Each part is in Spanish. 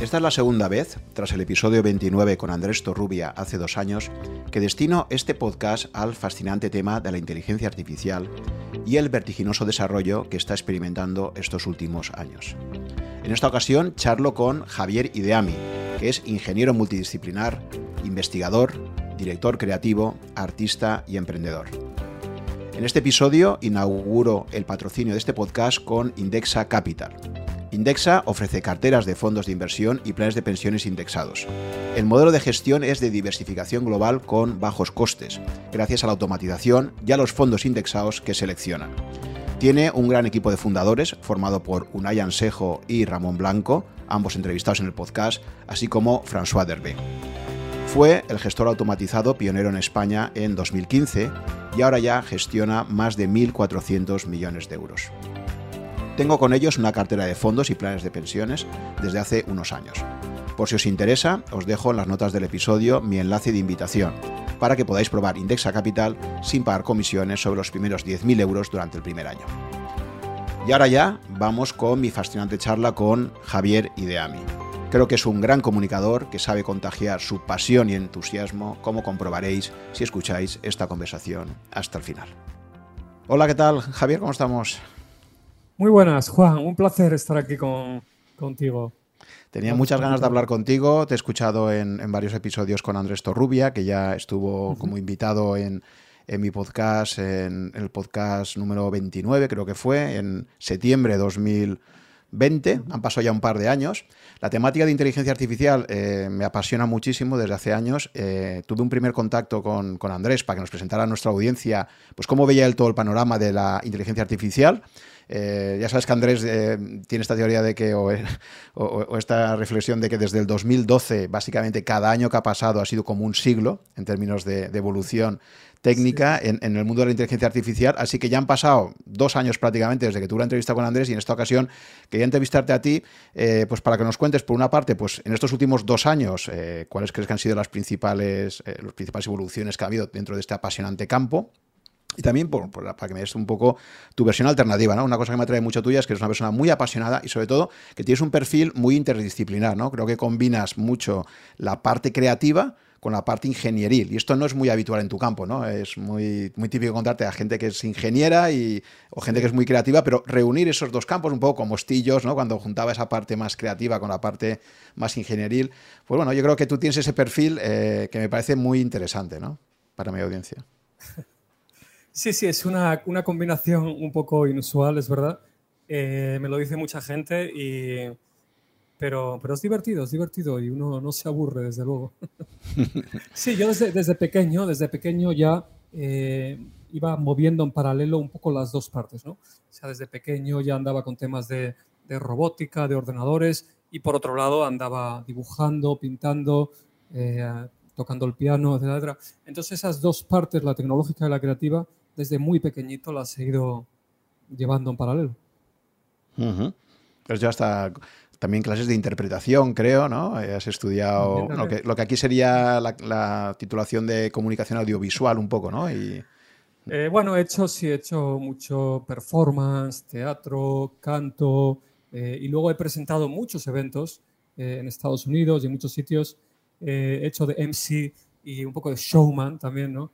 Esta es la segunda vez, tras el episodio 29 con Andrés Torrubia hace dos años, que destino este podcast al fascinante tema de la inteligencia artificial y el vertiginoso desarrollo que está experimentando estos últimos años. En esta ocasión charlo con Javier Ideami, que es ingeniero multidisciplinar, investigador, director creativo, artista y emprendedor. En este episodio inauguro el patrocinio de este podcast con Indexa Capital. Indexa ofrece carteras de fondos de inversión y planes de pensiones indexados. El modelo de gestión es de diversificación global con bajos costes, gracias a la automatización y a los fondos indexados que seleccionan. Tiene un gran equipo de fundadores formado por Unai Ansejo y Ramón Blanco, ambos entrevistados en el podcast, así como François Derbe. Fue el gestor automatizado pionero en España en 2015 y ahora ya gestiona más de 1.400 millones de euros. Tengo con ellos una cartera de fondos y planes de pensiones desde hace unos años. Por si os interesa, os dejo en las notas del episodio mi enlace de invitación para que podáis probar Indexa Capital sin pagar comisiones sobre los primeros 10.000 euros durante el primer año. Y ahora ya vamos con mi fascinante charla con Javier Ideami. Creo que es un gran comunicador que sabe contagiar su pasión y entusiasmo, como comprobaréis si escucháis esta conversación hasta el final. Hola, ¿qué tal? Javier, ¿cómo estamos? Muy buenas, Juan. Un placer estar aquí contigo. Tenía muchas ganas de hablar contigo. Te he escuchado en, varios episodios con Andrés Torrubia, que ya estuvo como invitado en, mi podcast, en, el podcast número 29, creo que fue, en septiembre de 2020. Han pasado ya un par de años. La temática de inteligencia artificial eh, me apasiona muchísimo desde hace años. Eh, tuve un primer contacto con, con, Andrés para que nos presentara a nuestra audiencia pues cómo veía él todo el panorama de la inteligencia artificial. Eh, ya sabes que Andrés eh, tiene esta teoría de que, o, esta reflexión de que desde el 2012, básicamente cada año que ha pasado ha sido como un siglo en términos de, evolución técnica en, el mundo de la inteligencia artificial. Así que ya han pasado dos años prácticamente desde que tuve la entrevista con Andrés y en esta ocasión quería entrevistarte a ti, eh, pues para que nos cuentes, por una parte, pues en estos últimos dos años, cuáles crees que han sido las principales, las principales evoluciones que ha habido dentro de este apasionante campo. Y también para que me des un poco tu versión alternativa, ¿no? Una cosa que me atrae mucho tuya es que eres una persona muy apasionada y sobre todo que tienes un perfil muy interdisciplinar, ¿no? Creo que combinas mucho la parte creativa con la parte ingenieril. Y esto no es muy habitual en tu campo, ¿no? Es muy, muy típico contarte a gente que es ingeniera y, o gente que es muy creativa, pero reunir esos dos campos un poco como estillos, ¿no? Cuando juntaba esa parte más creativa con la parte más ingenieril. Pues bueno, yo creo que tú tienes ese perfil eh, que me parece muy interesante, ¿no? Para mi audiencia. Sí, sí, es una, una combinación un poco inusual, es verdad. Eh, me lo dice mucha gente, y, pero, pero es divertido, es divertido y uno no se aburre, desde luego. sí, yo desde, desde, pequeño, desde pequeño ya eh, iba moviendo en paralelo un poco las dos partes, ¿no? O sea, desde pequeño ya andaba con temas de, de robótica, de ordenadores, y por otro lado andaba dibujando, pintando, eh, tocando el piano, etcétera. Entonces esas dos partes, la tecnológica y la creativa, desde muy pequeñito la has seguido llevando en paralelo. Pues ya está también clases de interpretación, creo, ¿no? Has estudiado lo que, lo que, aquí sería la, titulación de comunicación audiovisual un poco, ¿no? Y... Eh, bueno, he hecho, sí, he hecho mucho performance, teatro, canto, eh, y luego he presentado muchos eventos eh, en Estados Unidos y en muchos sitios. he hecho de MC y un poco de showman también, ¿no?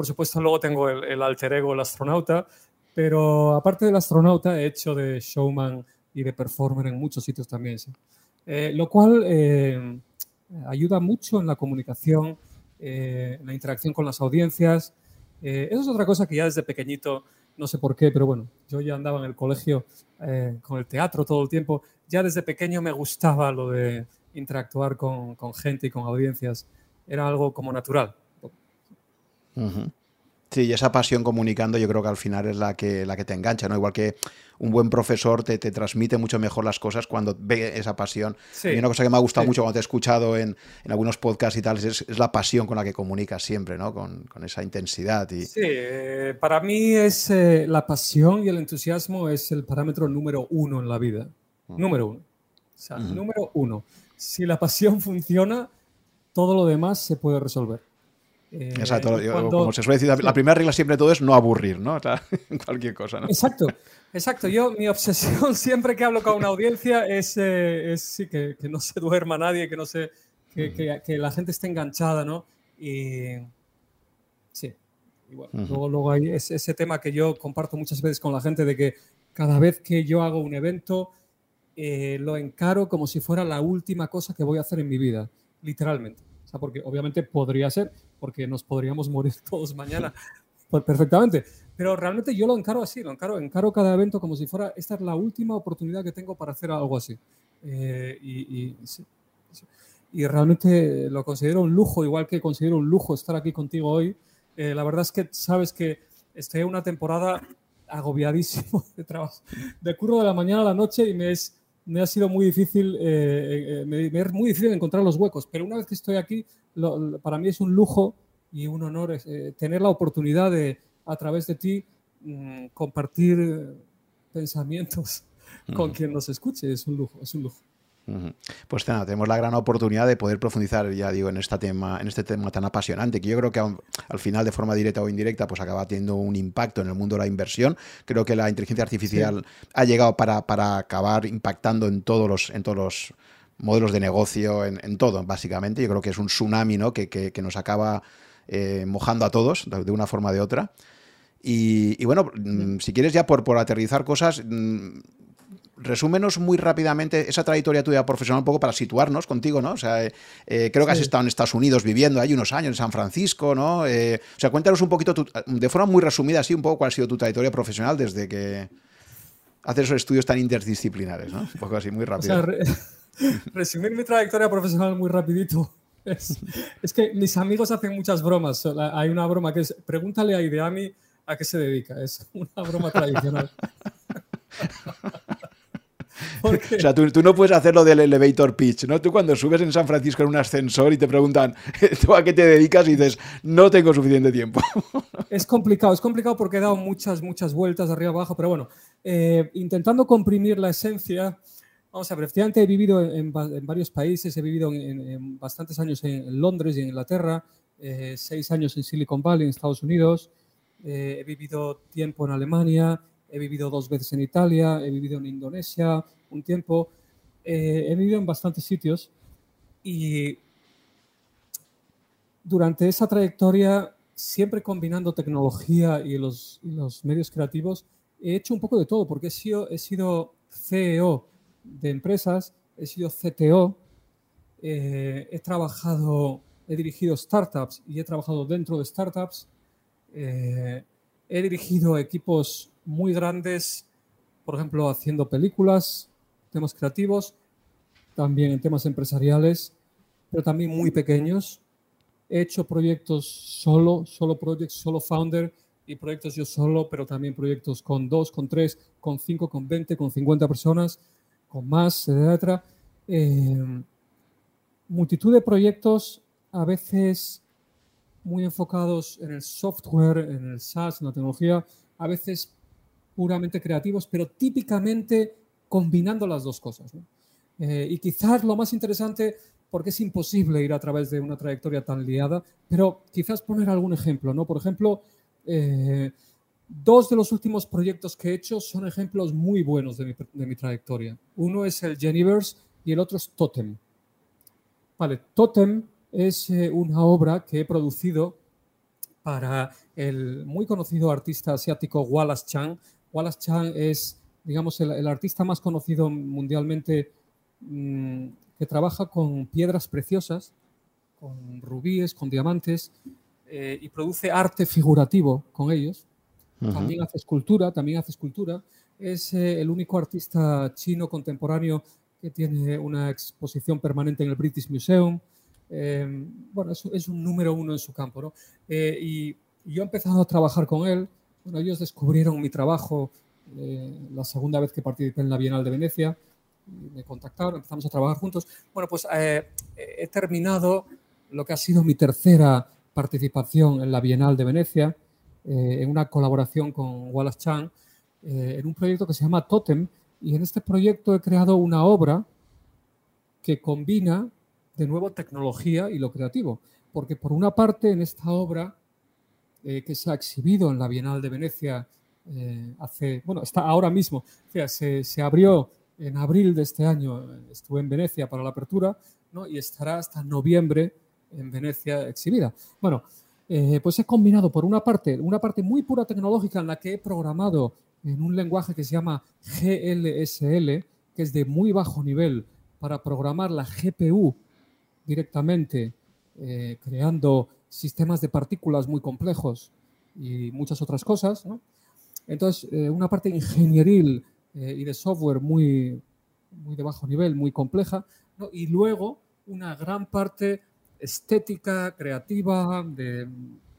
Por supuesto, luego tengo el, alter ego, el astronauta, pero aparte del astronauta, he hecho de showman y de performer en muchos sitios también. Eh, lo cual eh, ayuda mucho en la comunicación, eh, en la interacción con las audiencias. eso es otra cosa que ya desde pequeñito, no sé por qué, pero bueno, yo ya andaba en el colegio con el teatro todo el tiempo. Ya desde pequeño me gustaba lo de interactuar con, con gente y con audiencias. Era algo como natural. Sí, y esa pasión comunicando yo creo que al final es la que, la que te engancha, ¿no? Igual que un buen profesor te, transmite mucho mejor las cosas cuando ve esa pasión. Y una cosa que me ha gustado mucho cuando te he escuchado en, algunos podcasts y tal es, la pasión con la que comunicas siempre, ¿no? Con, esa intensidad. Y... Sí, eh, para mí es eh, la pasión y el entusiasmo es el parámetro número uno en la vida. Número uno. O sea, número uno. Si la pasión funciona, todo lo demás se puede resolver. Exacto, como se suele decir, la primera regla siempre de todo es no aburrir, ¿no? O sea, cualquier cosa, ¿no? Exacto, exacto. Yo, mi obsesión siempre que hablo con una audiencia es, es sí, que, que, no se duerma nadie, que no se, que, que, la gente esté enganchada, ¿no? Y sí, y bueno, luego, luego hay ese, ese tema que yo comparto muchas veces con la gente de que cada vez que yo hago un evento, eh, lo encaro como si fuera la última cosa que voy a hacer en mi vida, literalmente. O sea, porque obviamente podría ser, porque nos podríamos morir todos mañana pues, perfectamente. Pero realmente yo lo encaro así, lo encaro, encaro cada evento como si fuera, esta es la última oportunidad que tengo para hacer algo así. Eh, y, y, realmente lo considero un lujo, igual que considero un lujo estar aquí contigo hoy. Eh, la verdad es que sabes que estoy una temporada agobiadísimo de trabajo, de curro de la mañana a la noche y me es me ha sido muy difícil, eh, me, es muy difícil encontrar los huecos, pero una vez que estoy aquí, para mí es un lujo y un honor eh, tener la oportunidad de, a través de ti, mm, compartir pensamientos con quien nos escuche. Es un lujo, es un lujo. Pues nada, tenemos la gran oportunidad de poder profundizar, ya digo, en, este tema, en este tema tan apasionante, que yo creo que al final, de forma directa o indirecta, pues acaba teniendo un impacto en el mundo de la inversión. Creo que la inteligencia artificial ha llegado para, para, acabar impactando en todos los, en todos los modelos de negocio, en, todo, básicamente. Yo creo que es un tsunami ¿no? que, que, nos acaba eh, mojando a todos, de una forma o de otra. Y, bueno, mm, si quieres ya por, por aterrizar cosas, mm, resúmenos muy rápidamente esa trayectoria tuya profesional un poco para situarnos contigo, ¿no? O sea, eh, eh, creo que has estado en Estados Unidos viviendo hay unos años, en San Francisco, ¿no? Eh, o sea, cuéntanos un poquito, de forma muy resumida, así un poco cuál ha sido tu trayectoria profesional desde que haces esos estudios tan interdisciplinares, ¿no? Un poco así, muy rápido. resumir mi trayectoria profesional muy rapidito. Es, es, que mis amigos hacen muchas bromas. Hay una broma que es, pregúntale a Ideami a qué se dedica. Es una broma tradicional. O sea, tú, no puedes hacer lo del elevator pitch, ¿no? Tú cuando subes en San Francisco en un ascensor y te preguntan, ¿tú a qué te dedicas? Y dices, no tengo suficiente tiempo. Es complicado, es complicado porque he dado muchas, muchas vueltas de arriba abajo, pero bueno, eh, intentando comprimir la esencia, vamos a ver, efectivamente he vivido en, varios países, he vivido en, bastantes años en, Londres y en Inglaterra, eh, seis años en Silicon Valley, en Estados Unidos, eh, he vivido tiempo en Alemania, he vivido dos veces en Italia, he vivido en Indonesia un tiempo, eh, he vivido en bastantes sitios y durante esa trayectoria, siempre combinando tecnología y los, los medios creativos, he hecho un poco de todo, porque he sido, he sido CEO de empresas, he sido CTO, eh, he trabajado, he dirigido startups y he trabajado dentro de startups, eh, he dirigido equipos muy grandes, por ejemplo, haciendo películas, temas creativos, también en temas empresariales, pero también muy pequeños. He hecho proyectos solo, solo projects, solo founder y proyectos yo solo, pero también proyectos con dos, con tres, con cinco, con veinte, con cincuenta personas, con más, etc. Eh, multitud de proyectos, a veces muy enfocados en el software, en el SaaS, en la tecnología, a veces puramente creativos, pero típicamente combinando las dos cosas. Eh, y quizás lo más interesante, porque es imposible ir a través de una trayectoria tan liada, pero quizás poner algún ejemplo. ¿no? Por ejemplo, eh, dos de los últimos proyectos que he hecho son ejemplos muy buenos de mi, trayectoria. Uno es el Geniverse y el otro es Totem. Vale, Totem es eh, una obra que he producido para el muy conocido artista asiático Wallace Chang, Wallace Chang es, digamos, el, artista más conocido mundialmente mm, que trabaja con piedras preciosas, con rubíes, con diamantes, eh, y produce arte figurativo con ellos. También hace escultura, también hace escultura. Es eh, el único artista chino contemporáneo que tiene una exposición permanente en el British Museum. Eh, bueno, es, un número uno en su campo. ¿no? y yo he empezado a trabajar con él bueno, ellos descubrieron mi trabajo eh, la segunda vez que participé en la Bienal de Venecia. Me contactaron, empezamos a trabajar juntos. Bueno, pues eh, he terminado lo que ha sido mi tercera participación en la Bienal de Venecia, eh, en una colaboración con Wallace Chang, en un proyecto que se llama Totem. Y en este proyecto he creado una obra que combina de nuevo tecnología y lo creativo. porque por una parte en esta obra eh, que se ha exhibido en la Bienal de Venecia eh, hace, bueno, está ahora mismo, o sea, se, se, abrió en abril de este año, estuve en Venecia para la apertura, ¿no? y estará hasta noviembre en Venecia exhibida. Bueno, eh, pues he combinado por una parte, una parte muy pura tecnológica en la que he programado en un lenguaje que se llama GLSL, que es de muy bajo nivel, para programar la GPU directamente, eh, creando sistemas de partículas muy complejos y muchas otras cosas. Entonces, eh, una parte ingenieril y de software muy, muy de bajo nivel, muy compleja, y luego una gran parte estética, creativa, de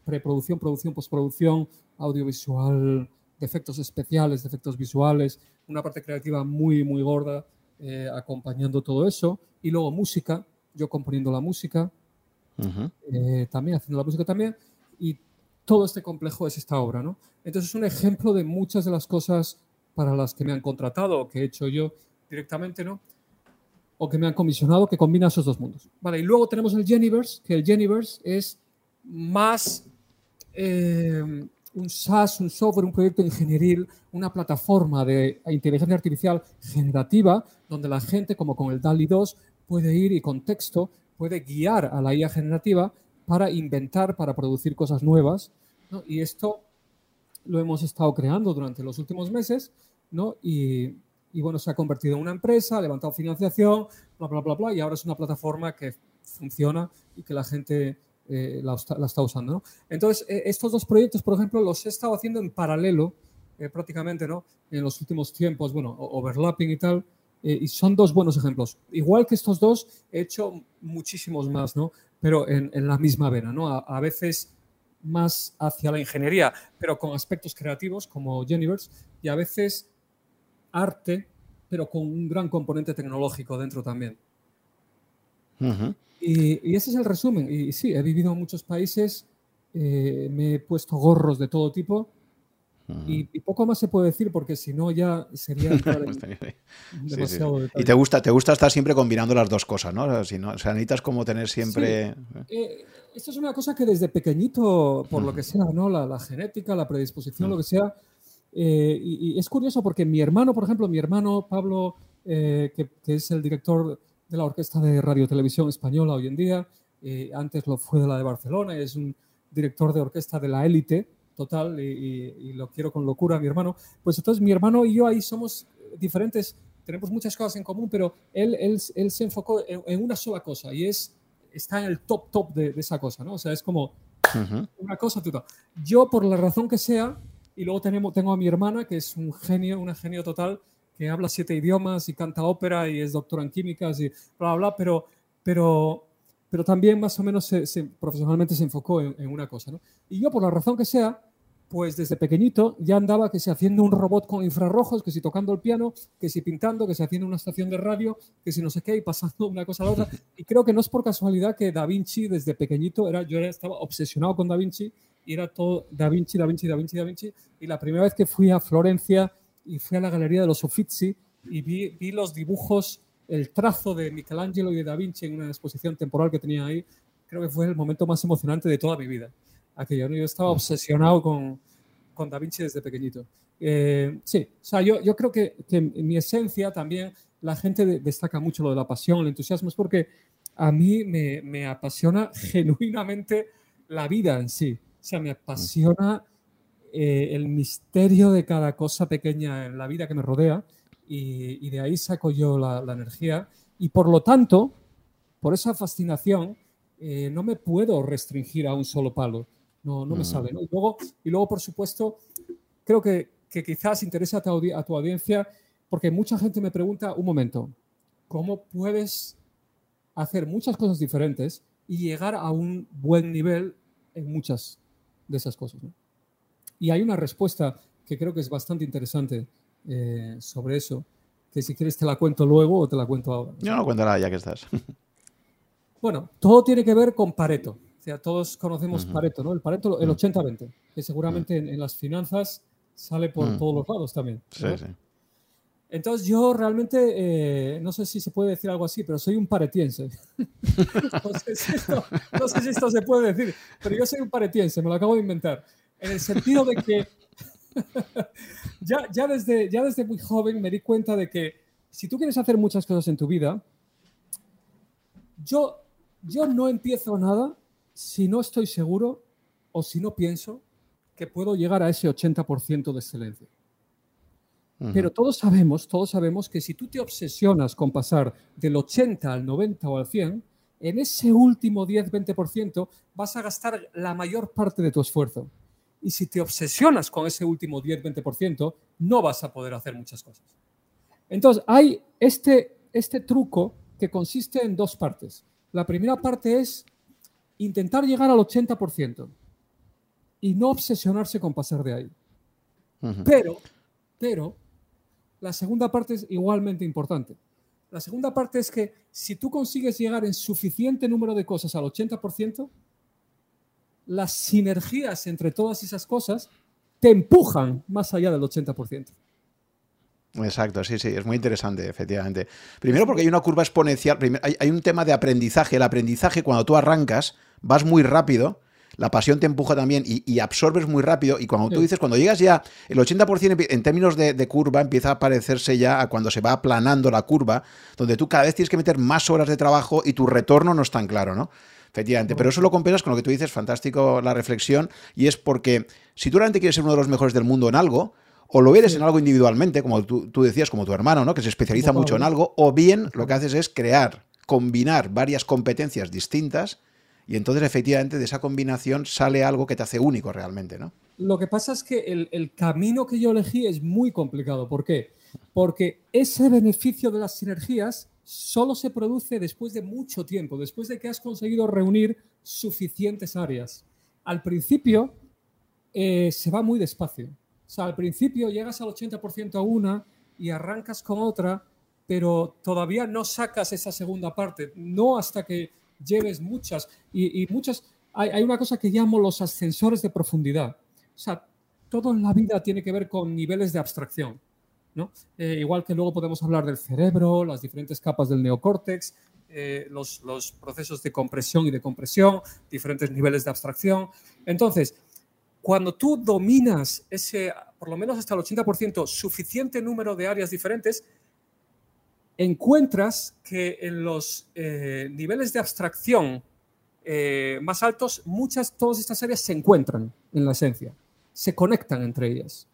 preproducción, producción, postproducción, audiovisual, de efectos especiales, de efectos visuales, una parte creativa muy, muy gorda eh, acompañando todo eso. Y luego música, yo componiendo la música, eh, también haciendo la música también. Y todo este complejo es esta obra, ¿no? Entonces es un ejemplo de muchas de las cosas para las que me han contratado o que he hecho yo directamente, ¿no? O que me han comisionado que combina esos dos mundos. Vale, y luego tenemos el Geniverse, que el Geniverse es más eh, un SaaS, un software, un proyecto ingenieril, una plataforma de inteligencia artificial generativa, donde la gente, como con el DALI 2, puede ir y con texto puede guiar a la IA generativa para inventar, para producir cosas nuevas. Y esto lo hemos estado creando durante los últimos meses, ¿no? Y y bueno, se ha convertido en una empresa, ha levantado financiación, bla, bla, bla, bla, y ahora es una plataforma que funciona y que la gente eh, la, está usando. Entonces, eh, estos dos proyectos, por ejemplo, los he estado haciendo en paralelo eh, prácticamente, ¿no? En los últimos tiempos, bueno, overlapping y tal, y son dos buenos ejemplos. Igual que estos dos, he hecho muchísimos más, ¿no? Pero en, en la misma vena, ¿no? A, a, veces más hacia la ingeniería, pero con aspectos creativos como Geniverse, y a veces arte, pero con un gran componente tecnológico dentro también. y, ese es el resumen. Y, sí, he vivido en muchos países, eh, me he puesto gorros de todo tipo. y, poco más se puede decir porque si no ya sería demasiado Y te gusta, te gusta estar siempre combinando las dos cosas, ¿no? Si no o sea, necesitas como tener siempre. ¿eh? Eh, esto es una cosa que desde pequeñito, por lo que sea, ¿no? La, genética, la predisposición, lo que sea, eh, y, es curioso porque mi hermano, por ejemplo, mi hermano Pablo, eh, que, es el director de la Orquesta de Radio Televisión Española hoy en día, eh, antes lo fue de la de Barcelona, es un director de orquesta de la élite total y, lo quiero con locura, mi hermano. Pues entonces mi hermano y yo ahí somos diferentes, tenemos muchas cosas en común, pero él, él, él se enfocó en, una sola cosa y es, está en el top top de, esa cosa, ¿no? O sea, es como una cosa, total. Yo, por la razón que sea, y luego tenemos, tengo a mi hermana, que es un genio, una genio total, que habla siete idiomas y canta ópera y es doctora en químicas y bla, bla, bla, pero, pero, pero también más o menos se, profesionalmente se enfocó en, una cosa. ¿no? Y yo, por la razón que sea, pues desde pequeñito ya andaba que se haciendo un robot con infrarrojos, que si tocando el piano, que si pintando, que si haciendo una estación de radio, que si no sé qué, y pasando una cosa a la otra. Y creo que no es por casualidad que Da Vinci desde pequeñito era, yo estaba obsesionado con Da Vinci y era todo Da Vinci, Da Vinci, Da Vinci, Da Vinci. Y la primera vez que fui a Florencia y fui a la Galería de los Uffizi y vi, vi los dibujos, el trazo de Michelangelo y de Da Vinci en una exposición temporal que tenía ahí, creo que fue el momento más emocionante de toda mi vida. Aquello, yo estaba obsesionado con, con Da Vinci desde pequeñito. Eh, sí, o sea, yo, yo creo que, que, en mi esencia también la gente destaca mucho lo de la pasión, el entusiasmo, es porque a mí me, me apasiona genuinamente la vida en sí. O sea, me apasiona eh, el misterio de cada cosa pequeña en la vida que me rodea y, de ahí saco yo la, energía y por lo tanto, por esa fascinación, eh, no me puedo restringir a un solo palo. No, no me sale. Y, luego, y luego, por supuesto, creo que, que quizás interesa a tu, a tu audiencia porque mucha gente me pregunta, un momento, ¿cómo puedes hacer muchas cosas diferentes y llegar a un buen nivel en muchas de esas cosas. Y hay una respuesta que creo que es bastante interesante eh, sobre eso, que si quieres te la cuento luego o te la cuento ahora. No, no, cuéntala ya que estás. Bueno, todo tiene que ver con Pareto. O sea, todos conocemos Pareto, ¿no? El Pareto, el 80-20, que seguramente en, las finanzas sale por todos los lados también. Sí, sí. Entonces yo realmente, eh, no sé si se puede decir algo así, pero soy un paretiense. no, sé si esto, se puede decir, pero yo soy un paretiense, me lo acabo de inventar. En el sentido de que ya, ya, desde, ya desde muy joven me di cuenta de que si tú quieres hacer muchas cosas en tu vida, yo, yo no empiezo nada si no estoy seguro o si no pienso que puedo llegar a ese 80% de excelencia. Pero todos sabemos, todos sabemos que si tú te obsesionas con pasar del 80 al 90 o al 100, en ese último 10-20% vas a gastar la mayor parte de tu esfuerzo. Y si te obsesionas con ese último 10-20%, no vas a poder hacer muchas cosas. Entonces, hay este, este truco que consiste en dos partes. La primera parte es intentar llegar al 80% y no obsesionarse con pasar de ahí. Pero, pero, la segunda parte es igualmente importante. La segunda parte es que si tú consigues llegar en suficiente número de cosas al 80%, las sinergias entre todas esas cosas te empujan más allá del 80%. Exacto, sí, sí, es muy interesante, efectivamente. Primero porque hay una curva exponencial, hay, hay, un tema de aprendizaje. El aprendizaje, cuando tú arrancas, vas muy rápido la pasión te empuja también y, absorbes muy rápido. Y cuando tú dices, cuando llegas ya, el 80% en términos de, curva empieza a parecerse ya a cuando se va aplanando la curva, donde tú cada vez tienes que meter más horas de trabajo y tu retorno no es tan claro, ¿no? Efectivamente, pero eso lo compensas con lo que tú dices, fantástico la reflexión, y es porque si tú realmente quieres ser uno de los mejores del mundo en algo, o lo eres en algo individualmente, como tú, tú, decías, como tu hermano, ¿no? que se especializa mucho en algo, o bien lo que haces es crear, combinar varias competencias distintas y entonces efectivamente de esa combinación sale algo que te hace único realmente, ¿no? Lo que pasa es que el, camino que yo elegí es muy complicado. ¿Por qué? Porque ese beneficio de las sinergias solo se produce después de mucho tiempo, después de que has conseguido reunir suficientes áreas. Al principio eh, se va muy despacio. O sea, al principio llegas al 80% a una y arrancas con otra, pero todavía no sacas esa segunda parte, no hasta que lleves muchas. Y, muchas, hay, una cosa que llamo los ascensores de profundidad. O sea, todo en la vida tiene que ver con niveles de abstracción. ¿no? Eh, igual que luego podemos hablar del cerebro, las diferentes capas del neocórtex, eh, los, los, procesos de compresión y de compresión, diferentes niveles de abstracción. Entonces, cuando tú dominas ese, por lo menos hasta el 80%, suficiente número de áreas diferentes, encuentras que en los eh, niveles de abstracción eh, más altos, muchas, todas estas áreas se encuentran en la esencia, se conectan entre ellas.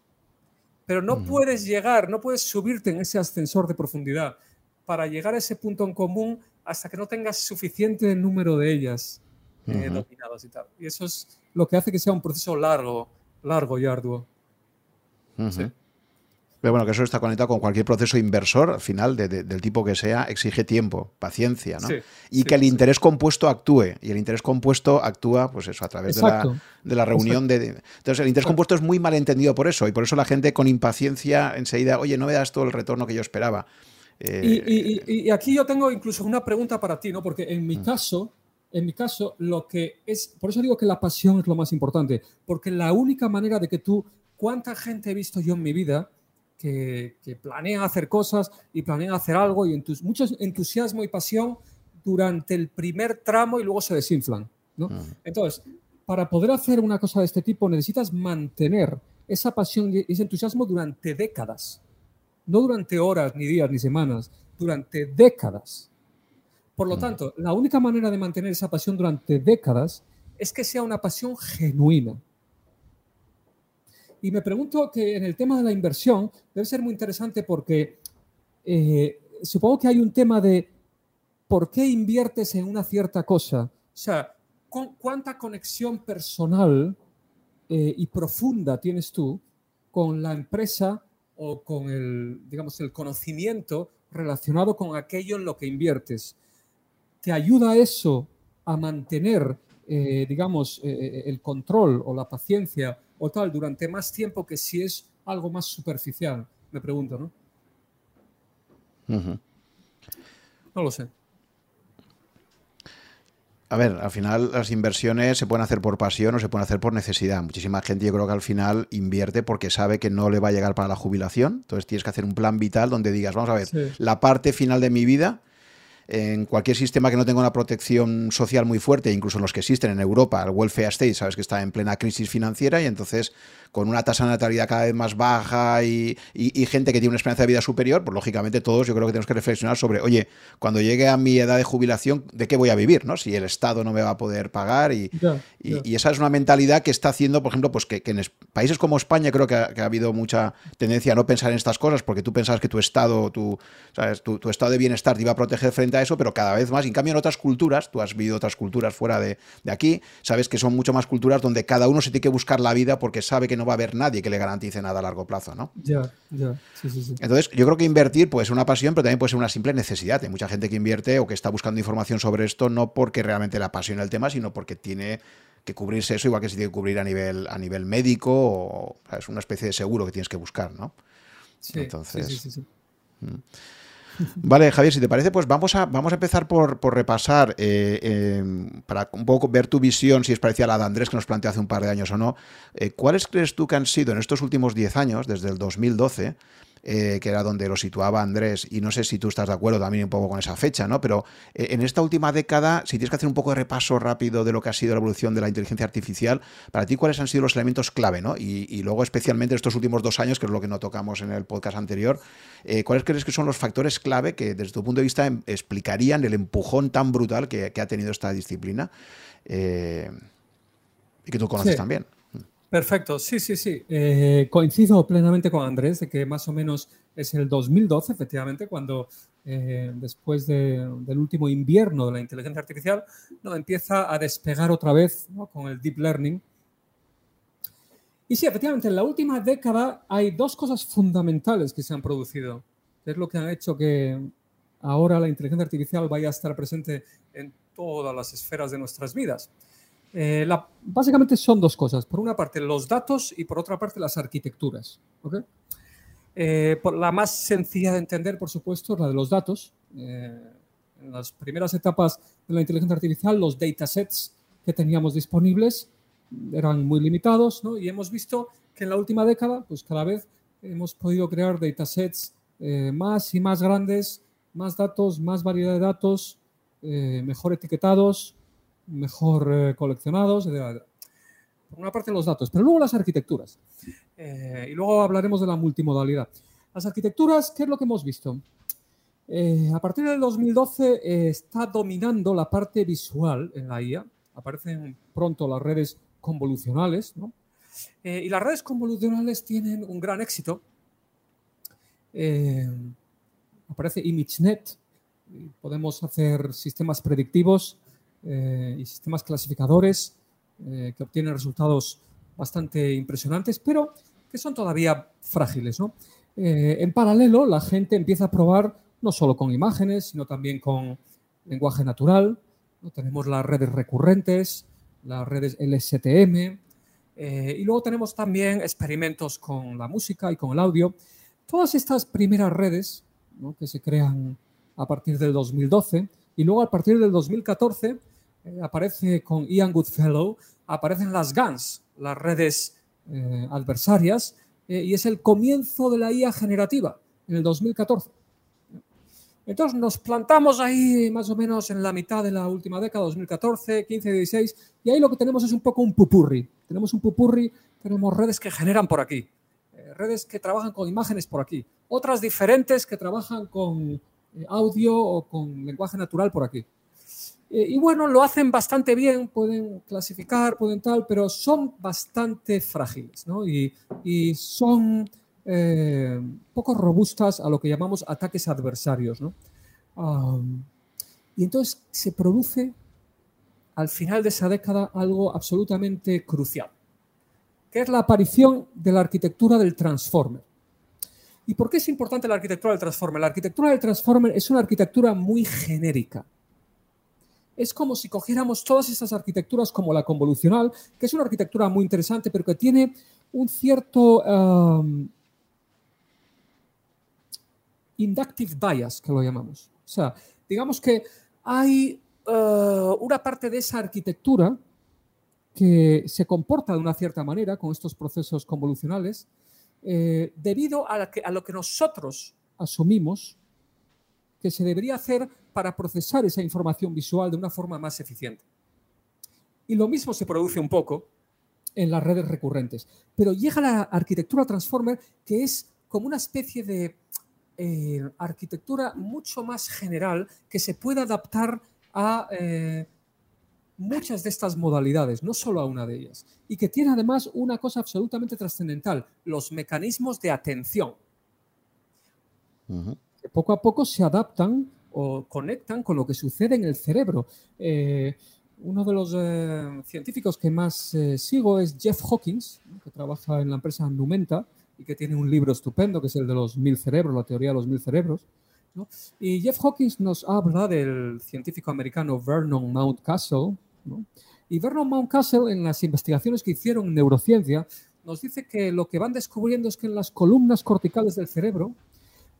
Pero no puedes llegar, no puedes subirte en ese ascensor de profundidad para llegar a ese punto en común hasta que no tengas suficiente número de ellas eh, dominadas y tal. Y eso es lo que hace que sea un proceso largo, largo y arduo. sí. Pero bueno, que eso está conectado con cualquier proceso inversor, al final, del tipo que sea, exige tiempo, paciencia, ¿no? y que el interés compuesto actúe. Y el interés compuesto actúa, pues eso, a través de la, reunión de, Entonces, el interés compuesto es muy mal entendido por eso. Y por eso la gente con impaciencia enseguida, oye, no me das todo el retorno que yo esperaba. Eh, y, aquí yo tengo incluso una pregunta para ti, ¿no? Porque en mi mm. caso, en mi caso, lo que es, por eso digo que la pasión es lo más importante, porque la única manera de que tú, ¿cuánta gente he visto yo en mi vida que, planean hacer cosas y planean hacer algo y entus, mucho entusiasmo y pasión durante el primer tramo y luego se desinflan. ¿no? Entonces, para poder hacer una cosa de este tipo necesitas mantener esa pasión y ese entusiasmo durante décadas. No durante horas, ni días, ni semanas, durante décadas. Por lo tanto, la única manera de mantener esa pasión durante décadas es que sea una pasión genuina. Y me pregunto que en el tema de la inversión debe ser muy interesante porque eh, supongo que hay un tema de por qué inviertes en una cierta cosa. O sea, ¿cuánta conexión personal eh, y profunda tienes tú con la empresa o con el, digamos, el conocimiento relacionado con aquello en lo que inviertes? ¿Te ayuda eso a mantener, eh, digamos, el control o la paciencia o tal durante más tiempo que si es algo más superficial, me pregunto, ¿no? No lo sé. A ver, al final las inversiones se pueden hacer por pasión o se pueden hacer por necesidad. Muchísima gente yo creo que al final invierte porque sabe que no le va a llegar para la jubilación. Entonces tienes que hacer un plan vital donde digas, vamos a ver, la parte final de mi vida en cualquier sistema que no tenga una protección social muy fuerte, incluso en los que existen en Europa, el welfare state, sabes que está en plena crisis financiera y entonces con una tasa de natalidad cada vez más baja y, gente que tiene una esperanza de vida superior, pues lógicamente todos yo creo que tenemos que reflexionar sobre, oye, cuando llegue a mi edad de jubilación, ¿de qué voy a vivir? ¿no? Si el Estado no me va a poder pagar y, y esa es una mentalidad que está haciendo, por ejemplo, pues que, en países como España creo que ha, habido mucha tendencia a no pensar en estas cosas porque tú pensabas que tu Estado, tu, ¿sabes? Tu, tu, estado de bienestar te iba a proteger frente eso, pero cada vez más, en cambio en otras culturas, tú has vivido otras culturas fuera de, de aquí, sabes que son mucho más culturas donde cada uno se tiene que buscar la vida porque sabe que no va a haber nadie que le garantice nada a largo plazo, ¿no? Ya, ya, sí, sí, sí. Entonces, yo creo que invertir puede ser una pasión, pero también puede ser una simple necesidad. Hay mucha gente que invierte o que está buscando información sobre esto no porque realmente le apasiona el tema, sino porque tiene que cubrirse eso, igual que se tiene que cubrir a nivel, a nivel médico, o es una especie de seguro que tienes que buscar, ¿no? Sí, Entonces, sí, sí, sí. Mm. Vale, Javier, si te parece, pues vamos a, vamos a empezar por, repasar, eh, em, para un poco ver tu visión, si es parecida a la de Andrés que nos planteó hace un par de años o no. Eh, ¿Cuáles crees tú que han sido en estos últimos 10 años, desde el 2012, eh, que era donde lo situaba Andrés, y no sé si tú estás de acuerdo también un poco con esa fecha, ¿no? Pero eh, en esta última década, si tienes que hacer un poco de repaso rápido de lo que ha sido la evolución de la inteligencia artificial, para ti, ¿cuáles han sido los elementos clave, ¿no? Y, luego, especialmente estos últimos dos años, que es lo que no tocamos en el podcast anterior, eh, ¿cuáles crees que son los factores clave que, desde tu punto de vista, em, explicarían el empujón tan brutal que, ha tenido esta disciplina? y que tú conoces también. Perfecto, sí, sí, sí. Eh, coincido plenamente con Andrés de que más o menos es el 2012, efectivamente, cuando eh, después del último invierno de la inteligencia artificial, ¿no? empieza a despegar otra vez con el deep learning. Y sí, efectivamente, en la última década hay dos cosas fundamentales que se han producido, que es lo que han hecho que ahora la inteligencia artificial vaya a estar presente en todas las esferas de nuestras vidas. Eh, básicamente son dos cosas. Por una parte, los datos y por otra parte, las arquitecturas. Eh, por la más sencilla de entender, por supuesto, es la de los datos. Eh, en las primeras etapas de la inteligencia artificial, los datasets que teníamos disponibles eran muy limitados y hemos visto que en la última década, pues cada vez hemos podido crear datasets más y más grandes, más datos, más variedad de datos, mejor etiquetados, mejor eh, coleccionados. Por una parte los datos, pero luego las arquitecturas. Eh, y luego hablaremos de la multimodalidad. Las arquitecturas, ¿qué es lo que hemos visto? Eh, a partir del 2012 está dominando la parte visual en la IA. Aparecen pronto las redes convolucionales. y las redes convolucionales tienen un gran éxito. aparece ImageNet. Podemos hacer sistemas predictivos eh, y sistemas clasificadores eh, que obtienen resultados bastante impresionantes, pero que son todavía frágiles. Eh, en paralelo, la gente empieza a probar no solo con imágenes, sino también con lenguaje natural. Tenemos las redes recurrentes, las redes LSTM, y luego tenemos también experimentos con la música y con el audio. Todas estas primeras redes que se crean a partir del 2012 y luego a partir del 2014 eh, aparece con Ian Goodfellow, aparecen las GANs, las redes eh, adversarias, eh, y es el comienzo de la IA generativa en el 2014. Entonces nos plantamos ahí más o menos en la mitad de la última década, 2014, 15, 16, y ahí lo que tenemos es un poco un pupurri. Tenemos un pupurri, tenemos redes que generan por aquí, redes que trabajan con imágenes por aquí, otras diferentes que trabajan con audio o con lenguaje natural por aquí. Eh, y bueno, lo hacen bastante bien, pueden clasificar, pueden tal, pero son bastante frágiles ¿no? y, son eh, poco robustas a lo que llamamos ataques adversarios. ¿no? y entonces se produce al final de esa década algo absolutamente crucial, que es la aparición de la arquitectura del transformer. ¿Y por qué es importante la arquitectura del transformer? La arquitectura del transformer es una arquitectura muy genérica. Es como si cogiéramos todas estas arquitecturas como la convolucional, que es una arquitectura muy interesante, pero que tiene un cierto um, inductive bias, que lo llamamos. O sea, digamos que hay una parte de esa arquitectura que se comporta de una cierta manera con estos procesos convolucionales debido a, a lo que nosotros asumimos que se debería hacer para procesar esa información visual de una forma más eficiente. Y lo mismo se produce un poco en las redes recurrentes. Pero llega la arquitectura transformer que es como una especie de eh, arquitectura mucho más general que se puede adaptar a eh, muchas de estas modalidades, no solo a una de ellas. Y que tiene además una cosa absolutamente trascendental, los mecanismos de atención. que poco a poco se adaptan o conectan con lo que sucede en el cerebro. Eh, uno de los eh, científicos que más eh, sigo es Jeff Hawkins, que trabaja en la empresa Numenta y que tiene un libro estupendo que es el de los mil cerebros, la teoría de los mil cerebros. Y Jeff Hawkins nos habla del científico americano Vernon Mountcastle. Y Vernon Mountcastle, en las investigaciones que hicieron en neurociencia, nos dice que lo que van descubriendo es que en las columnas corticales del cerebro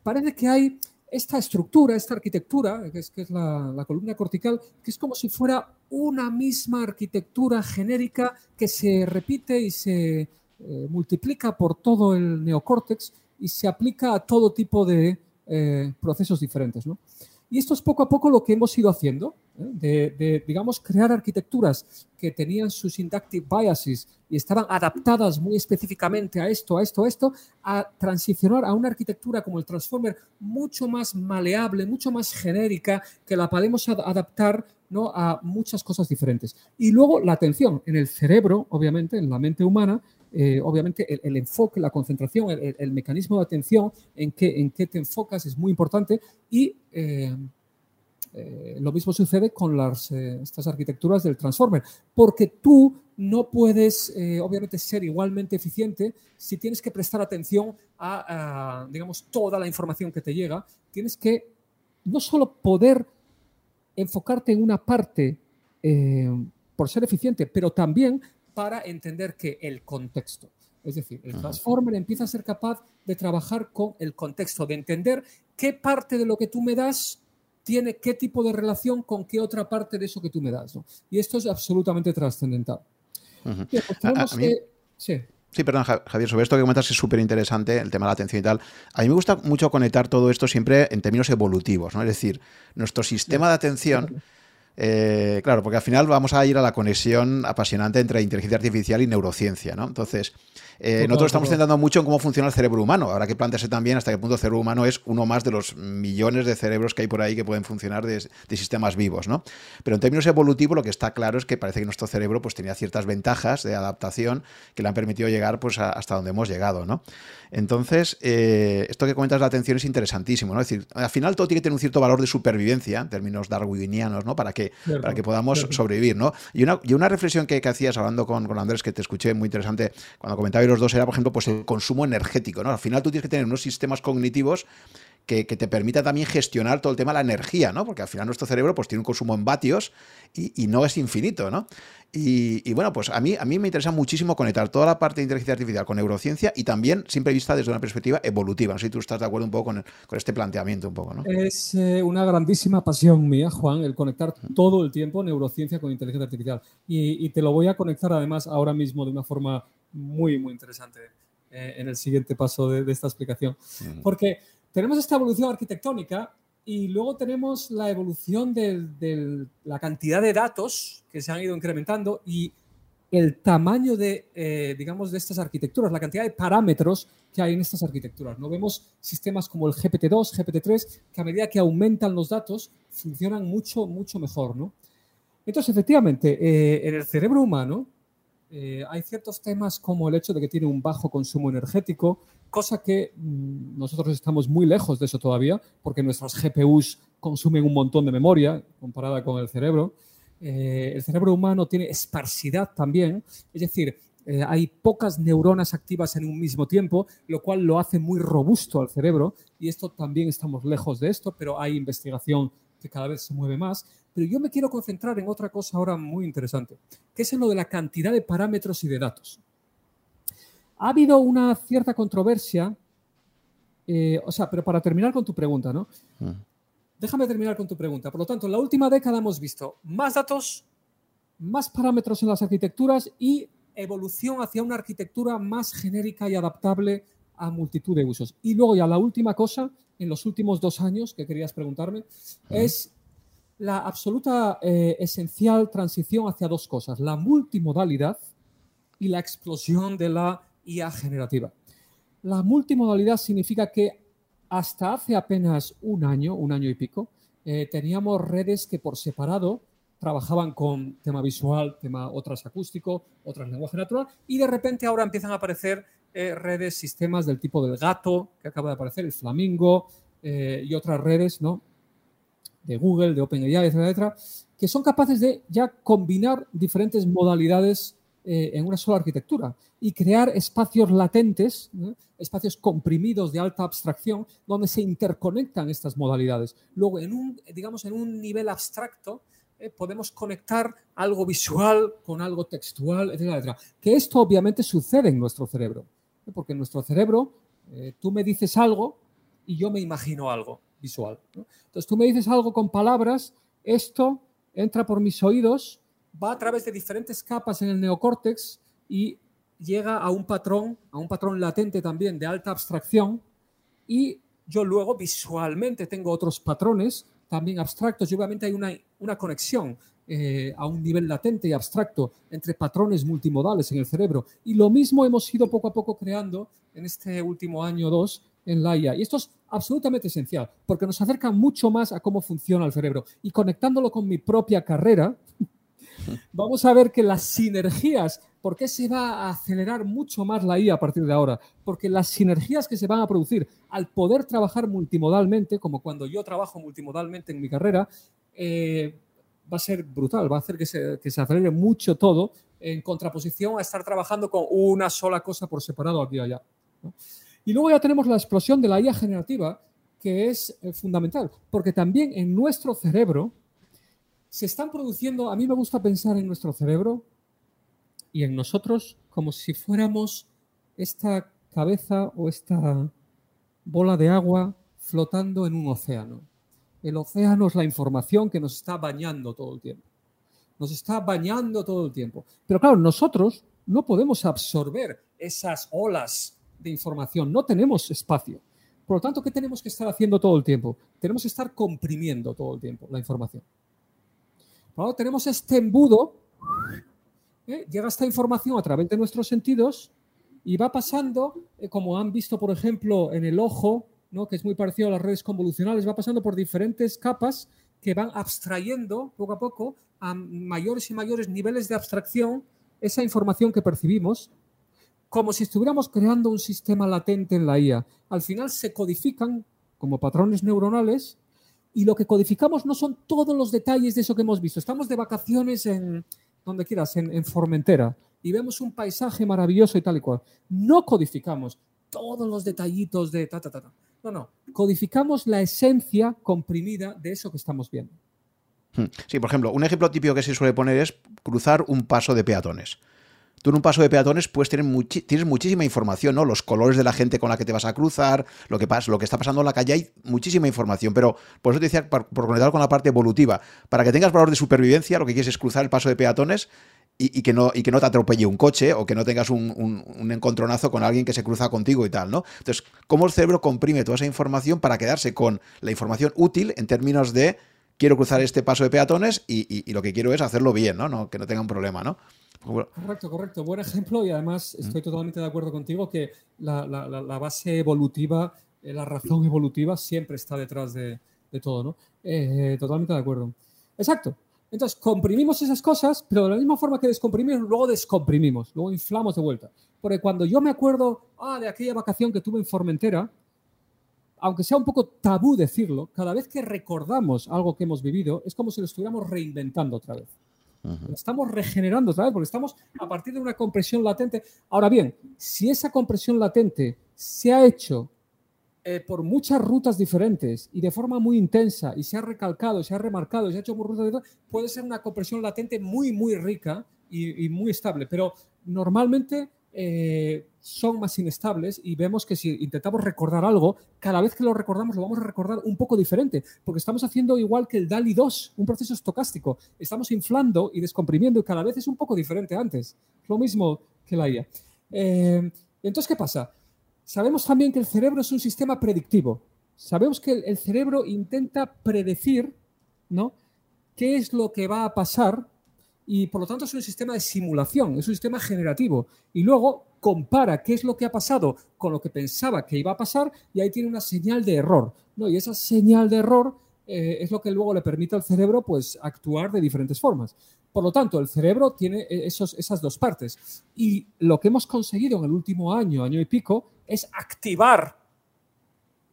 parece que hay esta estructura, esta arquitectura, que es, la, columna cortical, que es como si fuera una misma arquitectura genérica que se repite y se eh, multiplica por todo el neocórtex y se aplica a todo tipo de eh, procesos diferentes. ¿no? Y esto es poco a poco lo que hemos ido haciendo, de, digamos, crear arquitecturas que tenían sus syntactic biases y estaban adaptadas muy específicamente a esto, a esto, a esto, a transicionar a una arquitectura como el Transformer mucho más maleable, mucho más genérica, que la podemos adaptar ¿no? a muchas cosas diferentes. Y luego la atención en el cerebro, obviamente, en la mente humana, eh, obviamente el, enfoque, la concentración, el, mecanismo de atención, en qué, en te enfocas es muy importante y eh, eh, lo mismo sucede con las, estas arquitecturas del transformer, porque tú no puedes, obviamente, ser igualmente eficiente si tienes que prestar atención a, digamos, toda la información que te llega. Tienes que no solo poder enfocarte en una parte por ser eficiente, pero también para entender que el contexto, es decir, el Transformer empieza a ser capaz de trabajar con el contexto, de entender qué parte de lo que tú me das tiene qué tipo de relación con qué otra parte de eso que tú me das. Y esto es absolutamente trascendental. Pues sí. Sí, perdón, Javier, sobre esto que comentas es súper interesante, el tema de la atención y tal. A mí me gusta mucho conectar todo esto siempre en términos evolutivos, ¿no? Es decir, nuestro sistema de atención eh, claro, porque al final vamos a ir a la conexión apasionante entre inteligencia artificial y neurociencia, ¿no? Entonces, eh, nosotros estamos centrando mucho en cómo funciona el cerebro humano. Habrá que plantearse también hasta qué punto el cerebro humano es uno más de los millones de cerebros que hay por ahí que pueden funcionar de, sistemas vivos, ¿no? Pero en términos evolutivos, lo que está claro es que parece que nuestro cerebro pues, tenía ciertas ventajas de adaptación que le han permitido llegar pues, hasta donde hemos llegado, ¿no? Entonces, eh, esto que comentas de la atención es interesantísimo, ¿no? Es decir, al final todo tiene que tener un cierto valor de supervivencia, en términos darwinianos, ¿no? Para que, para que podamos sobrevivir, ¿no? Y una, y una reflexión que, hacías hablando con, con, Andrés, que te escuché muy interesante cuando comentabais los dos, era, por ejemplo, pues el consumo energético, ¿no? Al final tú tienes que tener unos sistemas cognitivos que, te permita también gestionar todo el tema de la energía, ¿no? Porque al final nuestro cerebro pues, tiene un consumo en vatios y, no es infinito, ¿no? Y, bueno, pues a mí, a mí me interesa muchísimo conectar toda la parte de inteligencia artificial con neurociencia y también siempre vista desde una perspectiva evolutiva. No sé si tú estás de acuerdo un poco con, este planteamiento un poco, ¿no? Es eh, una grandísima pasión mía, Juan, el conectar todo el tiempo neurociencia con inteligencia artificial. Y, te lo voy a conectar además ahora mismo de una forma muy, muy interesante eh, en el siguiente paso de, esta explicación. Porque tenemos esta evolución arquitectónica y luego tenemos la evolución de, la cantidad de datos que se han ido incrementando y el tamaño de, eh, digamos, de estas arquitecturas, la cantidad de parámetros que hay en estas arquitecturas. ¿no? Vemos sistemas como el GPT-2, GPT-3, que a medida que aumentan los datos, funcionan mucho, mucho mejor. ¿no? Entonces, efectivamente, eh, en el cerebro humano eh, hay ciertos temas como el hecho de que tiene un bajo consumo energético, cosa que mm, nosotros estamos muy lejos de eso todavía, porque nuestras GPUs consumen un montón de memoria comparada con el cerebro. Eh, el cerebro humano tiene esparcidad también, es decir, eh, hay pocas neuronas activas en un mismo tiempo, lo cual lo hace muy robusto al cerebro, y esto también estamos lejos de esto, pero hay investigación que cada vez se mueve más. Pero yo me quiero concentrar en otra cosa ahora muy interesante, que es en lo de la cantidad de parámetros y de datos. Ha habido una cierta controversia, eh, o sea, pero para terminar con tu pregunta, ¿no? Mm. déjame terminar con tu pregunta. Por lo tanto, en la última década hemos visto más datos, más parámetros en las arquitecturas y evolución hacia una arquitectura más genérica y adaptable a multitud de usos. Y luego ya la última cosa, en los últimos dos años que querías preguntarme, es la absoluta eh, esencial transición hacia dos cosas, la multimodalidad y la explosión de la IA generativa. La multimodalidad significa que hasta hace apenas un año, un año y pico, eh, teníamos redes que por separado trabajaban con tema visual, tema otras acústico, otras lenguaje natural, y de repente ahora empiezan a aparecer eh, redes, sistemas del tipo del gato, que acaba de aparecer, el flamingo, eh, y otras redes, ¿no? De Google, de OpenAI, etcétera, etcétera, que son capaces de ya combinar diferentes modalidades eh, en una sola arquitectura y crear espacios latentes, espacios comprimidos de alta abstracción, donde se interconectan estas modalidades. Luego, en un, digamos, en un nivel abstracto, podemos conectar algo visual con algo textual, etcétera, Que esto obviamente sucede en nuestro cerebro. Porque en nuestro cerebro eh, tú me dices algo y yo me imagino algo visual. Entonces tú me dices algo con palabras, esto entra por mis oídos, va a través de diferentes capas en el neocórtex y llega a un patrón, a un patrón latente también de alta abstracción y yo luego visualmente tengo otros patrones también abstractos y obviamente hay una, una conexión eh, a un nivel latente y abstracto entre patrones multimodales en el cerebro. Y lo mismo hemos ido poco a poco creando en este último año o dos en la IA. Y esto es absolutamente esencial, porque nos acerca mucho más a cómo funciona el cerebro. Y conectándolo con mi propia carrera, vamos a ver que las sinergias ¿Por qué se va a acelerar mucho más la IA a partir de ahora? Porque las sinergias que se van a producir al poder trabajar multimodalmente, como cuando yo trabajo multimodalmente en mi carrera, eh, va a ser brutal, va a hacer que se, que se, acelere mucho todo en contraposición a estar trabajando con una sola cosa por separado aquí y allá. Y luego ya tenemos la explosión de la IA generativa, que es eh, fundamental, porque también en nuestro cerebro se están produciendo, a mí me gusta pensar en nuestro cerebro y en nosotros como si fuéramos esta cabeza o esta bola de agua flotando en un océano. El océano es la información que nos está bañando todo el tiempo. Nos está bañando todo el tiempo. Pero claro, nosotros no podemos absorber esas olas de información, no tenemos espacio. Por lo tanto, ¿qué tenemos que estar haciendo todo el tiempo? Tenemos que estar comprimiendo todo el tiempo la información. Tenemos este embudo ¿eh? llega esta información a través de nuestros sentidos y va pasando, eh, como han visto, por ejemplo, en el ojo, ¿no? que es muy parecido a las redes convolucionales, va pasando por diferentes capas que van abstrayendo poco a poco a mayores y mayores niveles de abstracción esa información que percibimos, como si estuviéramos creando un sistema latente en la IA. Al final se codifican como patrones neuronales y lo que codificamos no son todos los detalles de eso que hemos visto. Estamos de vacaciones en, donde quieras, en, Formentera, y vemos un paisaje maravilloso y tal y cual. No codificamos todos los detallitos de ta, ta, ta, ta. No, no. Codificamos la esencia comprimida de eso que estamos viendo. Hmm. Sí, por ejemplo, un ejemplo típico que se suele poner es cruzar un paso de peatones. Tú en un paso de peatones puedes tienes muchísima información, ¿no? Los colores de la gente con la que te vas a cruzar, lo que, pasa, lo que está pasando en la calle, hay muchísima información. Pero por eso te decía, por, conectar con la parte evolutiva, para que tengas valor de supervivencia, lo que quieres es cruzar el paso de peatones y, que, no, y que no te atropelle un coche o que no tengas un, un, encontronazo con alguien que se cruza contigo y tal, ¿no? Entonces, ¿cómo el cerebro comprime toda esa información para quedarse con la información útil en términos de quiero cruzar este paso de peatones y, y lo que quiero es hacerlo bien, ¿no? ¿no? Que no tenga un problema, ¿no? Correcto, correcto. Buen ejemplo y además estoy totalmente de acuerdo contigo que la, base evolutiva, eh, la razón evolutiva siempre está detrás de, todo, ¿no? Eh, totalmente de acuerdo. Exacto. Entonces, comprimimos esas cosas, pero de la misma forma que descomprimimos, luego descomprimimos, luego inflamos de vuelta. Porque cuando yo me acuerdo ah, de aquella vacación que tuve en Formentera, aunque sea un poco tabú decirlo, cada vez que recordamos algo que hemos vivido, es como si lo estuviéramos reinventando otra vez. Estamos regenerando otra vez porque estamos a partir de una compresión latente. Ahora bien, si esa compresión latente se ha hecho eh, por muchas rutas diferentes y de forma muy intensa y se ha recalcado, se ha remarcado, se ha hecho por rutas puede ser una compresión latente muy, muy rica y, muy estable. Pero normalmente eh, son más inestables y vemos que si intentamos recordar algo, cada vez que lo recordamos lo vamos a recordar un poco diferente, porque estamos haciendo igual que el DALI 2, un proceso estocástico. Estamos inflando y descomprimiendo y cada vez es un poco diferente antes. Lo mismo que la IA. Eh, entonces, ¿qué pasa? Sabemos también que el cerebro es un sistema predictivo. Sabemos que el cerebro intenta predecir ¿no? qué es lo que va a pasar y por lo tanto es un sistema de simulación, es un sistema generativo. Y luego compara qué es lo que ha pasado con lo que pensaba que iba a pasar y ahí tiene una señal de error. ¿no? Y esa señal de error eh, es lo que luego le permite al cerebro pues, actuar de diferentes formas. Por lo tanto, el cerebro tiene eh, esos, esas dos partes. Y lo que hemos conseguido en el último año, año y pico, es activar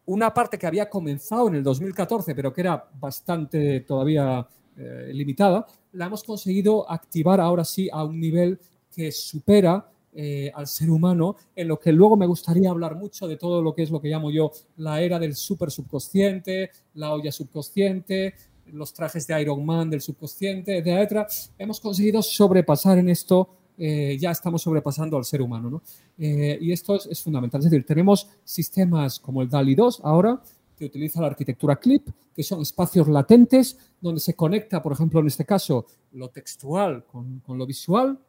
una parte que había comenzado en el 2014, pero que era bastante todavía eh, limitada, la hemos conseguido activar ahora sí a un nivel que supera eh, al ser humano, en lo que luego me gustaría hablar mucho de todo lo que es lo que llamo yo la era del super subconsciente, la olla subconsciente, los trajes de Iron Man del subconsciente, etc. Hemos conseguido sobrepasar en esto, eh, ya estamos sobrepasando al ser humano. ¿no? y esto es, fundamental. Es decir, tenemos sistemas como el DALI 2 ahora, que utiliza la arquitectura CLIP, que son espacios latentes donde se conecta, por ejemplo, en este caso, lo textual con, lo visual.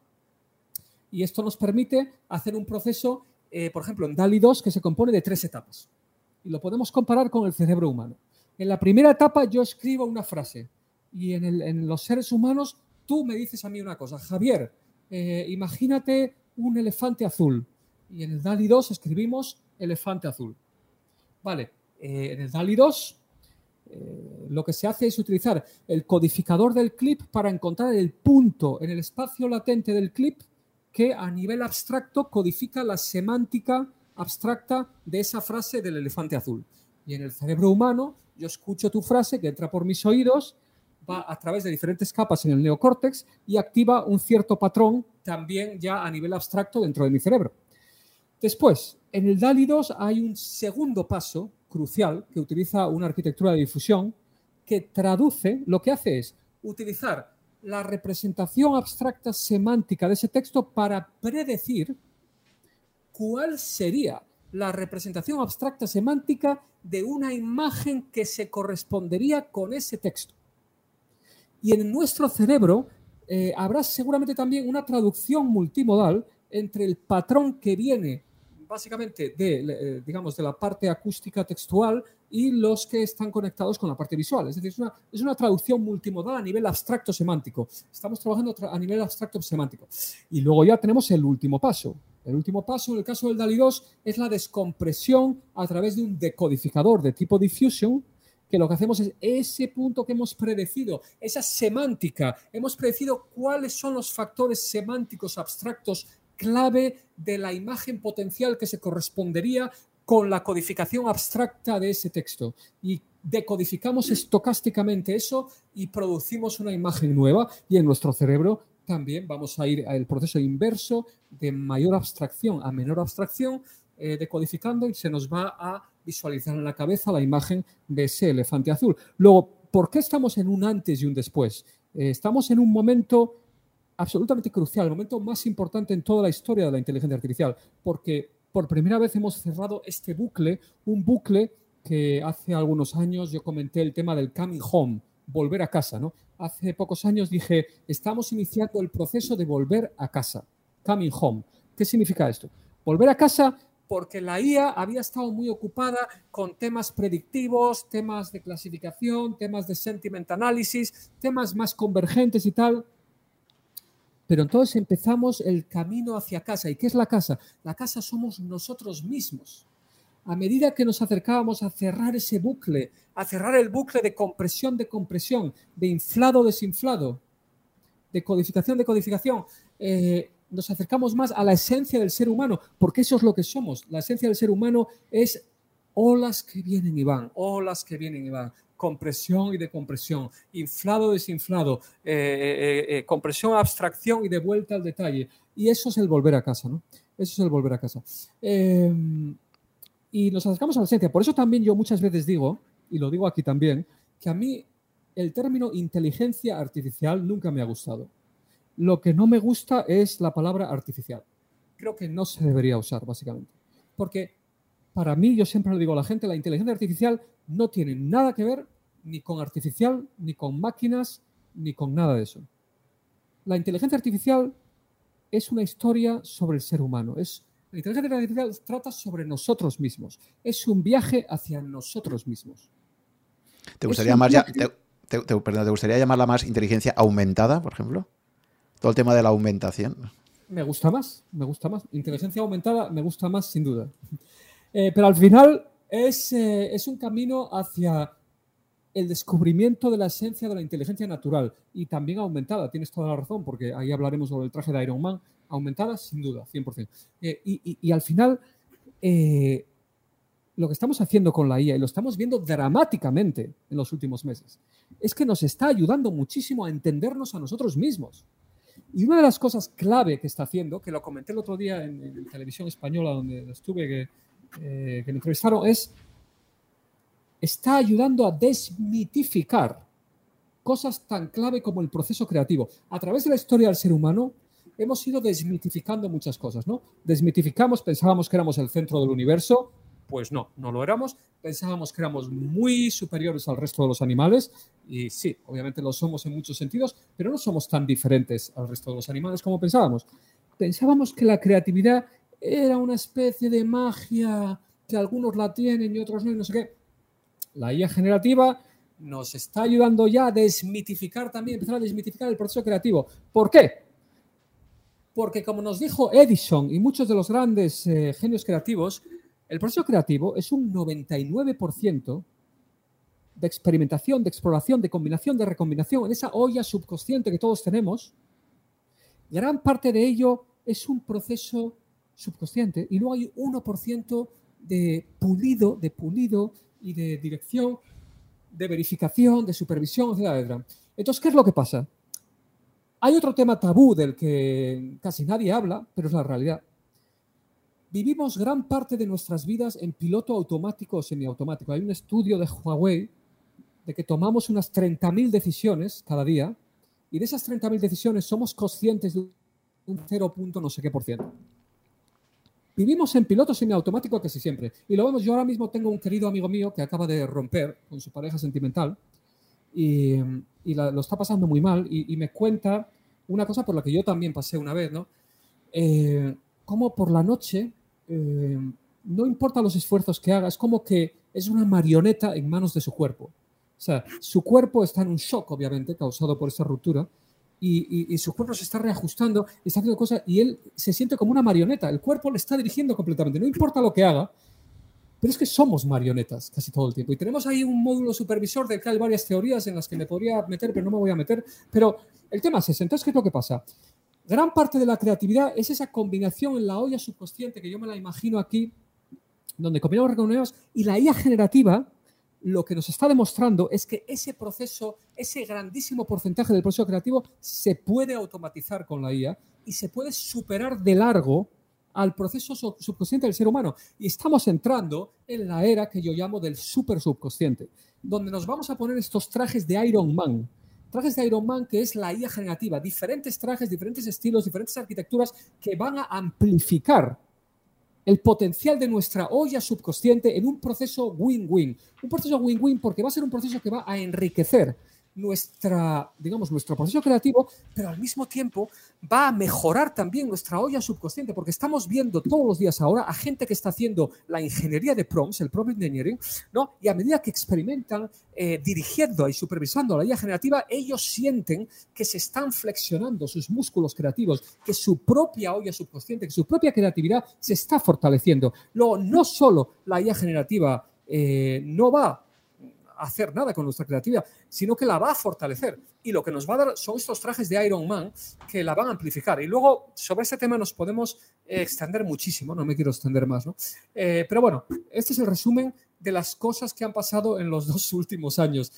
Y esto nos permite hacer un proceso, eh, por ejemplo, en DALI 2, que se compone de tres etapas. Y lo podemos comparar con el cerebro humano. En la primera etapa yo escribo una frase y en, los seres humanos tú me dices a mí una cosa, Javier, eh, imagínate un elefante azul. Y en el DALI 2 escribimos elefante azul. Vale, eh, en el DALI 2 eh, lo que se hace es utilizar el codificador del clip para encontrar el punto en el espacio latente del clip que a nivel abstracto codifica la semántica abstracta de esa frase del elefante azul. Y en el cerebro humano yo escucho tu frase que entra por mis oídos, va a través de diferentes capas en el neocórtex y activa un cierto patrón también ya a nivel abstracto dentro de mi cerebro. Después, en el DALI 2 hay un segundo paso crucial que utiliza una arquitectura de difusión que traduce, lo que hace es utilizar la representación abstracta semántica de ese texto para predecir cuál sería la representación abstracta semántica de una imagen que se correspondería con ese texto. Y en nuestro cerebro eh, habrá seguramente también una traducción multimodal entre el patrón que viene básicamente de, eh, digamos, de la parte acústica textual y los que están conectados con la parte visual. Es decir, es una, es una traducción multimodal a nivel abstracto semántico. Estamos trabajando a nivel abstracto semántico. Y luego ya tenemos el último paso. El último paso, en el caso del DALI 2, es la descompresión a través de un decodificador de tipo diffusion, que lo que hacemos es ese punto que hemos predecido, esa semántica, hemos predecido cuáles son los factores semánticos abstractos clave de la imagen potencial que se correspondería con la codificación abstracta de ese texto. Y decodificamos estocásticamente eso y producimos una imagen nueva y en nuestro cerebro también vamos a ir al proceso inverso de mayor abstracción a menor abstracción, eh, decodificando y se nos va a visualizar en la cabeza la imagen de ese elefante azul. Luego, ¿por qué estamos en un antes y un después? Eh, estamos en un momento absolutamente crucial, el momento más importante en toda la historia de la inteligencia artificial, porque por primera vez hemos cerrado este bucle, un bucle que hace algunos años yo comenté el tema del coming home, volver a casa, ¿no? Hace pocos años dije, estamos iniciando el proceso de volver a casa, coming home. ¿Qué significa esto? Volver a casa porque la IA había estado muy ocupada con temas predictivos, temas de clasificación, temas de sentiment analysis, temas más convergentes y tal, pero entonces empezamos el camino hacia casa. ¿Y qué es la casa? La casa somos nosotros mismos. A medida que nos acercábamos a cerrar ese bucle, a cerrar el bucle de compresión de compresión, de inflado desinflado, de codificación de codificación, eh, nos acercamos más a la esencia del ser humano, porque eso es lo que somos. La esencia del ser humano es olas que vienen y van, olas que vienen y van compresión y decompresión, inflado, desinflado, eh, eh, eh, compresión, abstracción y de vuelta al detalle. Y eso es el volver a casa, ¿no? Eso es el volver a casa. Em, y nos acercamos a la esencia. Por eso también yo muchas veces digo, y lo digo aquí también, que a mí el término inteligencia artificial nunca me ha gustado. Lo que no me gusta es la palabra artificial. creo que no se debería usar, básicamente. Porque para mí, yo siempre lo digo a la gente, la inteligencia artificial no tiene nada que ver ni con artificial, ni con máquinas, ni con nada de eso. La inteligencia artificial es una historia sobre el ser humano. Es, la inteligencia artificial trata sobre nosotros mismos. Es un viaje hacia nosotros mismos. ¿Te gustaría, más te, gustaría llamarla más inteligencia aumentada, por ejemplo? Todo el tema de la aumentación. Me gusta más, me gusta más. Inteligencia aumentada me gusta más, sin duda. Eh, pero al final es, eh, es un camino hacia el descubrimiento de la esencia de la inteligencia natural y también aumentada, tienes toda la razón, porque ahí hablaremos sobre el traje de Iron Man, aumentada sin duda, 100%. Eh, y, al final, eh, lo que estamos haciendo con la IA, y lo estamos viendo dramáticamente en los últimos meses, es que nos está ayudando muchísimo a entendernos a nosotros mismos. Y una de las cosas clave que está haciendo, que lo comenté el otro día en, televisión española donde estuve, que, eh, que me entrevistaron, es está ayudando a desmitificar cosas tan clave como el proceso creativo. A través de la historia del ser humano hemos ido desmitificando muchas cosas, ¿no? Desmitificamos, pensábamos que éramos el centro del universo, pues no, no lo éramos. Pensábamos que éramos muy superiores al resto de los animales y sí, obviamente lo somos en muchos sentidos, pero no somos tan diferentes al resto de los animales como pensábamos. Pensábamos que la creatividad era una especie de magia que algunos la tienen y otros no, y no sé qué la IA generativa nos está ayudando ya a desmitificar también, empezar a desmitificar el proceso creativo. ¿Por qué? Porque como nos dijo Edison y muchos de los grandes eh, genios creativos, el proceso creativo es un 99% de experimentación, de exploración, de combinación, de recombinación, en esa olla subconsciente que todos tenemos. Gran parte de ello es un proceso subconsciente y luego hay 1% de pulido, de pulido, y de dirección, de verificación, de supervisión, etc. Entonces, ¿qué es lo que pasa? Hay otro tema tabú del que casi nadie habla, pero es la realidad. Vivimos gran parte de nuestras vidas en piloto automático o semiautomático. Hay un estudio de Huawei de que tomamos unas 30.000 decisiones cada día y de esas 30.000 decisiones somos conscientes de un 0. no sé qué por ciento. Vivimos en piloto semiautomático casi siempre. Y lo vemos, yo ahora mismo tengo un querido amigo mío que acaba de romper con su pareja sentimental y, lo está pasando muy mal y, me cuenta una cosa por la que yo también pasé una vez, ¿no? Eh, como por la noche, eh, no importa los esfuerzos que haga, es como que es una marioneta en manos de su cuerpo. O sea, su cuerpo está en un shock, obviamente, causado por esa ruptura, y, su cuerpo se está reajustando, está haciendo cosas y él se siente como una marioneta. El cuerpo le está dirigiendo completamente, no importa lo que haga, pero es que somos marionetas casi todo el tiempo. Y tenemos ahí un módulo supervisor del que hay varias teorías en las que me podría meter, pero no me voy a meter. Pero el tema es ese. Entonces, ¿qué es lo que pasa? Gran parte de la creatividad es esa combinación en la olla subconsciente que yo me la imagino aquí, donde combinamos reconocemos y la IA generativa lo que nos está demostrando es que ese proceso, ese grandísimo porcentaje del proceso creativo se puede automatizar con la IA y se puede superar de largo al proceso subconsciente del ser humano. Y estamos entrando en la era que yo llamo del super subconsciente, donde nos vamos a poner estos trajes de Iron Man. Trajes de Iron Man que es la IA generativa, diferentes trajes, diferentes estilos, diferentes arquitecturas que van a amplificar el potencial de nuestra olla subconsciente en un proceso win-win. Un proceso win-win porque va a ser un proceso que va a enriquecer nuestra, digamos, nuestro proceso creativo, pero al mismo tiempo va a mejorar también nuestra olla subconsciente, porque estamos viendo todos los días ahora a gente que está haciendo la ingeniería de prompts, el prompt engineering, ¿no? Y a medida que experimentan eh, dirigiendo y supervisando la IA generativa, ellos sienten que se están flexionando sus músculos creativos, que su propia olla subconsciente, que su propia creatividad se está fortaleciendo. Luego, no solo la IA generativa eh, no va hacer nada con nuestra creatividad, sino que la va a fortalecer. Y lo que nos va a dar son estos trajes de Iron Man que la van a amplificar. Y luego sobre este tema nos podemos eh, extender muchísimo, no me quiero extender más, ¿no? Eh, pero bueno, este es el resumen de las cosas que han pasado en los dos últimos años.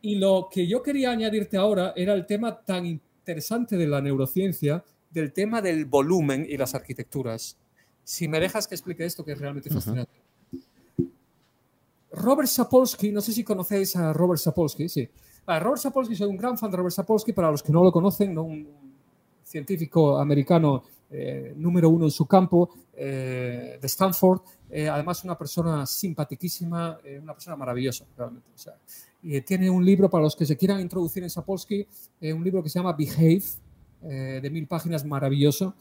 Y lo que yo quería añadirte ahora era el tema tan interesante de la neurociencia, del tema del volumen y las arquitecturas. Si me dejas que explique esto, que es realmente fascinante. Robert Sapolsky, no sé si conocéis a Robert Sapolsky, sí. Robert Sapolsky, soy un gran fan de Robert Sapolsky, para los que no lo conocen, un científico americano número uno en su campo, de Stanford, además una persona simpaticísima, una persona maravillosa, realmente. y tiene un libro para los que se quieran introducir en Sapolsky, un libro que se llama Behave, de mil páginas, maravilloso,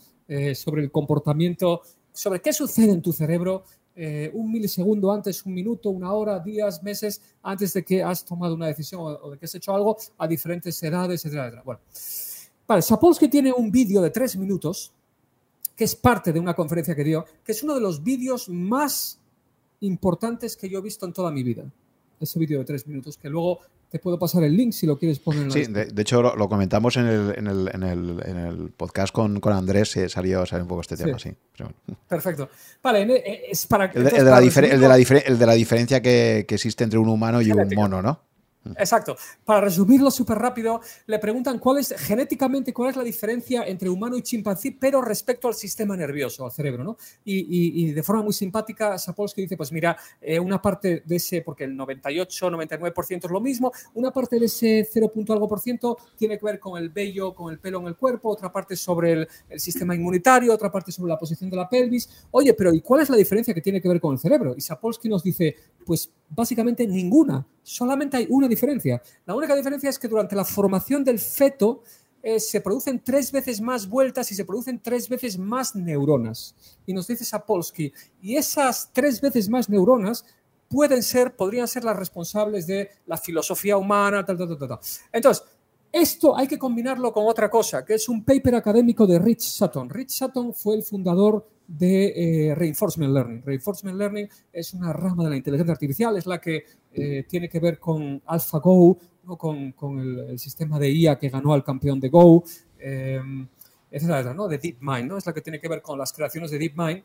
sobre el comportamiento, sobre qué sucede en tu cerebro eh, un milisegundo antes, un minuto, una hora, días, meses, antes de que has tomado una decisión o, de que has hecho algo a diferentes edades, etcétera, Bueno, vale, Sapolsky tiene un vídeo de tres minutos que es parte de una conferencia que dio, que es uno de los vídeos más importantes que yo he visto en toda mi vida. Ese vídeo de tres minutos, que luego te puedo pasar el link si lo quieres poner en la Sí, de, hecho lo, comentamos en el, en el, en el, en el podcast con, con Andrés, eh, salió, salió un poco este tema, sí. Perfecto. Vale, e, es para... El de la diferencia que, que, existe entre un humano y un mono, ¿no? Exacto. Para resumirlo súper rápido, le preguntan cuál es genéticamente cuál es la diferencia entre humano y chimpancé, pero respecto al sistema nervioso, al cerebro, ¿no? Y, de forma muy simpática, Sapolsky dice, pues mira, eh, una parte de ese, porque el 98, 99% es lo mismo, una parte de ese 0. algo por ciento tiene que ver con el vello, con el pelo en el cuerpo, otra parte sobre el, el sistema inmunitario, otra parte sobre la posición de la pelvis. Oye, pero ¿y cuál es la diferencia que tiene que ver con el cerebro? Y Sapolsky nos dice, pues básicamente ninguna, solamente hay una diferencia. La única diferencia es que durante la formación del feto eh, se producen tres veces más vueltas y se producen tres veces más neuronas. Y nos dice Sapolsky, y esas tres veces más neuronas pueden ser, podrían ser las responsables de la filosofía humana, tal, tal, tal, tal. Entonces, esto hay que combinarlo con otra cosa, que es un paper académico de Rich Sutton. Rich Sutton fue el fundador de eh, Reinforcement Learning. Reinforcement Learning es una rama de la inteligencia artificial, es la que eh, tiene que ver con AlphaGo, ¿no? con, con el, sistema de IA que ganó al campeón de Go, eh, etcétera, ¿no? de DeepMind, ¿no? es la que tiene que ver con las creaciones de DeepMind.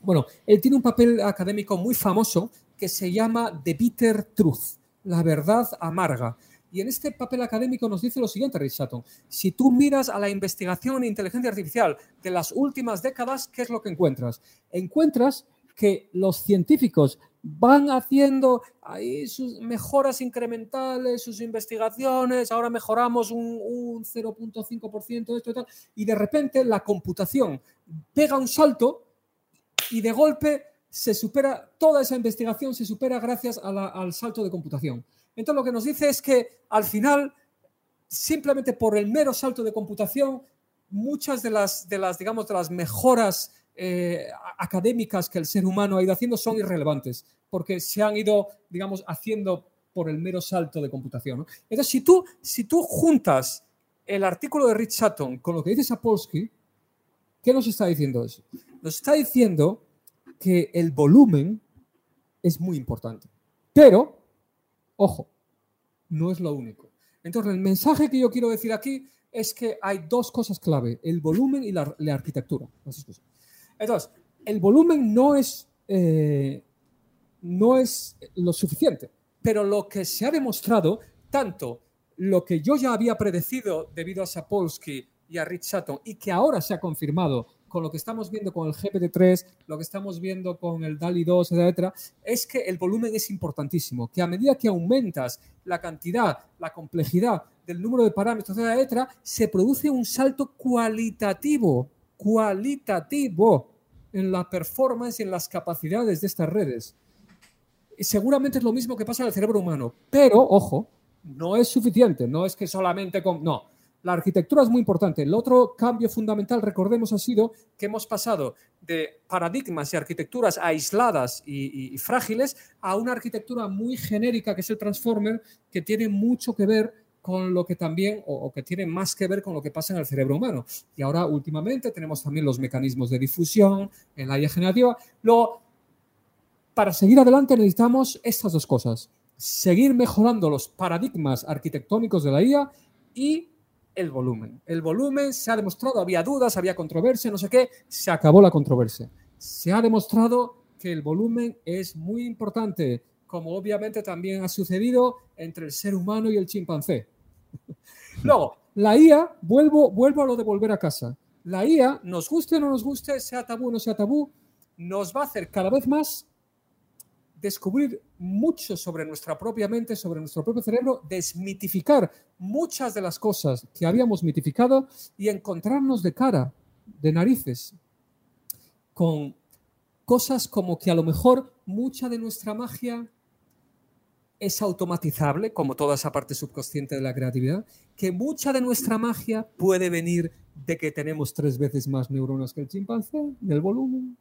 Bueno, él tiene un papel académico muy famoso que se llama The Bitter Truth, la verdad amarga. Y en este papel académico nos dice lo siguiente, Rich Sutton. Si tú miras a la investigación en inteligencia artificial de las últimas décadas, ¿qué es lo que encuentras? Encuentras que los científicos van haciendo ahí sus mejoras incrementales, sus investigaciones, ahora mejoramos un, un 0.5% esto y tal, y de repente la computación pega un salto y de golpe se supera, toda esa investigación se supera gracias al salto de computación. Entonces lo que nos dice es que al final, simplemente por el mero salto de computación, muchas de las, de las digamos, de las mejoras eh, académicas que el ser humano ha ido haciendo son irrelevantes, porque se han ido, digamos, haciendo por el mero salto de computación. Entonces, si tú, si tú juntas el artículo de Rich Sutton con lo que dice Sapolsky, ¿qué nos está diciendo eso? Nos está diciendo que el volumen es muy importante. Pero Ojo, no es lo único. Entonces, el mensaje que yo quiero decir aquí es que hay dos cosas clave, el volumen y la, arquitectura. Entonces, el volumen no es, eh, no es lo suficiente, pero lo que se ha demostrado, tanto lo que yo ya había predecido debido a Sapolsky y a Rich Sutton, y que ahora se ha confirmado con lo que estamos viendo con el GPT-3, lo que estamos viendo con el DALI 2, etcétera, es que el volumen es importantísimo, que a medida que aumentas la cantidad, la complejidad del número de parámetros, etcétera, se produce un salto cualitativo, cualitativo en la performance y en las capacidades de estas redes. Y seguramente es lo mismo que pasa en el cerebro humano, pero ojo, no es suficiente, no es que solamente con no, la arquitectura es muy importante. El otro cambio fundamental, recordemos, ha sido que hemos pasado de paradigmas y arquitecturas aisladas y, frágiles a una arquitectura muy genérica, que es el Transformer, que tiene mucho que ver con lo que también, o, que tiene más que ver con lo que pasa en el cerebro humano. Y ahora, últimamente, tenemos también los mecanismos de difusión en la IA generativa. Para seguir adelante necesitamos estas dos cosas. Seguir mejorando los paradigmas arquitectónicos de la IA y el volumen. El volumen se ha demostrado, había dudas, había controversia, no sé qué, se acabó la controversia. Se ha demostrado que el volumen es muy importante, como obviamente también ha sucedido entre el ser humano y el chimpancé. Luego, la IA, vuelvo, vuelvo a lo de volver a casa. La IA, nos guste o no nos guste, sea tabú o no sea tabú, nos va a hacer cada vez más descubrir mucho sobre nuestra propia mente, sobre nuestro propio cerebro, desmitificar muchas de las cosas que habíamos mitificado y encontrarnos de cara, de narices con cosas como que a lo mejor mucha de nuestra magia es automatizable, como toda esa parte subconsciente de la creatividad, que mucha de nuestra magia puede venir de que tenemos tres veces más neuronas que el chimpancé, del volumen,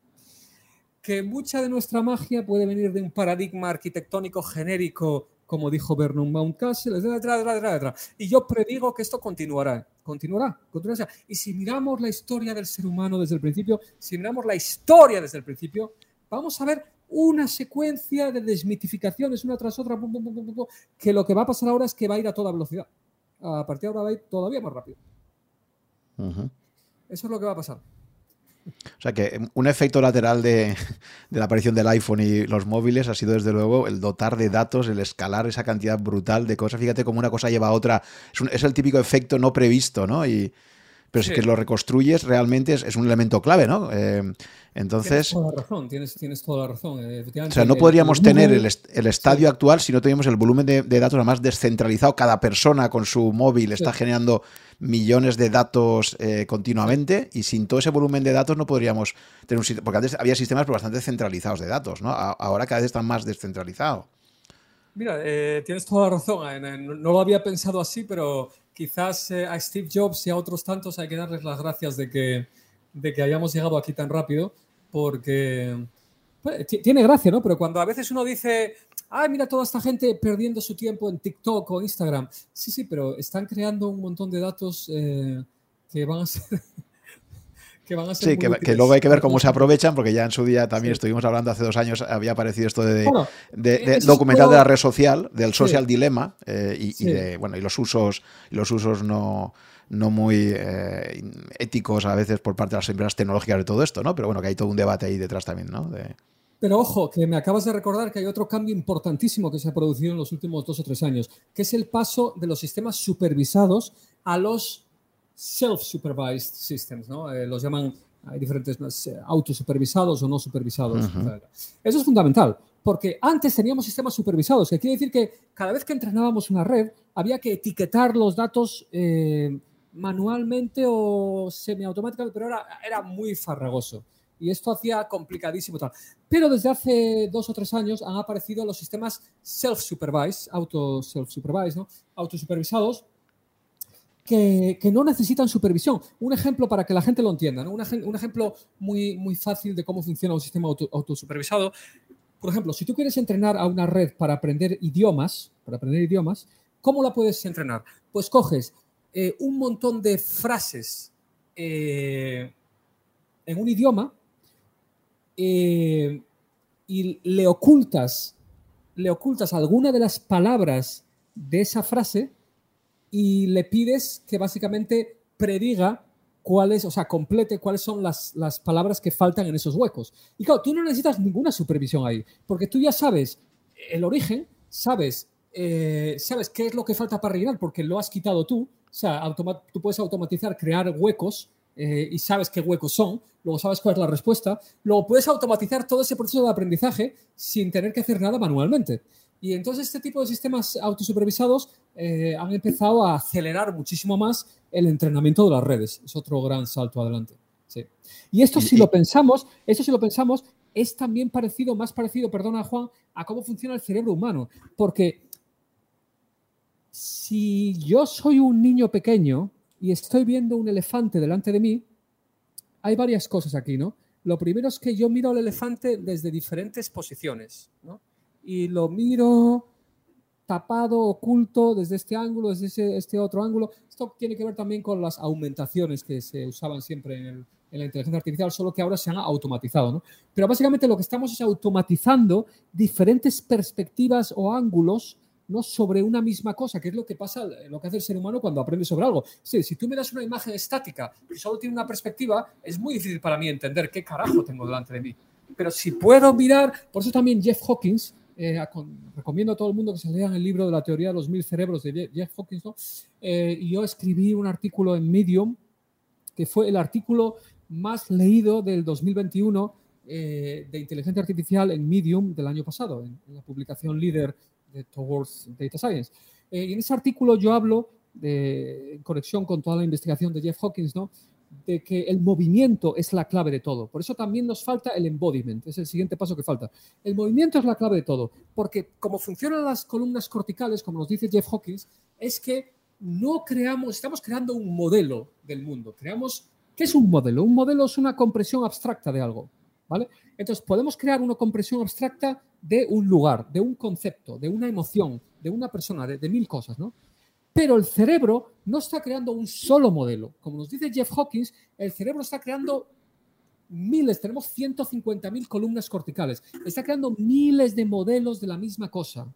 que mucha de nuestra magia puede venir de un paradigma arquitectónico genérico, como dijo Vernon Mountcastle, y yo predigo que esto continuará, continuará, continuará. Y si miramos la historia del ser humano desde el principio, si miramos la historia desde el principio, vamos a ver una secuencia de desmitificaciones una tras otra, que lo que va a pasar ahora es que va a ir a toda velocidad. A partir de ahora va a ir todavía más rápido. Eso es lo que va a pasar. O sea que un efecto lateral de, la aparición del iPhone y los móviles ha sido desde luego el dotar de datos, el escalar esa cantidad brutal de cosas. Fíjate cómo una cosa lleva a otra. Es, el típico efecto no previsto, ¿no? Y, pero si que lo reconstruyes realmente es, un elemento clave, ¿no? Eh, entonces... Tienes toda la razón, tienes, toda la razón. O sea, no podríamos tener el, estadio actual si no tuviéramos el volumen de, datos más descentralizado. Cada persona con su móvil está generando millones de datos eh, continuamente y sin todo ese volumen de datos no podríamos tener un sitio. Porque antes había sistemas bastante centralizados de datos, ¿no? ahora cada vez están más descentralizados. Mira, eh, tienes toda la razón. No lo había pensado así, pero quizás eh, a Steve Jobs y a otros tantos hay que darles las gracias de que, de que hayamos llegado aquí tan rápido, porque pues, tiene gracia, ¿no? Pero cuando a veces uno dice, ay, mira toda esta gente perdiendo su tiempo en TikTok o Instagram, sí, sí, pero están creando un montón de datos eh, que van a ser sí, que, luego hay que ver cómo se aprovechan, porque ya en su día también estuvimos hablando hace dos años, había aparecido esto de, de, documental de la red social, del social dilema, eh, y, de, bueno, y los usos, los usos no, no muy eh, éticos a veces por parte de las empresas tecnológicas de todo esto, ¿no? Pero bueno, que hay todo un debate ahí detrás también, ¿no? Pero ojo, que me acabas de recordar que hay otro cambio importantísimo que se ha producido en los últimos dos o tres años, que es el paso de los sistemas supervisados a los self-supervised systems, ¿no? Eh, los llaman, hay diferentes autosupervisados o no supervisados. Eso es fundamental, porque antes teníamos sistemas supervisados, que quiere decir que cada vez que entrenábamos una red había que etiquetar los datos eh, manualmente o semiautomáticamente, pero era, era muy farragoso. Y esto hacía complicadísimo tal. Pero desde hace dos o tres años han aparecido los sistemas self-supervised, auto-self-supervised, ¿no? autosupervisados, que, no necesitan supervisión. Un ejemplo para que la gente lo entienda, un, ejemplo muy, muy fácil de cómo funciona un sistema autosupervisado. Por ejemplo, si tú quieres entrenar a una red para aprender idiomas, para aprender idiomas, ¿cómo la puedes entrenar? Pues coges eh, un montón de frases eh, en un idioma eh, y le ocultas, le ocultas alguna de las palabras de esa frase y le pides que básicamente prediga cuáles, o sea, complete cuáles son las, palabras que faltan en esos huecos. Y claro, tú no necesitas ninguna supervisión ahí, porque tú ya sabes el origen, sabes, eh, sabes qué es lo que falta para rellenar, porque lo has quitado tú. O sea, tú puedes automatizar, crear huecos eh, y sabes qué huecos son, luego sabes cuál es la respuesta, luego puedes automatizar todo ese proceso de aprendizaje sin tener que hacer nada manualmente. Y entonces este tipo de sistemas autosupervisados eh, han empezado a acelerar muchísimo más el entrenamiento de las redes. Es otro gran salto adelante. Y esto si lo pensamos, esto si lo pensamos, es también parecido, más parecido, perdona Juan, a cómo funciona el cerebro humano. Porque si yo soy un niño pequeño y estoy viendo un elefante delante de mí, hay varias cosas aquí, ¿no? Lo primero es que yo miro al elefante desde diferentes posiciones, ¿no? Y lo miro tapado, oculto desde este ángulo, desde este otro ángulo. Esto tiene que ver también con las aumentaciones que se usaban siempre en, la inteligencia artificial, solo que ahora se han automatizado. ¿no? Pero básicamente lo que estamos es automatizando diferentes perspectivas o ángulos ¿no? sobre una misma cosa, que es lo que pasa, lo que hace el ser humano cuando aprende sobre algo. Sí, si tú me das una imagen estática y solo tiene una perspectiva, es muy difícil para mí entender qué carajo tengo delante de mí. Pero si puedo mirar, por eso también Jeff Hawkins eh, recomiendo a todo el mundo que se lean el libro de la teoría de los mil cerebros de Jeff Hawkins, eh, y yo escribí un artículo en Medium, que fue el artículo más leído del 2021 eh, de inteligencia artificial en Medium del año pasado, en, la publicación líder de Towards Data Science. y en ese artículo yo hablo, de, en conexión con toda la investigación de Jeff Hawkins, ¿no? De que el movimiento es la clave de todo. Por eso también nos falta el embodiment, es el siguiente paso que falta. El movimiento es la clave de todo, porque como funcionan las columnas corticales, como nos dice Jeff Hawkins, es que no creamos, estamos creando un modelo del mundo. Creamos, ¿qué es un modelo? Un modelo es una compresión abstracta de algo, ¿vale? Entonces podemos crear una compresión abstracta de un lugar, de un concepto, de una emoción, de una persona, de, de mil cosas, ¿no? Pero el cerebro no está creando un solo modelo. Como nos dice Jeff Hawkins, el cerebro está creando miles, tenemos 150.000 columnas corticales, está creando miles de modelos de la misma cosa.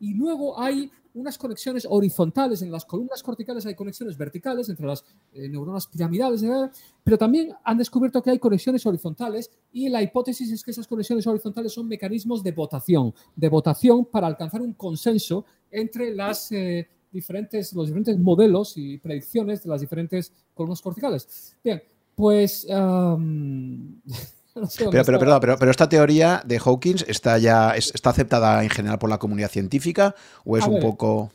Y luego hay unas conexiones horizontales, en las columnas corticales hay conexiones verticales entre las eh, neuronas piramidales, pero también han descubierto que hay conexiones horizontales y la hipótesis es que esas conexiones horizontales son mecanismos de votación, de votación para alcanzar un consenso entre las... Eh, diferentes, los diferentes modelos y predicciones de las diferentes columnas corticales. Bien, pues... pero, pero, pero, pero, esta teoría de Hawkins está ya está aceptada en general por la comunidad científica o es un poco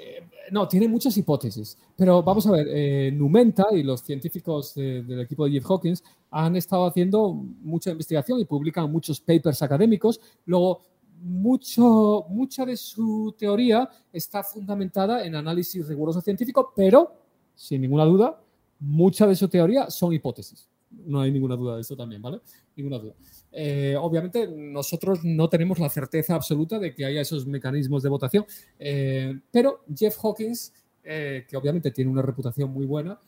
eh, no, tiene muchas hipótesis, pero vamos a ver, eh, Numenta y los científicos del equipo de Jeff Hawkins han estado haciendo mucha investigación y publican muchos papers académicos. Luego, mucha de su teoría está fundamentada en análisis riguroso científico, pero, sin ninguna duda, mucha de su teoría son hipótesis. No hay ninguna duda de eso también, ¿vale? Ninguna duda. Eh, obviamente, nosotros no tenemos la certeza absoluta de que haya esos mecanismos de votación, eh, pero Jeff Hawkins, eh, que obviamente tiene una reputación muy buena,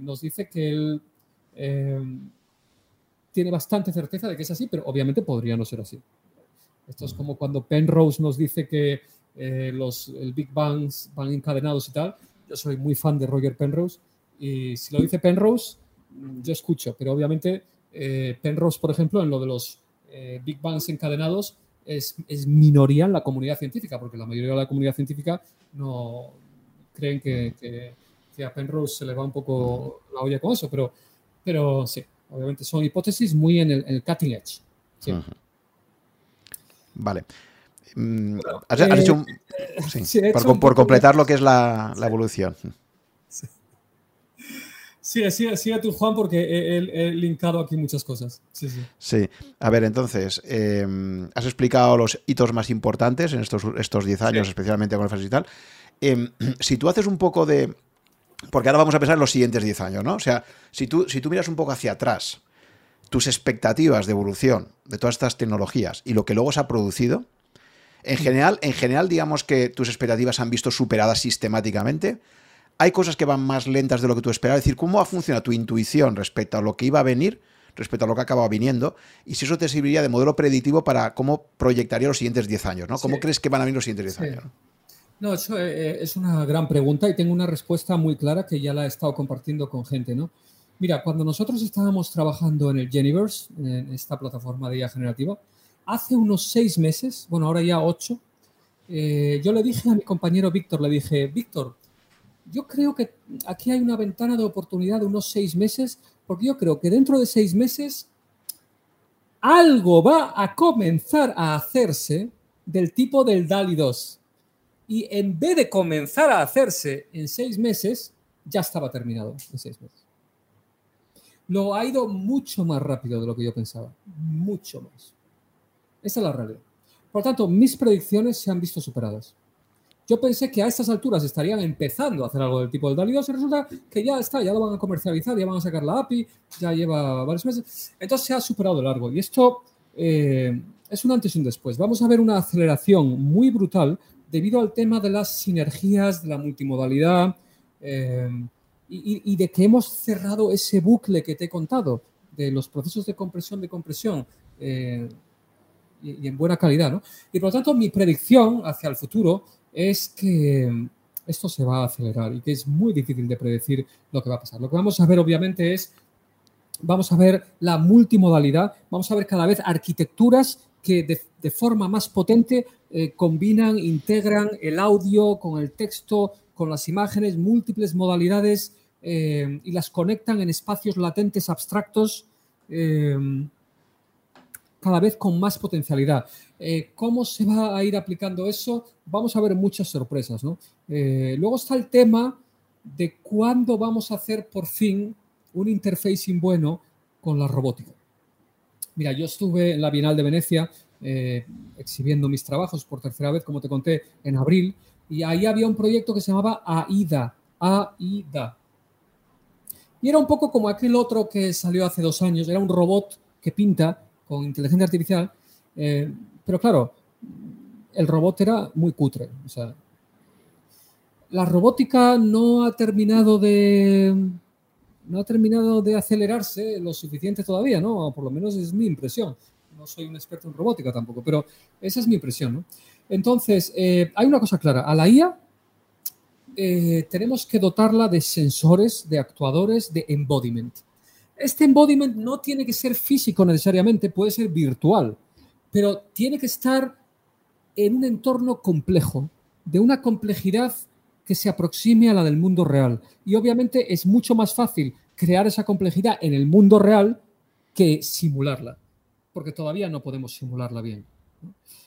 nos dice que él tiene bastante certeza de que es así, pero obviamente podría no ser así. Esto es como cuando Penrose nos dice que eh, los, el Big Bangs van encadenados y tal. Yo soy muy fan de Roger Penrose y si lo dice Penrose, yo escucho, pero obviamente eh, Penrose, por ejemplo, en lo de los eh, Big Bangs encadenados, es, es, minoría en la comunidad científica, porque la mayoría de la comunidad científica no creen que, que, a Penrose se le va un poco la olla con eso, pero, pero sí, obviamente son hipótesis muy en el, cutting edge. Sí. Vale. Mm, has, hecho un, por, completar lo que es la, evolución. Sí. Sigue, sigue, tú, Juan, porque he, linkado aquí muchas cosas. Sí, sí. A ver, entonces, em, has explicado los hitos más importantes en estos, estos 10 años, especialmente con el fase y tal. Em, si tú haces un poco de... Porque ahora vamos a pensar en los siguientes 10 años, ¿no? O sea, si tú, si tú miras un poco hacia atrás, tus expectativas de evolución de todas estas tecnologías y lo que luego se ha producido, en general, en general digamos que tus expectativas han visto superadas sistemáticamente. Hay cosas que van más lentas de lo que tú esperabas. Es decir, ¿cómo ha funcionado tu intuición respecto a lo que iba a venir, respecto a lo que acababa viniendo? Y si eso te serviría de modelo predictivo para cómo proyectaría los siguientes 10 años, ¿no? ¿Cómo crees que van a venir los siguientes 10 años? No, eso eh, es una gran pregunta y tengo una respuesta muy clara que ya la he estado compartiendo con gente, ¿no? Mira, cuando nosotros estábamos trabajando en el Geniverse, en esta plataforma de IA generativa, hace unos seis meses, bueno, ahora ya ocho, eh, yo le dije a mi compañero Víctor, le dije, Víctor, yo creo que aquí hay una ventana de oportunidad de unos seis meses, porque yo creo que dentro de seis meses algo va a comenzar a hacerse del tipo del DALI 2. Y en vez de comenzar a hacerse en seis meses, ya estaba terminado en seis meses lo ha ido mucho más rápido de lo que yo pensaba, mucho más. Esa es la realidad. Por tanto, mis predicciones se han visto superadas. Yo pensé que a estas alturas estarían empezando a hacer algo del tipo del DALI 2 y resulta que ya está, ya lo van a comercializar, ya van a sacar la API, ya lleva varios meses. Entonces se ha superado de largo y esto eh, es un antes y un después. Vamos a ver una aceleración muy brutal debido al tema de las sinergias, de la multimodalidad. Eh, y, de que hemos cerrado ese bucle que te he contado de los procesos de compresión de compresión eh, y, en buena calidad. ¿no? Y por lo tanto, mi predicción hacia el futuro es que esto se va a acelerar y que es muy difícil de predecir lo que va a pasar. Lo que vamos a ver, obviamente, es, vamos a ver la multimodalidad, vamos a ver cada vez arquitecturas que de, forma más potente eh, combinan, integran el audio con el texto, con las imágenes, múltiples modalidades eh, y las conectan en espacios latentes abstractos eh, cada vez con más potencialidad. Eh, ¿Cómo se va a ir aplicando eso? Vamos a ver muchas sorpresas. luego está el tema de cuándo vamos a hacer por fin un interfacing bueno con la robótica. Mira, yo estuve en la Bienal de Venecia exhibiendo mis trabajos por tercera vez, como te conté, en abril, y ahí había un proyecto que se llamaba AIDA, AIDA. Y era un poco como aquel otro que salió hace dos años, era un robot que pinta con inteligencia artificial, eh, pero claro, el robot era muy cutre. O sea, la robótica no ha terminado de no ha terminado de acelerarse lo suficiente todavía, ¿no? por lo menos es mi impresión. No soy un experto en robótica tampoco, pero esa es mi impresión, ¿no? Entonces, eh, hay una cosa clara. A la IA eh, tenemos que dotarla de sensores, de actuadores, de embodiment. Este embodiment no tiene que ser físico necesariamente, puede ser virtual, pero tiene que estar en un entorno complejo, de una complejidad que se aproxime a la del mundo real. Y obviamente es mucho más fácil crear esa complejidad en el mundo real que simularla, porque todavía no podemos simularla bien.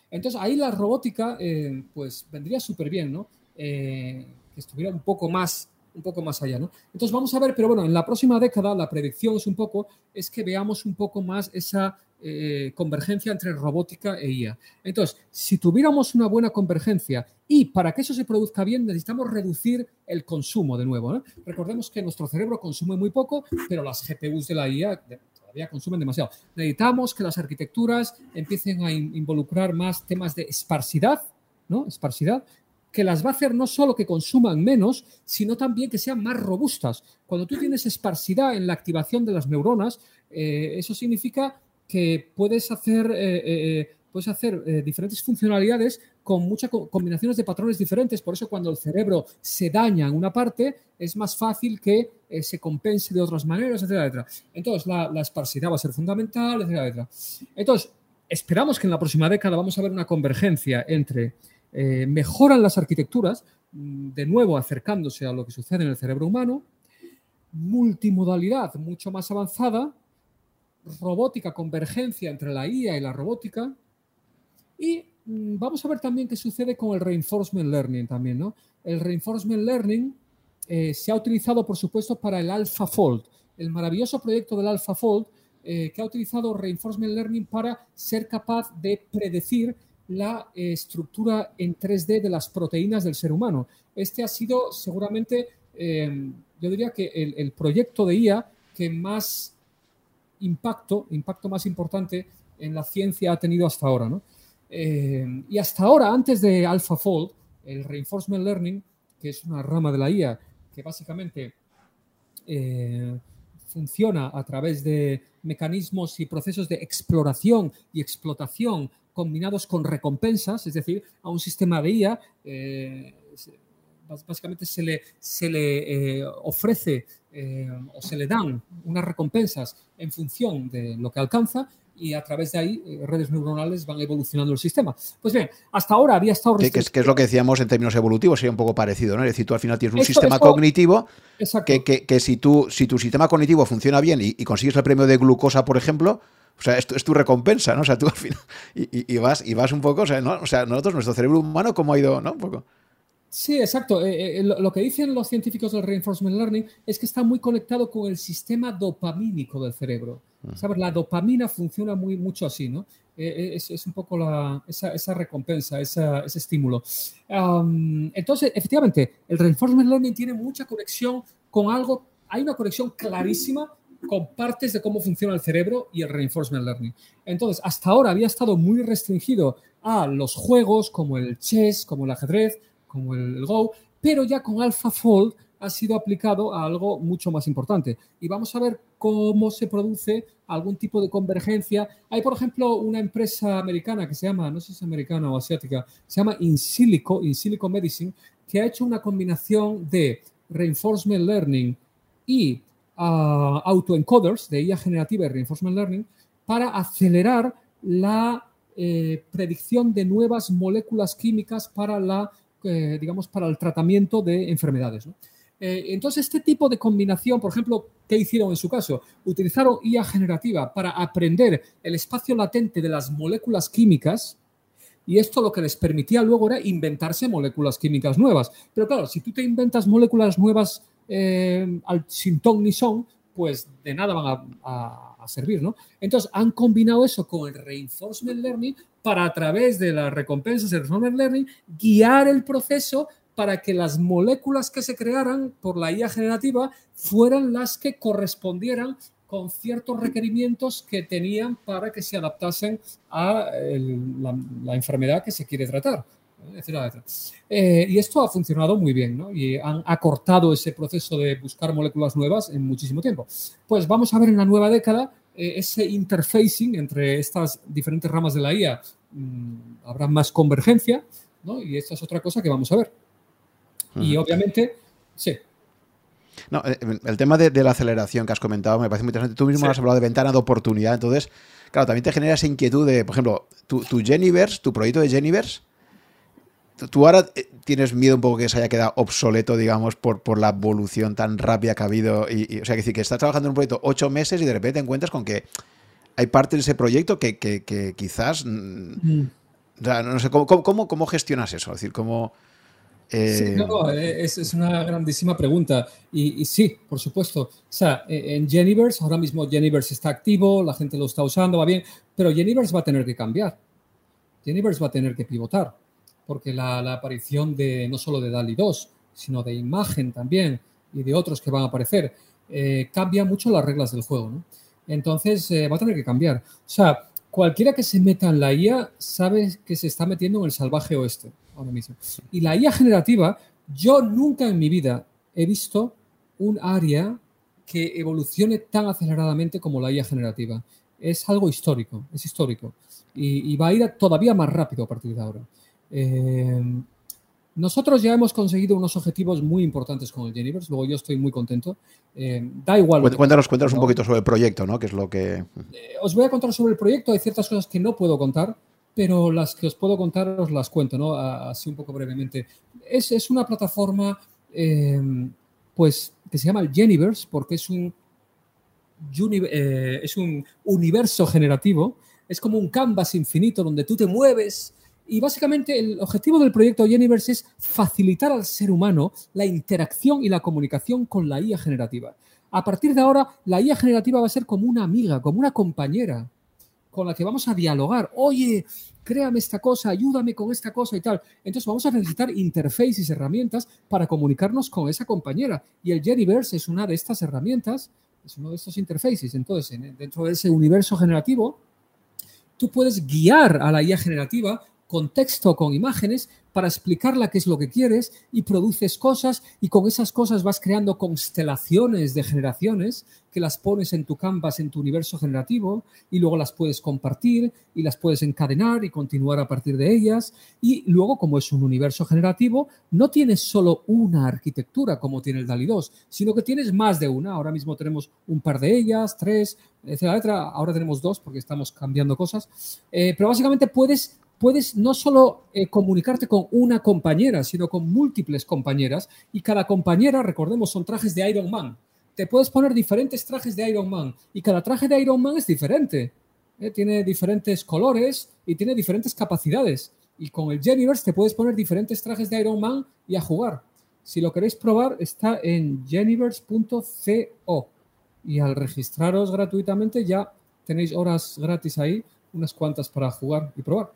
Entonces ahí la robótica eh, pues vendría súper bien, ¿no? Eh, que estuviera un poco más un poco más allá, ¿no? Entonces vamos a ver, pero bueno, en la próxima década la predicción es un poco, es que veamos un poco más esa eh, convergencia entre robótica e IA. Entonces, si tuviéramos una buena convergencia y para que eso se produzca bien necesitamos reducir el consumo de nuevo. Recordemos que nuestro cerebro consume muy poco, pero las GPUs de la IA consumen demasiado. Necesitamos que las arquitecturas empiecen a involucrar más temas de esparcidad, ¿no? Esparcidad, que las va a hacer no solo que consuman menos, sino también que sean más robustas. Cuando tú tienes esparcidad en la activación de las neuronas, eh, eso significa que puedes hacer, eh, eh, puedes hacer diferentes funcionalidades con muchas combinaciones de patrones diferentes. Por eso cuando el cerebro se daña en una parte, es más fácil que se compense de otras maneras, etcétera, Entonces, la, la, esparcidad va a ser fundamental, etcétera, Entonces, esperamos que en la próxima década vamos a ver una convergencia entre eh, mejoran las arquitecturas, mm, de nuevo acercándose a lo que sucede en el cerebro humano, multimodalidad mucho más avanzada, robótica, convergencia entre la IA y la robótica, y mm, vamos a ver también qué sucede con el reinforcement learning también, ¿no? El reinforcement learning eh, se ha utilizado, por supuesto, para el AlphaFold, el maravilloso proyecto del AlphaFold, eh, que ha utilizado reinforcement learning para ser capaz de predecir la eh, estructura en 3D de las proteínas del ser humano. Este ha sido seguramente, eh, yo diría que el, proyecto de IA que más impacto, impacto más importante en la ciencia ha tenido hasta ahora. Eh, y hasta ahora, antes de AlphaFold, el Reinforcement Learning, que es una rama de la IA que básicamente funciona a través de mecanismos y procesos de exploración y explotación combinados con recompensas, es decir, a un sistema de IA, eh, básicamente se le, se le eh, ofrece eh, o se le dan unas recompensas en función de lo que alcanza y a través de ahí redes neuronales van evolucionando el sistema. Pues bien, hasta ahora había estado... Que, es, que es lo que decíamos en términos evolutivos, sería un poco parecido, ¿no? Es decir, tú al final tienes un sistema cognitivo que, que, si, tú, si tu sistema cognitivo funciona bien y, y consigues el premio de glucosa, por ejemplo, o sea, esto es tu recompensa, ¿no? O sea, tú al final. Y, vas, y vas un poco, o sea, ¿no? o sea, nosotros, nuestro cerebro humano, ¿cómo ha ido, ¿no? Un poco. Sí, exacto. Eh, eh, lo, que dicen los científicos del reinforcement learning es que está muy conectado con el sistema dopamínico del cerebro. Mm. ¿Sabes? La dopamina funciona muy mucho así, ¿no? Eh, es, un poco la, esa, recompensa, ese estímulo. entonces, efectivamente, el reinforcement learning tiene mucha conexión con algo, hay una conexión clarísima con partes de cómo funciona el cerebro y el reinforcement learning. Entonces, hasta ahora había estado muy restringido a los juegos como el chess, como el ajedrez, como el, Go, pero ya con AlphaFold ha sido aplicado a algo mucho más importante. Y vamos a ver cómo se produce algún tipo de convergencia. Hay, por ejemplo, una empresa americana que se llama, no sé si es americana o asiática, se llama InSilico, InSilico Medicine, que ha hecho una combinación de reinforcement learning y autoencoders de IA generativa y reinforcement learning para acelerar la eh, predicción de nuevas moléculas químicas para la, eh, digamos, para el tratamiento de enfermedades. Eh, entonces, este tipo de combinación, por ejemplo, ¿qué hicieron en su caso? Utilizaron IA generativa para aprender el espacio latente de las moléculas químicas y esto lo que les permitía luego era inventarse moléculas químicas nuevas. Pero claro, si tú te inventas moléculas nuevas eh, sin ton ni son, pues de nada van a, servir, ¿no? Entonces han combinado eso con el reinforcement learning para a través de las recompensas del reinforcement learning guiar el proceso para que las moléculas que se crearan por la IA generativa fueran las que correspondieran con ciertos requerimientos que tenían para que se adaptasen a la, enfermedad que se quiere tratar. Eh, y esto ha funcionado muy bien, ¿no? Y han acortado ese proceso de buscar moléculas nuevas en muchísimo tiempo. Pues vamos a ver en la nueva década eh, ese interfacing entre estas diferentes ramas de la IA. Mm, habrá más convergencia, ¿no? Y esta es otra cosa que vamos a ver. Y obviamente, sí, no, eh, el tema de, la aceleración que has comentado me parece muy interesante. Tú mismo has hablado de ventana de oportunidad, entonces, claro, también te genera esa inquietud de, por ejemplo, tu, tu Geniverse, tu proyecto de Geniverse, tú ahora eh, tienes miedo un poco que se haya quedado obsoleto, digamos, por, por la evolución tan rápida que ha habido. Y, o sea, que decir que estás trabajando en un proyecto ocho meses y de repente te encuentras con que hay parte de ese proyecto que, que, quizás. Mm, mm. O sea, no sé, ¿cómo, cómo, cómo gestionas eso? Es decir, ¿cómo.? Sí, no, eh, es, es, una grandísima pregunta. Y, sí, por supuesto. O sea, en Geniverse, ahora mismo Geniverse está activo, la gente lo está usando, va bien, pero Geniverse va a tener que cambiar. Geniverse va a tener que pivotar, porque la, aparición de no solo de DALI 2, sino de imagen también y de otros que van a aparecer, eh, cambia mucho las reglas del juego. ¿no? Entonces, eh, va a tener que cambiar. O sea, cualquiera que se meta en la IA sabe que se está metiendo en el salvaje oeste ahora mismo. Y la IA generativa, yo nunca en mi vida he visto un área que evolucione tan aceleradamente como la IA generativa. Es algo histórico, es histórico. Y, va a ir todavía más rápido a partir de ahora. Eh, nosotros ya hemos conseguido unos objetivos muy importantes con el Geniverse, luego yo estoy muy contento. Eh, da igual. Cuéntanos, cuéntanos un poquito sobre el proyecto, ¿no? Que es lo que. Eh, os voy a contar sobre el proyecto, hay ciertas cosas que no puedo contar, pero las que os puedo contar os las cuento, ¿no? Así un poco brevemente. Es, es una plataforma, eh, pues, que se llama el Geniverse, porque es un, es un universo generativo, es como un canvas infinito donde tú te mueves. Y básicamente el objetivo del proyecto Geniverse es facilitar al ser humano la interacción y la comunicación con la IA generativa. A partir de ahora, la IA generativa va a ser como una amiga, como una compañera con la que vamos a dialogar. Oye, créame esta cosa, ayúdame con esta cosa y tal. Entonces vamos a necesitar interfaces, herramientas para comunicarnos con esa compañera. Y el Geniverse es una de estas herramientas, es uno de estos interfaces. Entonces, dentro de ese universo generativo, tú puedes guiar a la IA generativa con texto, con imágenes, para explicarla qué es lo que quieres y produces cosas y con esas cosas vas creando constelaciones de generaciones que las pones en tu canvas, en tu universo generativo y luego las puedes compartir y las puedes encadenar y continuar a partir de ellas. Y luego, como es un universo generativo, no tienes solo una arquitectura como tiene el DALI 2, sino que tienes más de una. Ahora mismo tenemos un par de ellas, tres, etcétera. Ahora tenemos dos porque estamos cambiando cosas. Eh, pero básicamente puedes puedes no solo eh, comunicarte con una compañera, sino con múltiples compañeras y cada compañera, recordemos, son trajes de Iron Man. Te puedes poner diferentes trajes de Iron Man y cada traje de Iron Man es diferente. ¿eh? Tiene diferentes colores y tiene diferentes capacidades. Y con el Geniverse te puedes poner diferentes trajes de Iron Man y a jugar. Si lo queréis probar, está en geniverse.co. Y al registraros gratuitamente ya tenéis horas gratis ahí, unas cuantas para jugar y probar.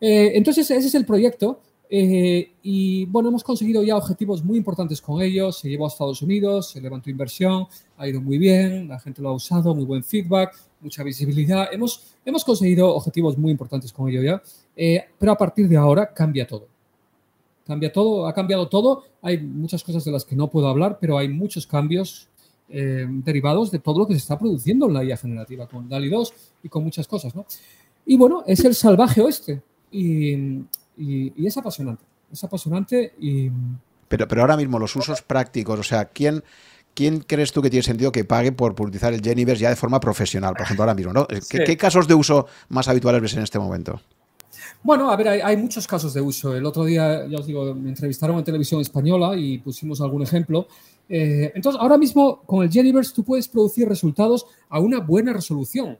Eh, entonces, ese es el proyecto. Eh, y bueno, hemos conseguido ya objetivos muy importantes con ellos. Se llevó a Estados Unidos, se levantó inversión, ha ido muy bien, la gente lo ha usado, muy buen feedback, mucha visibilidad. Hemos, hemos conseguido objetivos muy importantes con ello ya, eh, pero a partir de ahora cambia todo. Cambia todo, ha cambiado todo. Hay muchas cosas de las que no puedo hablar, pero hay muchos cambios derivados de todo lo que se está produciendo en la IA generativa, con DALI 2 y con muchas cosas. ¿no? Y bueno, es el salvaje oeste y, es apasionante. Es apasionante y... Pero, pero ahora mismo los usos prácticos, o sea, ¿quién, ¿quién crees tú que tiene sentido que pague por utilizar el Geniverse ya de forma profesional? Por ejemplo, ahora mismo, ¿no? ¿Qué, casos de uso más habituales ves en este momento? Bueno, a ver, hay, muchos casos de uso. El otro día, ya os digo, me entrevistaron en televisión española y pusimos algún ejemplo. Eh, entonces, ahora mismo con el Geniverse tú puedes producir resultados a una buena resolución.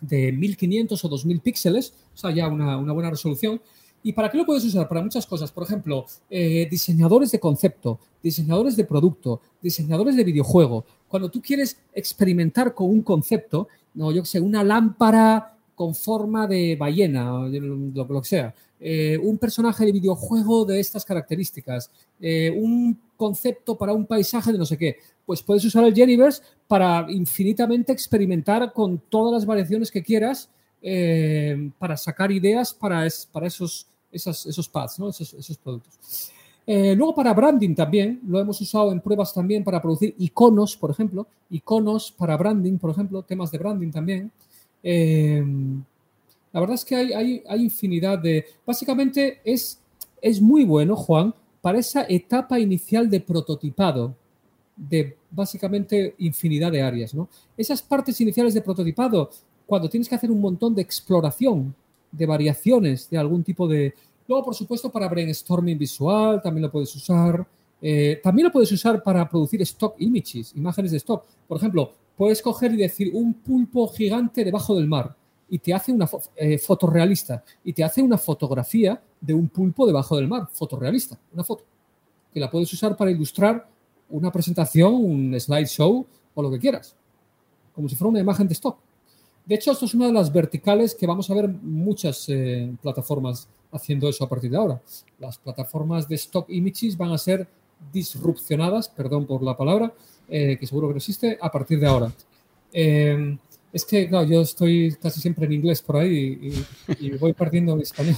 De 1500 o 2000 píxeles, o sea, ya una, una buena resolución. ¿Y para qué lo puedes usar? Para muchas cosas. Por ejemplo, eh, diseñadores de concepto, diseñadores de producto, diseñadores de videojuego. Cuando tú quieres experimentar con un concepto, no, yo sé, una lámpara con forma de ballena, lo, que sea, eh, un personaje de videojuego de estas características, eh, un concepto para un paisaje de no sé qué, pues puedes usar el Geniverse para infinitamente experimentar con todas las variaciones que quieras eh, para sacar ideas para, para esos, esos pads, ¿no? esos, productos. Eh, luego para branding también, lo hemos usado en pruebas también para producir iconos, por ejemplo, iconos para branding, por ejemplo, temas de branding también. Eh, la verdad es que hay, hay, hay, infinidad de... Básicamente es, es muy bueno, Juan, para esa etapa inicial de prototipado de básicamente infinidad de áreas. ¿no? Esas partes iniciales de prototipado cuando tienes que hacer un montón de exploración, de variaciones de algún tipo de... Luego, por supuesto, para brainstorming visual también lo puedes usar. Eh, también lo puedes usar para producir stock images, imágenes de stock. Por ejemplo, puedes coger y decir un pulpo gigante debajo del mar y te hace una eh, fotorrealista y te hace una fotografía de un pulpo debajo del mar, fotorrealista, una foto, que la puedes usar para ilustrar una presentación, un slideshow o lo que quieras, como si fuera una imagen de stock. De hecho, esto es una de las verticales que vamos a ver muchas eh, plataformas haciendo eso a partir de ahora. Las plataformas de stock images van a ser disrupcionadas, perdón por la palabra, eh, que seguro que no existe, a partir de ahora. Eh, es que, claro, yo estoy casi siempre en inglés por ahí y, voy partiendo en español.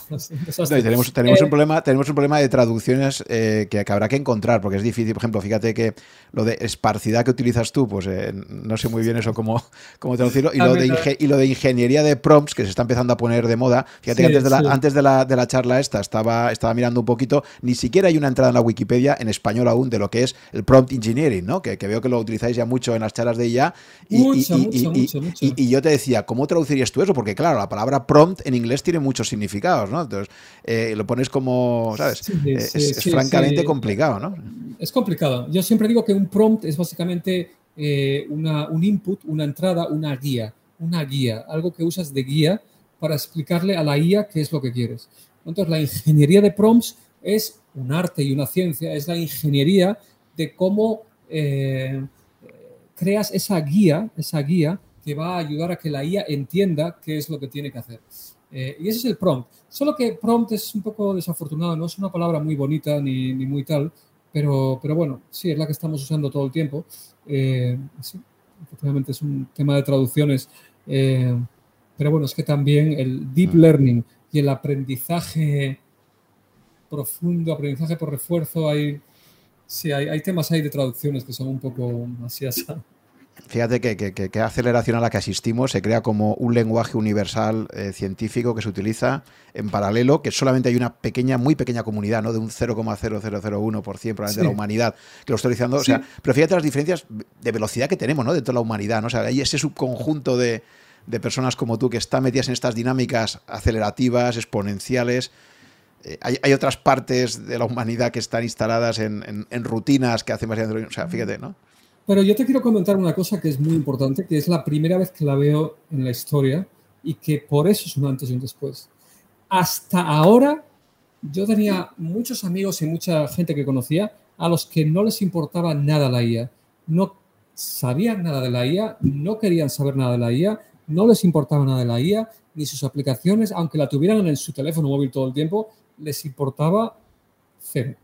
tenemos, tenemos, un eh, problema, tenemos un problema de traducciones eh, que, habrá que encontrar, porque es difícil. Por ejemplo, fíjate que lo de esparcidad que utilizas tú, pues eh, no sé muy bien eso cómo, cómo traducirlo. Y lo, de y lo de ingeniería de prompts, que se está empezando a poner de moda. Fíjate que antes, de la, antes de la, de la, charla esta estaba, estaba mirando un poquito, ni siquiera hay una entrada en la Wikipedia en español aún de lo que es el prompt engineering, ¿no? Que, que veo que lo utilizáis ya mucho en las charlas de IA. Y, mucho, mucho, mucho y, yo te decía, ¿cómo traducirías tú eso? Porque claro, la palabra prompt en inglés tiene muchos significados, ¿no? Entonces, eh, lo pones como, ¿sabes? Eh, es, francamente complicado, ¿no? Es complicado. Yo siempre digo que un prompt es básicamente eh, una, un input, una entrada, una guía, una guía, algo que usas de guía para explicarle a la IA qué es lo que quieres. Entonces, la ingeniería de prompts es un arte y una ciencia, es la ingeniería de cómo creas esa guía, esa guía que va a ayudar a que la IA entienda qué es lo que tiene que hacer. Eh, y ese es el prompt. Solo que prompt es un poco desafortunado, no es una palabra muy bonita ni, ni muy tal, pero, pero bueno, sí, es la que estamos usando todo el tiempo. Eh, sí, efectivamente es un tema de traducciones. Eh, pero bueno, es que también el deep mm. learning y el aprendizaje profundo, aprendizaje por refuerzo, hay, sí, hay, hay temas ahí de traducciones que son un poco así Fíjate que, que, aceleración a la que asistimos se crea como un lenguaje universal eh, científico que se utiliza en paralelo, que solamente hay una pequeña, muy pequeña comunidad, ¿no? De un 0,0001% probablemente de la humanidad que lo está utilizando. O sea, pero fíjate las diferencias de velocidad que tenemos, ¿no? De toda la humanidad, ¿no? O sea, hay ese subconjunto de, personas como tú que están metidas en estas dinámicas acelerativas, exponenciales. Eh, hay, otras partes de la humanidad que están instaladas en, en rutinas que hacen más... O sea, fíjate, ¿no? Pero yo te quiero comentar una cosa que es muy importante, que es la primera vez que la veo en la historia y que por eso es un antes y un después. Hasta ahora yo tenía muchos amigos y mucha gente que conocía a los que no les importaba nada la IA. No sabían nada de la IA, no querían saber nada de la IA, no les importaba nada de la IA, ni sus aplicaciones, aunque la tuvieran en su teléfono móvil todo el tiempo, les importaba cero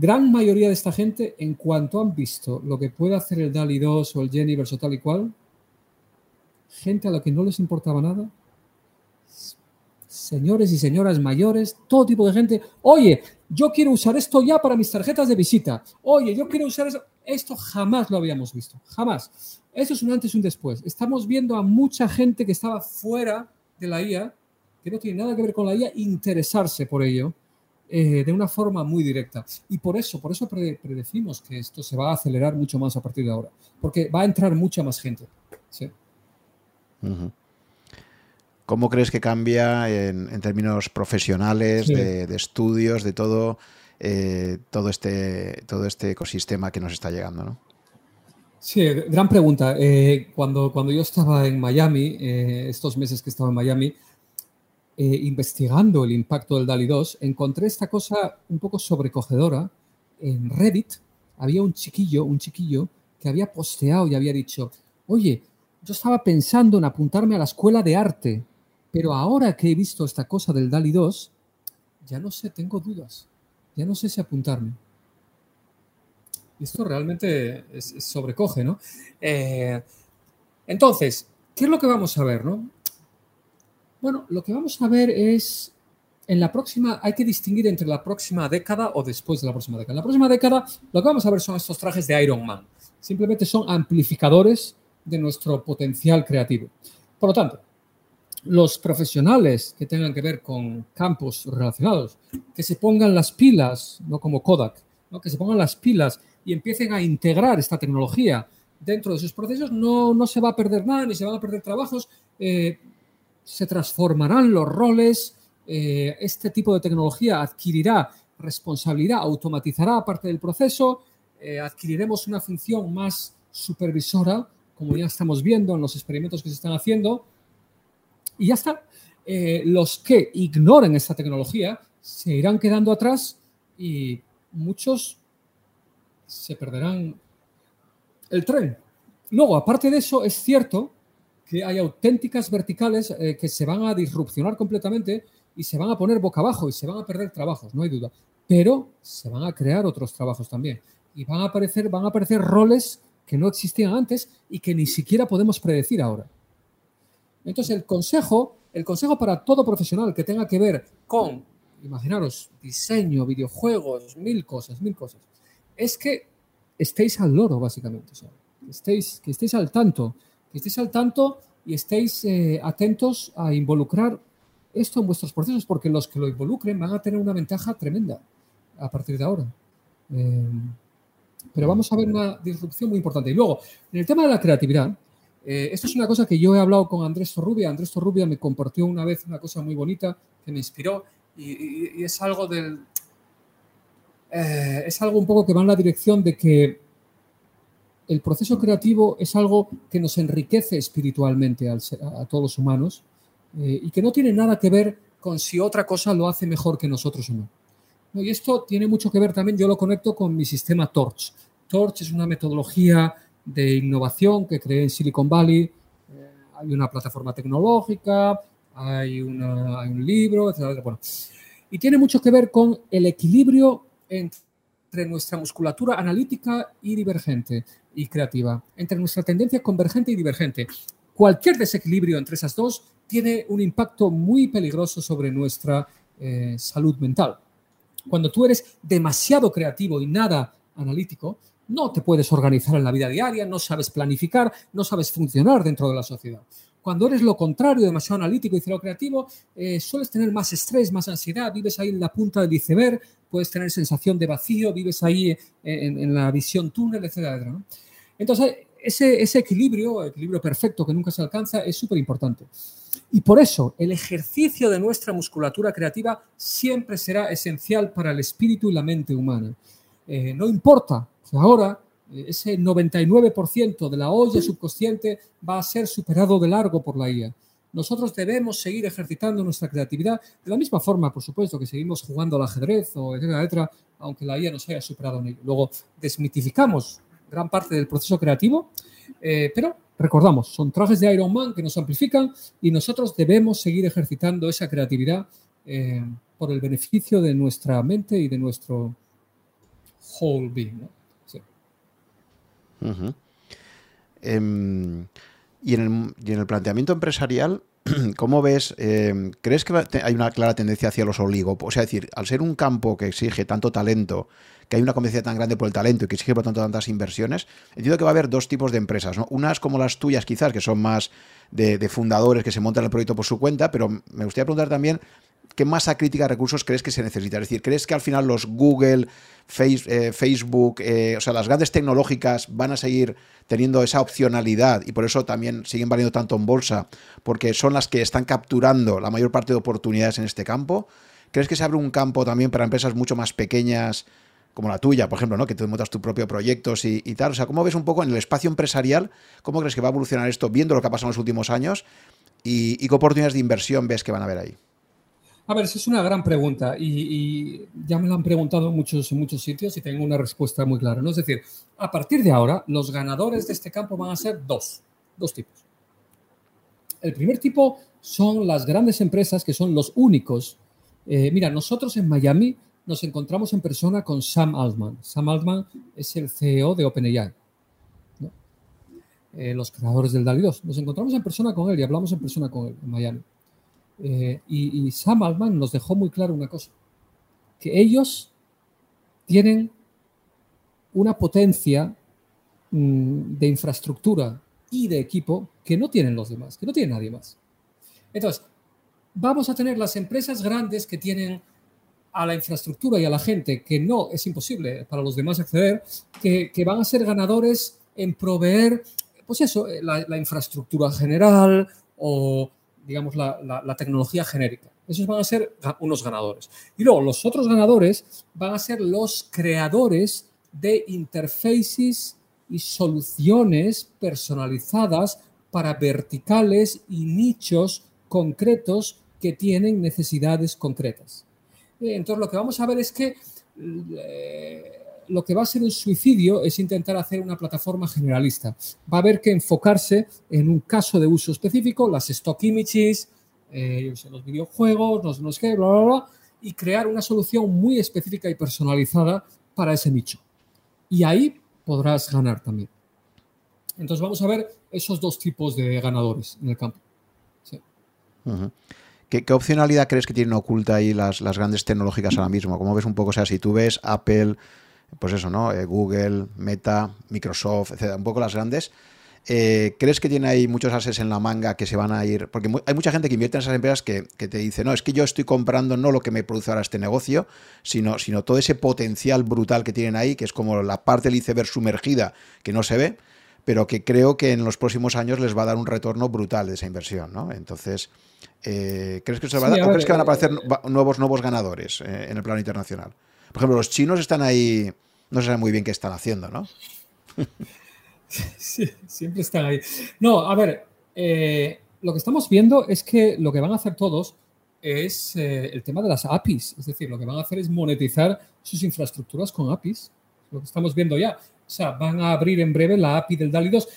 gran mayoría de esta gente, en cuanto han visto lo que puede hacer el DALI 2 o el Geniverse o tal y cual, gente a la que no les importaba nada, señores y señoras mayores, todo tipo de gente, oye, yo quiero usar esto ya para mis tarjetas de visita, oye, yo quiero usar eso, esto jamás lo habíamos visto, jamás. Eso es un antes y un después. Estamos viendo a mucha gente que estaba fuera de la IA, que no tiene nada que ver con la IA, interesarse por ello eh, de una forma muy directa. Y por eso, por eso predecimos que esto se va a acelerar mucho más a partir de ahora, porque va a entrar mucha más gente. ¿Cómo crees que cambia en, términos profesionales, de, estudios, de todo, eh, todo, este, todo este ecosistema que nos está llegando? Sí, gran pregunta. Eh, cuando, cuando yo estaba en Miami, estos meses que estaba en Miami, eh, investigando el impacto del DALI 2, encontré esta cosa un poco sobrecogedora. En Reddit había un chiquillo, un chiquillo que había posteado y había dicho, oye, yo estaba pensando en apuntarme a la escuela de arte, pero ahora que he visto esta cosa del DALI 2, ya no sé, tengo dudas. Ya no sé si apuntarme. Esto realmente sobrecoge, ¿no? Eh, entonces, ¿qué es lo que vamos a ver, no? Bueno, lo que vamos a ver es, en la próxima, hay que distinguir entre la próxima década o después de la próxima década. En la próxima década, lo que vamos a ver son estos trajes de Iron Man. Simplemente son amplificadores de nuestro potencial creativo. Por lo tanto, los profesionales que tengan que ver con campos relacionados, que se pongan las pilas, no como Kodak, que se pongan las pilas y empiecen a integrar esta tecnología dentro de sus procesos, no, no se va a perder nada, ni se van a perder trabajos, eh, se transformarán los roles, eh, este tipo de tecnología adquirirá responsabilidad, automatizará parte del proceso, eh, adquiriremos una función más supervisora, como ya estamos viendo en los experimentos que se están haciendo, y ya está. los que ignoren esta tecnología se irán quedando atrás y muchos se perderán el tren. Luego, aparte de eso, es cierto que hay auténticas verticales eh, que se van a disrupcionar completamente y se van a poner boca abajo y se van a perder trabajos, no hay duda. Pero se van a crear otros trabajos también. Y van a aparecer, van a aparecer roles que no existían antes y que ni siquiera podemos predecir ahora. Entonces, el consejo, el consejo para todo profesional que tenga que ver con, imaginaros, diseño, videojuegos, mil cosas, mil cosas, es que estéis al loro, básicamente. que, estéis, que estéis al tanto, estéis al tanto y estéis eh, atentos a involucrar esto en vuestros procesos, porque los que lo involucren van a tener una ventaja tremenda a partir de ahora. Eh, pero vamos a ver una disrupción muy importante. Y luego, en el tema de la creatividad, eh, esto es una cosa que yo he hablado con Andrés Torrubia. Andrés Torrubia me compartió una vez una cosa muy bonita que me inspiró y es algo del, eh, es algo un poco que va en la dirección de que el proceso creativo es algo que nos enriquece espiritualmente a, todos los humanos eh, y que no tiene nada que ver con si otra cosa lo hace mejor que nosotros o no. Y esto tiene mucho que ver también, yo lo conecto con mi sistema Torch. Torch es una metodología de innovación que creé en Silicon Valley. Eh, hay una plataforma tecnológica, hay, un libro, etc. Bueno, y tiene mucho que ver con el equilibrio entre nuestra musculatura analítica y divergente y creativa, entre nuestra tendencia convergente y divergente. Cualquier desequilibrio entre esas dos tiene un impacto muy peligroso sobre nuestra eh, salud mental. Cuando tú eres demasiado creativo y nada analítico, no te puedes organizar en la vida diaria, no sabes planificar, no sabes funcionar dentro de la sociedad. Cuando eres lo contrario, demasiado analítico y cero creativo, eh, sueles tener más estrés, más ansiedad, vives ahí en la punta del iceberg, puedes tener sensación de vacío, vives ahí eh, en, la visión túnel, etcétera. Entonces, ese, ese equilibrio, equilibrio perfecto que nunca se alcanza, es súper importante. Y por eso, el ejercicio de nuestra musculatura creativa siempre será esencial para el espíritu y la mente humana. Eh, no importa que ahora ese 99% de la olla subconsciente va a ser superado de largo por la IA. Nosotros debemos seguir ejercitando nuestra creatividad de la misma forma, por supuesto, que seguimos jugando al ajedrez o etcétera, etcétera, aunque la IA nos haya superado en ello. Luego, desmitificamos gran parte del proceso creativo, eh, pero recordamos, son trajes de Iron Man que nos amplifican y nosotros debemos seguir ejercitando esa creatividad eh, por el beneficio de nuestra mente y de nuestro whole being. ¿no? Em, y, en el, planteamiento empresarial, ¿cómo ves? Em, ¿Crees que hay una clara tendencia hacia los oligopos? O sea, es decir, al ser un campo que exige tanto talento, que hay una competencia tan grande por el talento y que exige por tanto tantas inversiones, entiendo que va a haber dos tipos de empresas, ¿no? Unas como las tuyas quizás, que son más de, de fundadores que se montan el proyecto por su cuenta, pero me gustaría preguntar también ¿qué masa crítica de recursos crees que se necesita? Es decir, ¿crees que al final los Google, eh, Facebook, eh, o sea, las grandes tecnológicas van a seguir teniendo esa opcionalidad y por eso también siguen valiendo tanto en bolsa? Porque son las que están capturando la mayor parte de oportunidades en este campo. ¿Crees que se abre un campo también para empresas mucho más pequeñas? como la tuya, por ejemplo, ¿no? que tú montas tu propio proyectos y, tal. O sea, ¿cómo ves un poco en el espacio empresarial, cómo crees que va a evolucionar esto, viendo lo que ha pasado en los últimos años y, qué oportunidades de inversión ves que van a haber ahí? A ver, esa es una gran pregunta y, ya me la han preguntado en muchos, en muchos sitios y tengo una respuesta muy clara. Es decir, a partir de ahora, los ganadores de este campo van a ser dos, dos tipos. El primer tipo son las grandes empresas que son los únicos. Eh, mira, nosotros en Miami nos encontramos en persona con Sam Altman. Sam Altman es el CEO de OpenAI, eh, los creadores del DALI 2. Nos encontramos en persona con él y hablamos en persona con él en Miami. Eh, y, Sam Altman nos dejó muy claro una cosa, que ellos tienen una potencia mm, de infraestructura y de equipo que no tienen los demás, que no tiene nadie más. Entonces, vamos a tener las empresas grandes que tienen a la infraestructura y a la gente que no es imposible para los demás acceder, que, van a ser ganadores en proveer, pues eso, eh, la, infraestructura general o, digamos, la, tecnología genérica. Esos van a ser unos ganadores. Y luego los otros ganadores van a ser los creadores de interfaces y soluciones personalizadas para verticales y nichos concretos que tienen necesidades concretas. Eh, entonces, lo que vamos a ver es que eh, lo que va a ser un suicidio es intentar hacer una plataforma generalista. Va a haber que enfocarse en un caso de uso específico, las stock images, eh, los videojuegos, no, sé bla, bla, bla, y crear una solución muy específica y personalizada para ese nicho. Y ahí podrás ganar también. Entonces vamos a ver esos dos tipos de ganadores en el campo. ¿Qué, opcionalidad crees que tienen oculta ahí las, grandes tecnológicas ahora mismo? ¿Cómo ves un poco? O sea, si tú ves Apple, pues eso, ¿no? Eh, Google, Meta, Microsoft, etcétera, un poco las grandes. Eh, ¿Crees que tiene ahí muchos ases en la manga que se van a ir? Porque hay mucha gente que invierte en esas empresas que, te dice, no, es que yo estoy comprando no lo que me produce ahora este negocio, sino, sino todo ese potencial brutal que tienen ahí, que es como la parte del iceberg sumergida que no se ve, pero que creo que en los próximos años les va a dar un retorno brutal de esa inversión, ¿no? Entonces, eh, ¿crees que se va a dar, o crees que van a aparecer nuevos, nuevos ganadores en el plano internacional? Por ejemplo, los chinos están ahí, no sé muy bien qué están haciendo, ¿no? Sí, siempre están ahí. No, a ver, lo que estamos viendo es que lo que van a hacer todos es el tema de las APIs. Es decir, lo que van a hacer es monetizar sus infraestructuras con APIs. Lo que estamos viendo ya. O sea, van a abrir en breve la API del DALI 2.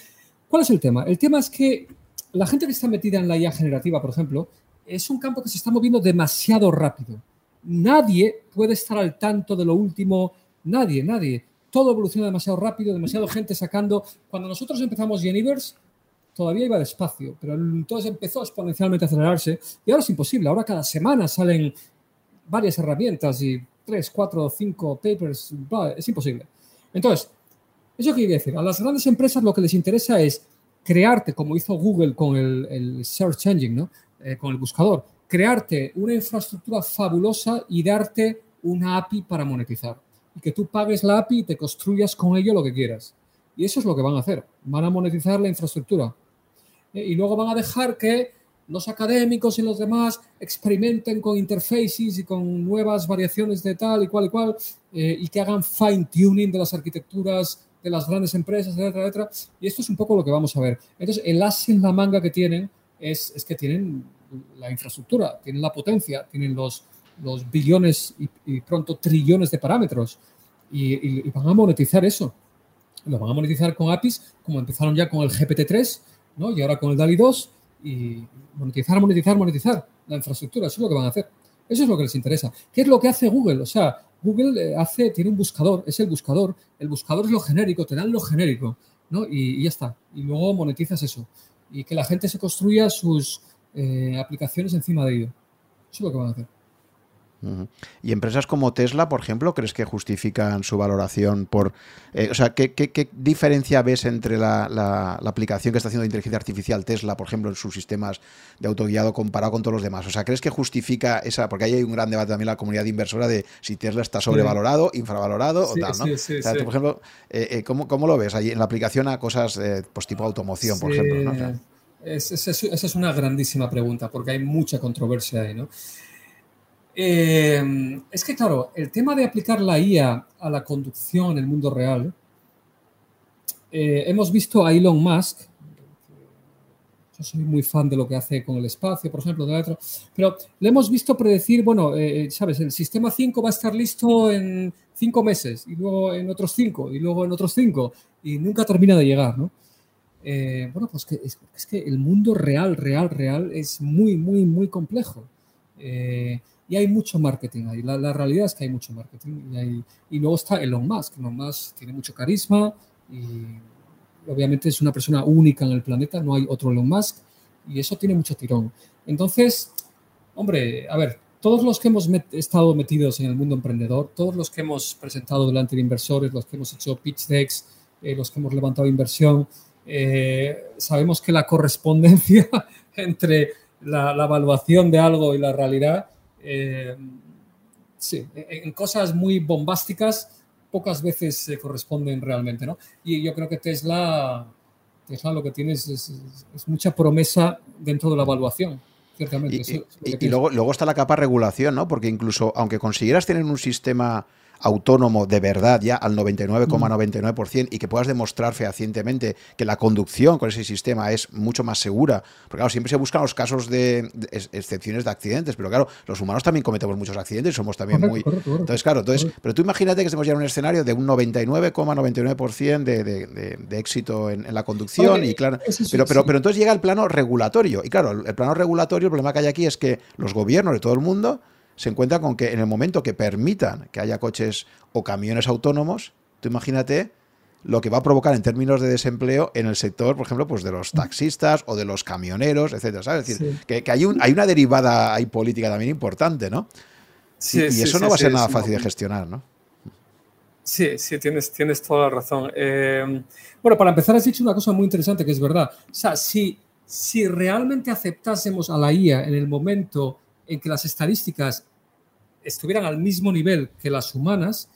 ¿Cuál es el tema? El tema es que la gente que está metida en la IA generativa, por ejemplo, es un campo que se está moviendo demasiado rápido. Nadie puede estar al tanto de lo último, nadie, nadie. Todo evoluciona demasiado rápido, demasiado gente sacando. Cuando nosotros empezamos Geniverse, todavía iba despacio, pero entonces empezó exponencialmente a acelerarse y ahora es imposible. Ahora cada semana salen varias herramientas y tres, cuatro, cinco papers, es imposible. Entonces, ¿Eso quiere decir? A las grandes empresas lo que les interesa es crearte, como hizo Google con el, Search Engine, ¿no? Eh, con el buscador, crearte una infraestructura fabulosa y darte una API para monetizar. Y que tú pagues la API y te construyas con ello lo que quieras. Y eso es lo que van a hacer. Van a monetizar la infraestructura. Eh, y luego van a dejar que los académicos y los demás experimenten con interfaces y con nuevas variaciones de tal y cual y cual, eh, y que hagan fine tuning de las arquitecturas de las grandes empresas, etcétera, etcétera. Y esto es un poco lo que vamos a ver. Entonces, el as en la manga que tienen es, es que tienen la infraestructura, tienen la potencia, tienen los, los billones y, pronto trillones de parámetros y, van a monetizar eso. Lo van a monetizar con APIs, como empezaron ya con el GPT-3 ¿no? y ahora con el DALI 2 y monetizar, monetizar, monetizar la infraestructura. Eso es lo que van a hacer. Eso es lo que les interesa. ¿Qué es lo que hace Google? O sea, Google eh, hace, tiene un buscador, es el buscador. El buscador es lo genérico, te dan lo genérico, ¿no? Y, ya está. Y luego monetizas eso. Y que la gente se construya sus eh, aplicaciones encima de ello. Eso es lo que van a hacer. ¿Y empresas como Tesla, por ejemplo, crees que justifican su valoración por... Eh, o sea, ¿qué, diferencia ves entre la, aplicación que está haciendo de inteligencia artificial Tesla, por ejemplo, en sus sistemas de autoguiado comparado con todos los demás? O sea, ¿crees que justifica esa...? Porque ahí hay un gran debate también en la comunidad inversora de si Tesla está sobrevalorado, infravalorado o tal, ¿no? o sea, por ejemplo, eh, eh, ¿cómo, lo ves ahí en la aplicación a cosas pues tipo automoción, por ejemplo? ¿no? Esa es una grandísima pregunta porque hay mucha controversia ahí, ¿no? Eh, es que, claro, el tema de aplicar la IA a la conducción en el mundo real, eh, hemos visto a Elon Musk, yo soy muy fan de lo que hace con el espacio, por ejemplo, de pero le hemos visto predecir, bueno, eh, sabes, el sistema 5 va a estar listo en cinco meses, y luego en otros cinco, y luego en otros cinco, y nunca termina de llegar, ¿no? Bueno, pues es, que el mundo real, real, real es muy, muy, muy complejo. Y hay mucho marketing ahí. La, realidad es que hay mucho marketing. Y, luego está Elon Musk. Elon Musk tiene mucho carisma y obviamente es una persona única en el planeta. No hay otro Elon Musk. Y eso tiene mucho tirón. Entonces, hombre, a ver, todos los que hemos estado metidos en el mundo emprendedor, todos los que hemos presentado delante de inversores, los que hemos hecho pitch decks, eh, los que hemos levantado inversión, eh, sabemos que la correspondencia entre la, la, evaluación de algo y la realidad eh, sí, en cosas muy bombásticas pocas veces se corresponden realmente, ¿no? Y yo creo que Tesla, Tesla lo que tiene es, mucha promesa dentro de la evaluación. Ciertamente, y, luego, luego está la capa regulación, ¿no? Porque incluso aunque consiguieras tener un sistema autónomo de verdad ya al 99,99% y que puedas demostrar fehacientemente que la conducción con ese sistema es mucho más segura. Porque claro, siempre se buscan los casos de, excepciones de accidentes, pero claro, los humanos también cometemos muchos accidentes y somos también muy... entonces, claro, entonces, pero tú imagínate que estemos ya en un escenario de un 99,99% de, de, éxito en, la conducción y claro, pero, pero, pero entonces llega el plano regulatorio. Y claro, el plano regulatorio, el problema que hay aquí es que los gobiernos de todo el mundo se encuentra con que en el momento que permitan que haya coches o camiones autónomos, tú imagínate lo que va a provocar en términos de desempleo en el sector, por ejemplo, pues de los taxistas o de los camioneros, etcétera. ¿sabes? Es decir, que, hay, un, hay una derivada ahí política también importante, ¿no? Sí, y, eso no va a ser nada fácil de gestionar, ¿no? Sí, sí, tienes, tienes toda la razón. Eh, bueno, para empezar, has dicho una cosa muy interesante que es verdad. O sea, si, si realmente aceptásemos a la IA en el momento en que las estadísticas estuvieran al mismo nivel que las humanas,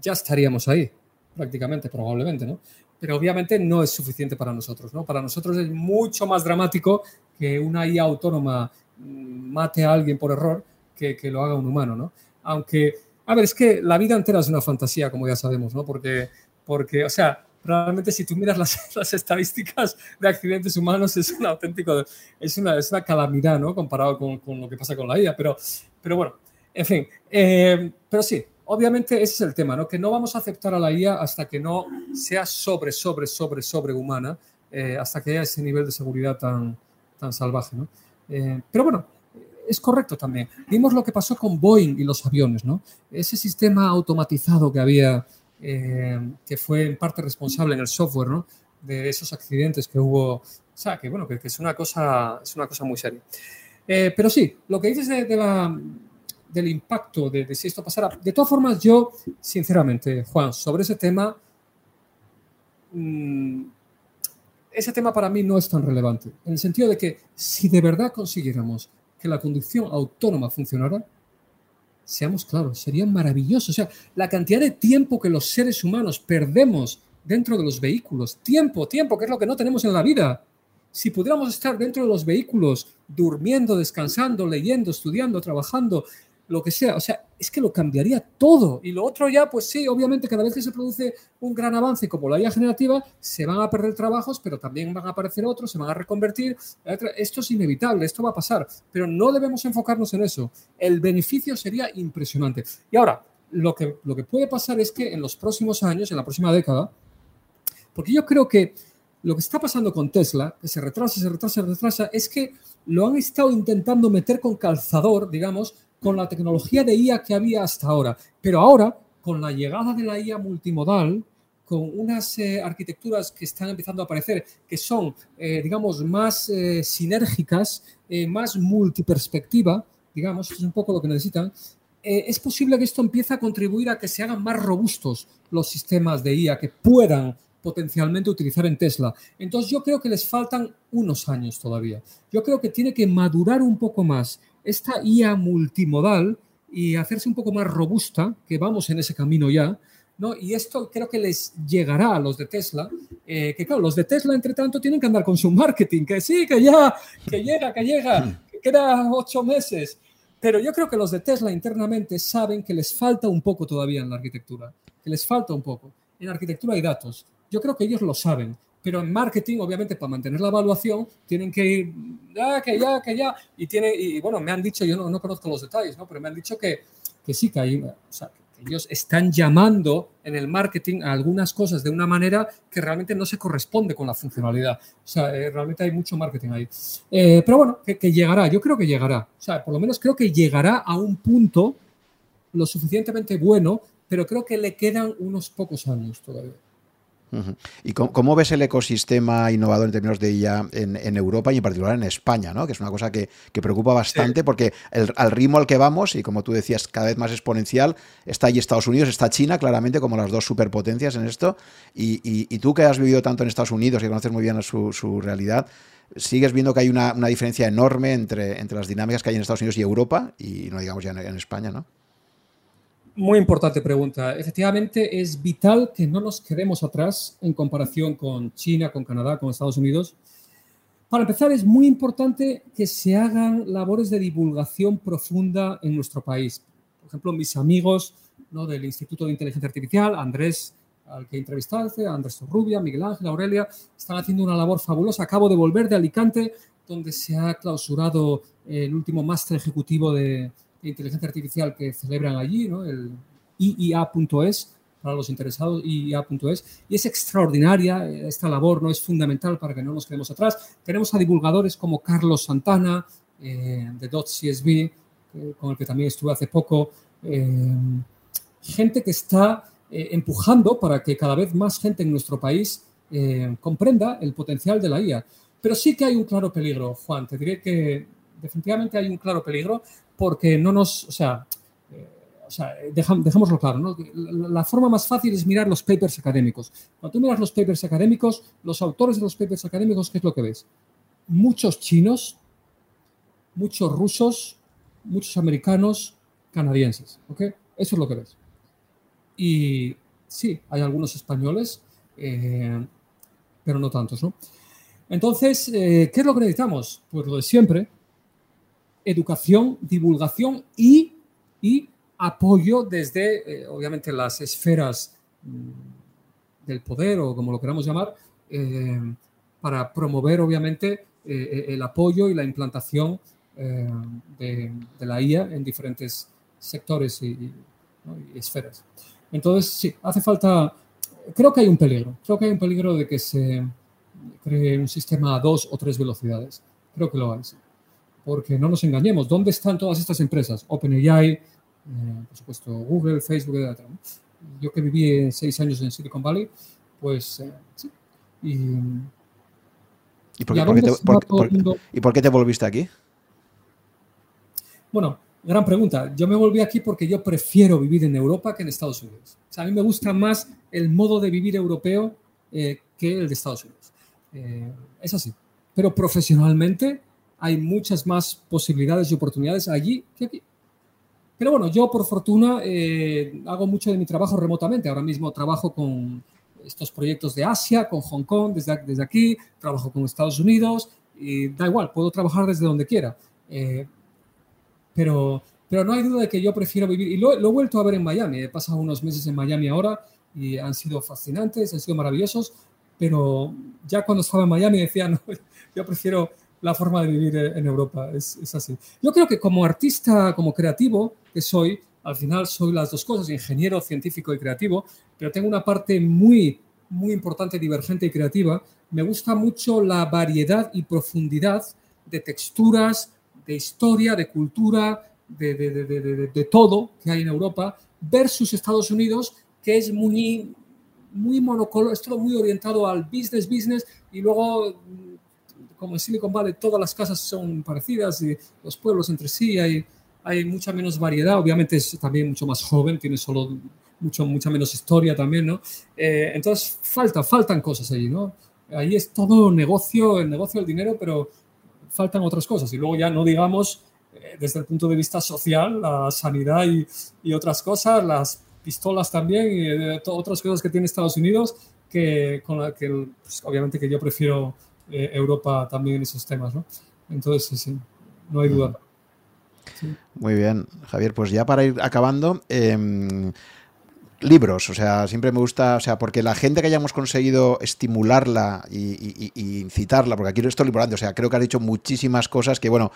ya estaríamos ahí, prácticamente, probablemente, ¿no? Pero obviamente no es suficiente para nosotros, ¿no? Para nosotros es mucho más dramático que una IA autónoma mm, mate a alguien por error que, que lo haga un humano, ¿no? Aunque, a ver, es que la vida entera es una fantasía, como ya sabemos, ¿no? Porque, porque o sea, realmente si tú miras las, las, estadísticas de accidentes humanos es un auténtico, es una, es una calamidad, ¿no? Comparado con, con, lo que pasa con la IA, pero, pero bueno, en fin, eh, pero sí, obviamente ese es el tema, ¿no? Que no vamos a aceptar a la IA hasta que no sea sobre, sobre, sobre, sobre humana, eh, hasta que haya ese nivel de seguridad tan, tan salvaje, ¿no? Eh, pero bueno, es correcto también. Vimos lo que pasó con Boeing y los aviones, ¿no? Ese sistema automatizado que había que fue en parte responsable en el software, ¿no? De esos accidentes que hubo. O sea, que bueno, que, es, una cosa, es una cosa muy seria. Pero sí, lo que dices de, la, del impacto de, si esto pasara. De todas formas, yo, sinceramente, Juan, sobre ese tema, mm, ese tema para mí no es tan relevante. En el sentido de que si de verdad consiguiéramos que la conducción autónoma funcionara, seamos claros, sería maravilloso. O sea, la cantidad de tiempo que los seres humanos perdemos dentro de los vehículos, tiempo, tiempo, que es lo que no tenemos en la vida. Si pudiéramos estar dentro de los vehículos, durmiendo, descansando, leyendo, estudiando, trabajando, lo que sea. O sea, es que lo cambiaría todo. Y lo otro ya, pues sí, obviamente cada vez que se produce un gran avance como la IA generativa, se van a perder trabajos, pero también van a aparecer otros, se van a reconvertir. Esto es inevitable, esto va a pasar, pero no debemos enfocarnos en eso. El beneficio sería impresionante. Y ahora, lo que, lo que puede pasar es que en los próximos años, en la próxima década, porque yo creo que lo que está pasando con Tesla, que se retrasa, se retrasa, se retrasa, es que lo han estado intentando meter con calzador, digamos, con la tecnología de IA que había hasta ahora. Pero ahora, con la llegada de la IA multimodal, con unas eh, arquitecturas que están empezando a aparecer, que son, eh, digamos, más eh, sinérgicas, más multiperspectiva, digamos, es un poco lo que necesitan, es posible que esto empiece a contribuir a que se hagan más robustos los sistemas de IA que puedan potencialmente utilizar en Tesla. Entonces yo creo que les faltan unos años todavía. Yo creo que tiene que madurar un poco más esta IA multimodal y hacerse un poco más robusta, que vamos en ese camino ya, ¿no? Y esto creo que les llegará a los de Tesla, eh, que claro, los de Tesla, entre tanto, tienen que andar con su marketing, que sí, que ya, que llega, que llega, que queda ocho meses. Pero yo creo que los de Tesla internamente saben que les falta un poco todavía en la arquitectura, que les falta un poco. En arquitectura y datos. Yo creo que ellos lo saben, pero en marketing, obviamente, para mantener la evaluación, tienen que ir, ya, que ya, que ya, y, tiene, y bueno, me han dicho, yo no, no conozco los detalles, ¿no? pero me han dicho que, que sí, que hay, o sea, ellos están llamando en el marketing a algunas cosas de una manera que realmente no se corresponde con la funcionalidad. O sea, eh, realmente hay mucho marketing ahí. Eh, pero bueno, que, llegará, yo creo que llegará. O sea, por lo menos creo que llegará a un punto lo suficientemente bueno, pero creo que le quedan unos pocos años todavía. ¿Y cómo, ves el ecosistema innovador en términos de IA en, Europa y en particular en España, ¿no? que es una cosa que, preocupa bastante porque el, al ritmo al que vamos, y como tú decías, cada vez más exponencial, está allí Estados Unidos, está China, claramente, como las dos superpotencias en esto, y, tú que has vivido tanto en Estados Unidos y conoces muy bien su, realidad, ¿sigues viendo que hay una, diferencia enorme entre, entre las dinámicas que hay en Estados Unidos y Europa, y no digamos ya en España, ¿no? Muy importante pregunta. Efectivamente, es vital que no nos quedemos atrás en comparación con China, con Canadá, con Estados Unidos. Para empezar, es muy importante que se hagan labores de divulgación profunda en nuestro país. Por ejemplo, mis amigos ¿no? del Instituto de Inteligencia Artificial, Andrés, al que entrevistaste, Andrés Rubia, Miguel Ángel, Aurelia, están haciendo una labor fabulosa. Acabo de volver de Alicante, donde se ha clausurado el último máster ejecutivo de, inteligencia artificial que celebran allí, ¿no? el IIA.es, para los interesados, IIA.es, y es extraordinaria esta labor, no es fundamental para que no nos quedemos atrás. Tenemos a divulgadores como Carlos Santana, eh, de .csb, eh, con el que también estuve hace poco, eh, gente que está empujando para que cada vez más gente en nuestro país comprenda el potencial de la IA. Pero sí que hay un claro peligro, Juan, te diré que definitivamente hay un claro peligro porque no nos, o sea, eh, o sea dejémoslo claro, ¿no? La, forma más fácil es mirar los papers académicos. Cuando tú miras los papers académicos, los autores de los papers académicos, ¿qué es lo que ves? Muchos chinos, muchos rusos, muchos americanos, canadienses, ¿ok? Eso es lo que ves. Y sí, hay algunos españoles, eh, pero no tantos, ¿no? Entonces, eh, ¿qué es lo que necesitamos? Pues lo de siempre, educación, divulgación y, y apoyo desde, eh, obviamente, las esferas mm, del poder o como lo queramos llamar, eh, para promover, obviamente, eh, el apoyo y la implantación de, la IA en diferentes sectores y, esferas. Entonces, sí, hace falta, creo que hay un peligro, creo que hay un peligro de que se cree un sistema a dos o tres velocidades. Creo que lo hay. Porque no nos engañemos, ¿dónde están todas estas empresas? OpenAI, eh, por supuesto, Google, Facebook, etc. Yo que viví seis años en Silicon Valley, pues eh, sí. Y, ¿Y por, qué, te, volviste aquí? Bueno, gran pregunta. Yo me volví aquí porque yo prefiero vivir en Europa que en Estados Unidos. O sea, a mí me gusta más el modo de vivir europeo eh, que el de Estados Unidos. es así. Pero profesionalmente hay muchas más posibilidades y oportunidades allí que aquí. Pero bueno, yo por fortuna eh, hago mucho de mi trabajo remotamente. Ahora mismo trabajo con estos proyectos de Asia, con Hong Kong, desde, desde aquí, trabajo con Estados Unidos y da igual, puedo trabajar desde donde quiera. Eh, pero, pero no hay duda de que yo prefiero vivir, y lo, lo, he vuelto a ver en Miami, he pasado unos meses en Miami ahora y han sido fascinantes, han sido maravillosos, pero ya cuando estaba en Miami decía, no, yo prefiero la forma de vivir en Europa. Es, es, así. Yo creo que como artista, como creativo que soy, al final soy las dos cosas, ingeniero, científico y creativo, pero tengo una parte muy, muy importante, divergente y creativa. Me gusta mucho la variedad y profundidad de texturas, de historia, de cultura, de, de, de, de todo que hay en Europa, versus Estados Unidos, que es muy, muy monocolor, es todo muy orientado al business, business, y luego como en Silicon Valley todas las casas son parecidas y los pueblos entre sí hay, hay mucha menos variedad, obviamente es también mucho más joven, tiene solo mucho, mucha menos historia también, ¿no? Eh, entonces falta, faltan cosas ahí, ¿no? Ahí es todo negocio, el negocio del dinero, pero faltan otras cosas. Y luego ya no digamos, eh, desde el punto de vista social, la sanidad y, y otras cosas, las pistolas también y eh, otras cosas que tiene Estados Unidos, que con la que pues, obviamente que yo prefiero eh, Europa también en esos temas, ¿no? Entonces, sí, no hay duda. Muy bien, Javier, pues ya para ir acabando, em, libros, o sea, siempre me gusta, o sea, porque la gente que hayamos conseguido estimularla y, incitarla, porque aquí estoy importante, o sea, creo que has dicho muchísimas cosas que, bueno,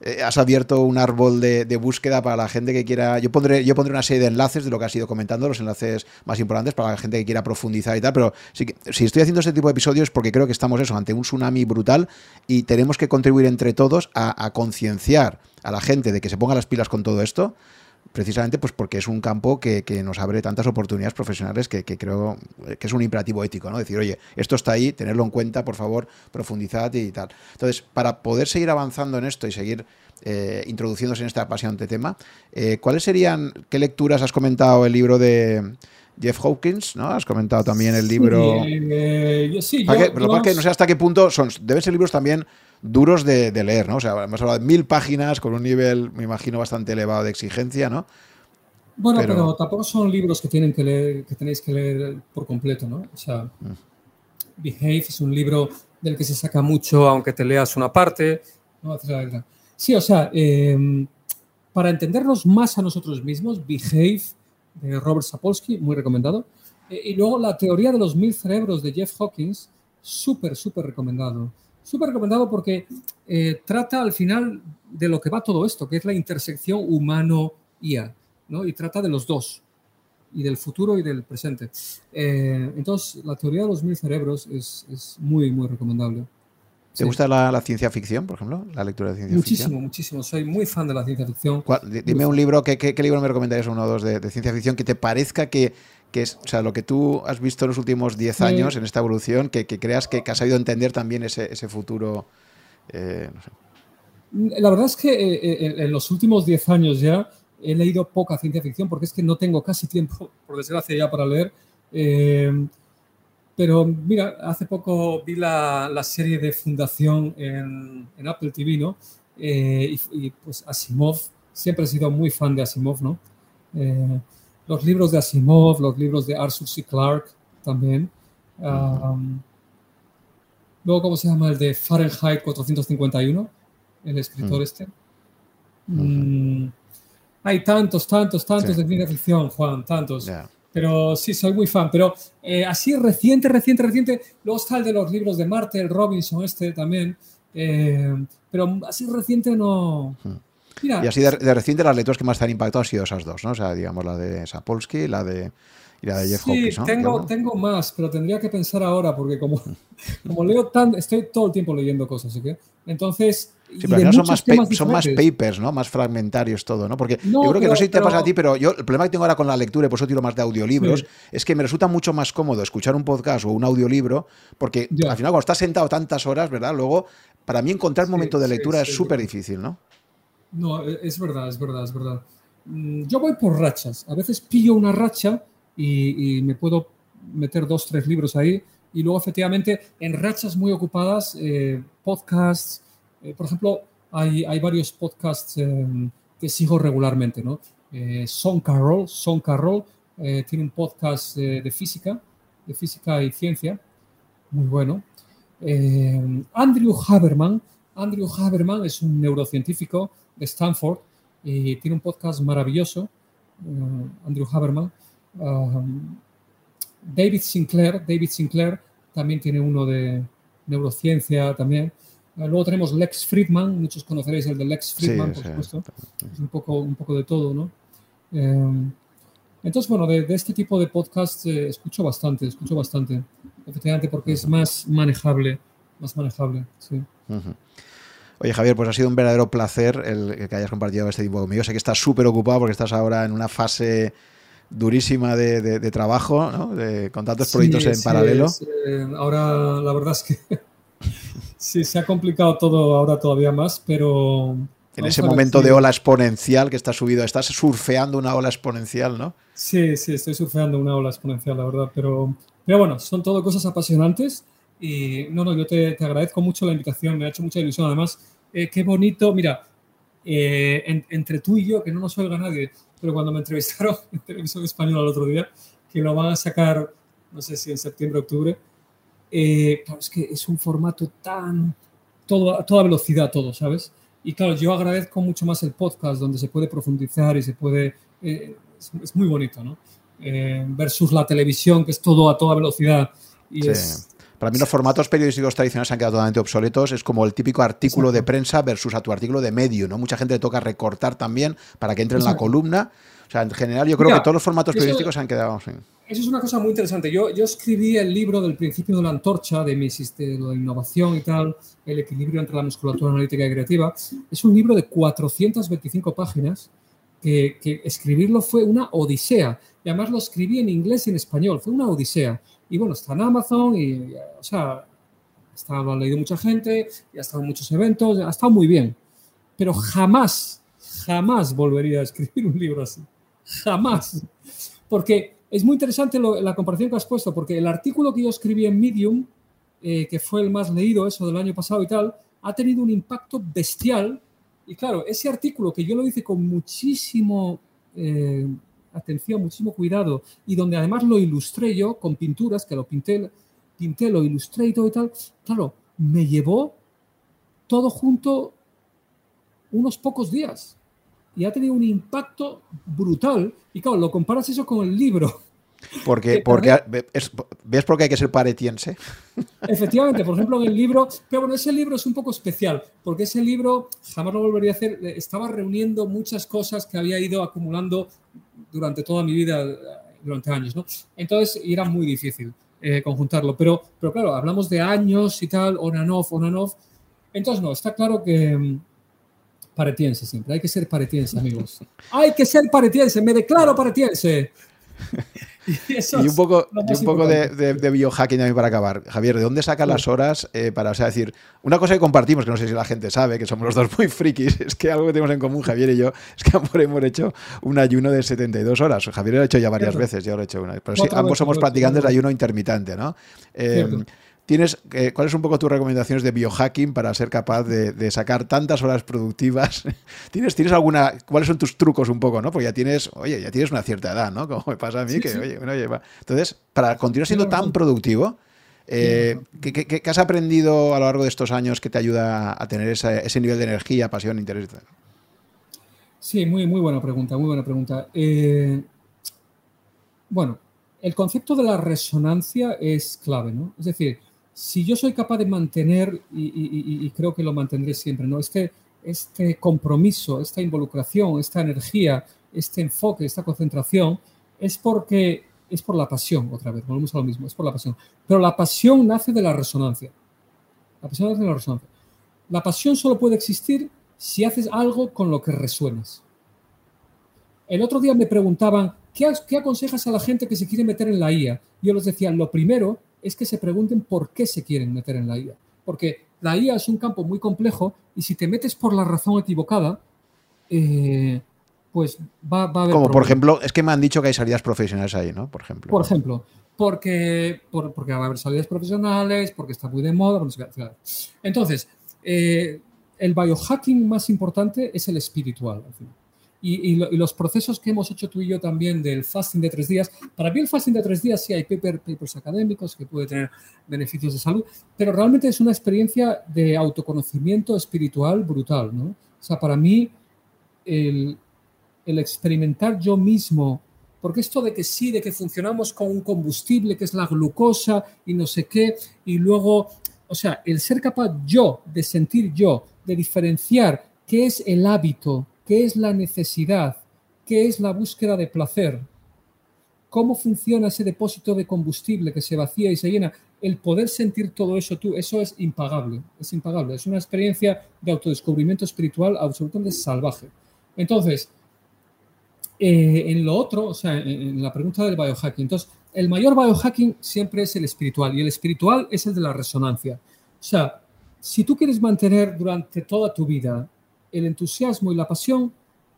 eh, has abierto un árbol de, búsqueda para la gente que quiera. Yo pondré, yo pondré una serie de enlaces de lo que has ido comentando, los enlaces más importantes para la gente que quiera profundizar y tal. Pero sí si estoy haciendo este tipo de episodios porque creo que estamos eso, ante un tsunami brutal y tenemos que contribuir entre todos a concienciar a la gente de que se ponga las pilas con todo esto precisamente pues porque es un campo que, nos abre tantas oportunidades profesionales que, creo que es un imperativo ético, ¿no? Decir, oye, esto está ahí, tenerlo en cuenta, por favor, profundizad y tal. Entonces, para poder seguir avanzando en esto y seguir eh, introduciéndose en este apasionante tema, eh, ¿cuáles serían, qué lecturas has comentado el libro de Jeff Hawkins, ¿no? Has comentado también el libro... Sí, lo que no sé hasta qué punto son, deben ser libros también duros de, leer, ¿no? O sea, hemos hablado de mil páginas con un nivel, me imagino, bastante elevado de exigencia, ¿no? Bueno, pero, tampoco son libros que tienen que leer, que tenéis que leer por completo, ¿no? O sea, mm. Behave es un libro del que se saca mucho, aunque te leas una parte, ¿no? Sí, o sea, em, para entendernos más a nosotros mismos, Behave de Robert Sapolsky, muy recomendado. E, y luego la teoría de los mil cerebros de Jeff Hawkins, súper, súper recomendado súper recomendado porque eh, trata al final de lo que va todo esto, que es la intersección humano-IA, ¿no? Y trata de los dos, y del futuro y del presente. Eh, entonces, la teoría de los mil cerebros es, es muy, muy recomendable. ¿Te gusta la, ciencia ficción, por ejemplo? La lectura de ciencia ficción. Muchísimo, muchísimo. Soy muy fan de la ciencia ficción. Dime un libro, ¿qué, ¿qué, libro me recomendarías, uno o dos de, de, ciencia ficción, que te parezca que, que es, o sea, lo que tú has visto en los últimos 10 años en esta evolución, que, creas que, has sabido entender también ese, futuro. Eh, La verdad es que eh, eh, en los últimos 10 años ya he leído poca ciencia ficción porque es que no tengo casi tiempo, por desgracia, ya para leer. pero mira, hace poco vi la, serie de Fundación en, Apple TV, ¿no? Y, y, pues Asimov, siempre he sido muy fan de Asimov, ¿no? Los libros de Asimov, los libros de Arthur C. Clarke también. luego, ¿cómo se llama? El de Fahrenheit 451, el escritor este. Mm, hay tantos, tantos, tantos de ciencia ficción, Juan, tantos. Pero sí, soy muy fan. Pero eh, así reciente, reciente, reciente. Luego está el de los libros de Marte, el Robinson este también. Eh, pero así reciente no y así de, reciente las lecturas que más te han impactado han sido esas dos, ¿no? O sea, digamos la de Sapolsky y la de, la de Jeff sí, Tengo, tengo más, pero tendría que pensar ahora, porque como, como leo tan, estoy todo el tiempo leyendo cosas, ¿sí? Entonces. Sí, pero son, más, son más papers, ¿no? Más fragmentarios todo, ¿no? Porque yo creo que no sé si te pasa a ti, pero yo el problema que tengo ahora con la lectura, y por eso tiro más de audiolibros, es que me resulta mucho más cómodo escuchar un podcast o un audiolibro, porque al final cuando estás sentado tantas horas, ¿verdad? Luego, para mí encontrar el momento de lectura es súper difícil, ¿no? No, e, es verdad, es verdad, es verdad. Mm, yo voy por rachas. A veces pillo una racha y, me puedo meter dos, tres libros ahí. Y luego, efectivamente, en rachas muy ocupadas, eh, podcasts. Eh, por ejemplo, hay, hay, varios podcasts em, que sigo regularmente, ¿no? Eh, Son Carroll, Son Carroll tiene un podcast de física, de física y ciencia, muy bueno. Andrew Haberman, Andrew Haberman es un neurocientífico de Stanford y tiene un podcast maravilloso, uh, Andrew Haberman. Um, David Sinclair, David Sinclair también tiene uno de neurociencia también. Uh, luego tenemos Lex Friedman, muchos conoceréis el de Lex Friedman, por supuesto. Es un poco, un poco de todo, ¿no? Um, entonces, bueno, de, este tipo de podcast eh, escucho bastante, escucho bastante, efectivamente, porque es más manejable, más manejable, sí. Oye, Javier, pues ha sido un verdadero placer el que hayas compartido este tiempo conmigo. Sé que estás súper ocupado porque estás ahora en una fase durísima de, trabajo, ¿no? con tantos proyectos en paralelo. Eh, ahora, la verdad es que sí, se ha complicado todo ahora todavía más, pero... En ese momento de ola exponencial que estás subido, estás surfeando una ola exponencial, ¿no? Sí, sí, estoy surfeando una ola exponencial, la verdad, pero, pero bueno, son todo cosas apasionantes y no, no, yo te, te, agradezco mucho la invitación, me ha hecho mucha ilusión. Además, eh, qué bonito, mira, eh, entre tú y yo, que no nos oiga nadie, pero cuando me entrevistaron en televisión española el otro día, que lo van a sacar, no sé si en septiembre o octubre, eh, claro, es que es un formato tan, todo, a toda velocidad, todo, ¿sabes? Y claro, yo agradezco mucho más el podcast donde se puede profundizar y se puede... Eh, es, muy bonito, ¿no? Eh, versus la televisión, que es todo a toda velocidad. Y Para mí los formatos periodísticos tradicionales han quedado totalmente obsoletos. Es como el típico artículo de prensa versus a tu artículo de medio, ¿no? Mucha gente le toca recortar también para que entre en la columna. O sea, en general yo creo que todos los formatos periodísticos han quedado... Eso es una cosa muy interesante. Yo, yo escribí el libro del principio de la antorcha, de mi sistema de innovación y tal, el equilibrio entre la musculatura analítica y creativa. Es un libro de 425 páginas que, que, escribirlo fue una odisea. Y además lo escribí en inglés y en español. Fue una odisea. Y bueno, está en Amazon y, o sea, está, lo ha leído mucha gente, y ha estado en muchos eventos, ha estado muy bien. Pero jamás, jamás volvería a escribir un libro así. Jamás. Porque es muy interesante la comparación que has puesto, porque el artículo que yo escribí en Medium, eh, que fue el más leído, eso del año pasado y tal, ha tenido un impacto bestial. Y claro, ese artículo que yo lo hice con muchísimo eh, atención, muchísimo cuidado, y donde además lo ilustré yo con pinturas, que lo pinté, pinté, lo ilustré y todo y tal, claro, me llevó todo junto unos pocos días y ha tenido un impacto brutal. Y claro, lo comparas eso con el libro. Porque, porque ¿Ves por qué hay que ser paretiense? Efectivamente, por ejemplo, en el libro, pero bueno, ese libro es un poco especial, porque ese libro jamás lo volvería a hacer, estaba reuniendo muchas cosas que había ido acumulando durante toda mi vida, durante años, ¿no? Entonces era muy difícil eh, conjuntarlo, pero, pero claro, hablamos de años y tal, on and off, on and off, entonces no, está claro que, paretiense siempre. Hay que ser paretiense, amigos. Hay que ser paretiense. Me declaro paretiense. Y, un poco, un poco de, biohacking también para acabar. Javier, ¿de dónde saca las horas eh, para, o sea, decir, una cosa que compartimos, que no sé si la gente sabe, que somos los dos muy frikis, es que algo que tenemos en común, Javier y yo, es que ambos hemos hecho un ayuno de 72 horas. Javier lo ha hecho ya varias veces, yo lo he hecho una. Pero sí, ambos somos practicantes de ayuno intermitente, ¿no? Tienes, eh, ¿cuáles son un poco tus recomendaciones de biohacking para ser capaz de, sacar tantas horas productivas? ¿Tienes, ¿Tienes alguna, cuáles son tus trucos un poco, no? Porque ya tienes, oye, ya tienes una cierta edad, ¿no? Como me pasa a mí, que, oye, bueno. Entonces, para continuar siendo tan productivo, eh, ¿qué, has aprendido a lo largo de estos años que te ayuda a tener ese nivel de energía, pasión, interés? Sí, muy, muy buena pregunta, muy buena pregunta. Eh, bueno, el concepto de la resonancia es clave, ¿no? Es decir, si yo soy capaz de mantener, y, creo que lo mantendré siempre, ¿no? Este, este compromiso, esta involucración, esta energía, este enfoque, esta concentración, es porque es por la pasión, otra vez, volvemos a lo mismo, es por la pasión. Pero la pasión nace de la resonancia. La pasión nace de la resonancia. La pasión solo puede existir si haces algo con lo que resuenas. El otro día me preguntaban, ¿qué, ¿qué aconsejas a la gente que se quiere meter en la IA? Yo les decía, lo primero es que se pregunten por qué se quieren meter en la IA. Porque la IA es un campo muy complejo y si te metes por la razón equivocada, eh, pues va, a haber. Como por ejemplo, es que me han dicho que hay salidas profesionales ahí, ¿no? Por ejemplo. Por ejemplo, porque, porque va a haber salidas profesionales, porque está muy de moda. Entonces, eh, el biohacking más importante es el espiritual. Al final y, los procesos que hemos hecho tú y yo también del fasting de tres días. Para mí el fasting de tres días sí hay papers académicos que puede tener beneficios de salud, pero realmente es una experiencia de autoconocimiento espiritual brutal, ¿no? O sea, para mí el, el experimentar yo mismo, porque esto de que sí, de que funcionamos con un combustible que es la glucosa y no sé qué, y luego, o sea, el ser capaz yo de sentir yo, de diferenciar qué es el hábito qué es la necesidad, qué es la búsqueda de placer, cómo funciona ese depósito de combustible que se vacía y se llena. El poder sentir todo eso tú, eso es impagable, es impagable. Es una experiencia de autodescubrimiento espiritual absolutamente salvaje. Entonces, eh, en lo otro, o sea, en, la pregunta del biohacking, entonces, el mayor biohacking siempre es el espiritual y el espiritual es el de la resonancia. O sea, si tú quieres mantener durante toda tu vida el entusiasmo y la pasión,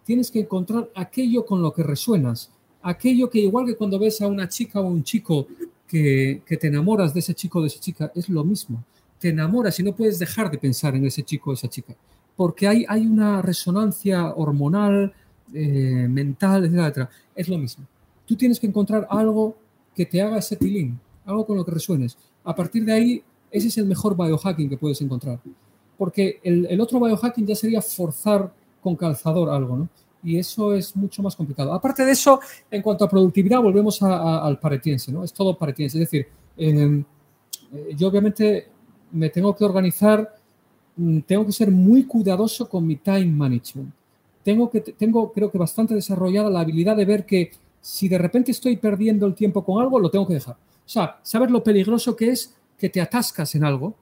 tienes que encontrar aquello con lo que resuenas, aquello que igual que cuando ves a una chica o un chico que, te enamoras de ese chico o de esa chica, es lo mismo. Te enamoras y no puedes dejar de pensar en ese chico o esa chica, porque hay, hay una resonancia hormonal, eh, mental, etc. Es lo mismo. Tú tienes que encontrar algo que te haga ese tilín, algo con lo que resuenes. A partir de ahí, ese es el mejor biohacking que puedes encontrar. Porque el, otro biohacking ya sería forzar con calzador algo, ¿no? Y eso es mucho más complicado. Aparte de eso, en cuanto a productividad, volvemos al paretiense, ¿no? Es todo paretiense. Es decir, eh, yo obviamente me tengo que organizar, mm, tengo que ser muy cuidadoso con mi time management. Tengo, que, tengo creo que bastante desarrollada la habilidad de ver que si de repente estoy perdiendo el tiempo con algo, lo tengo que dejar. O sea, saber lo peligroso que es que te atascas en algo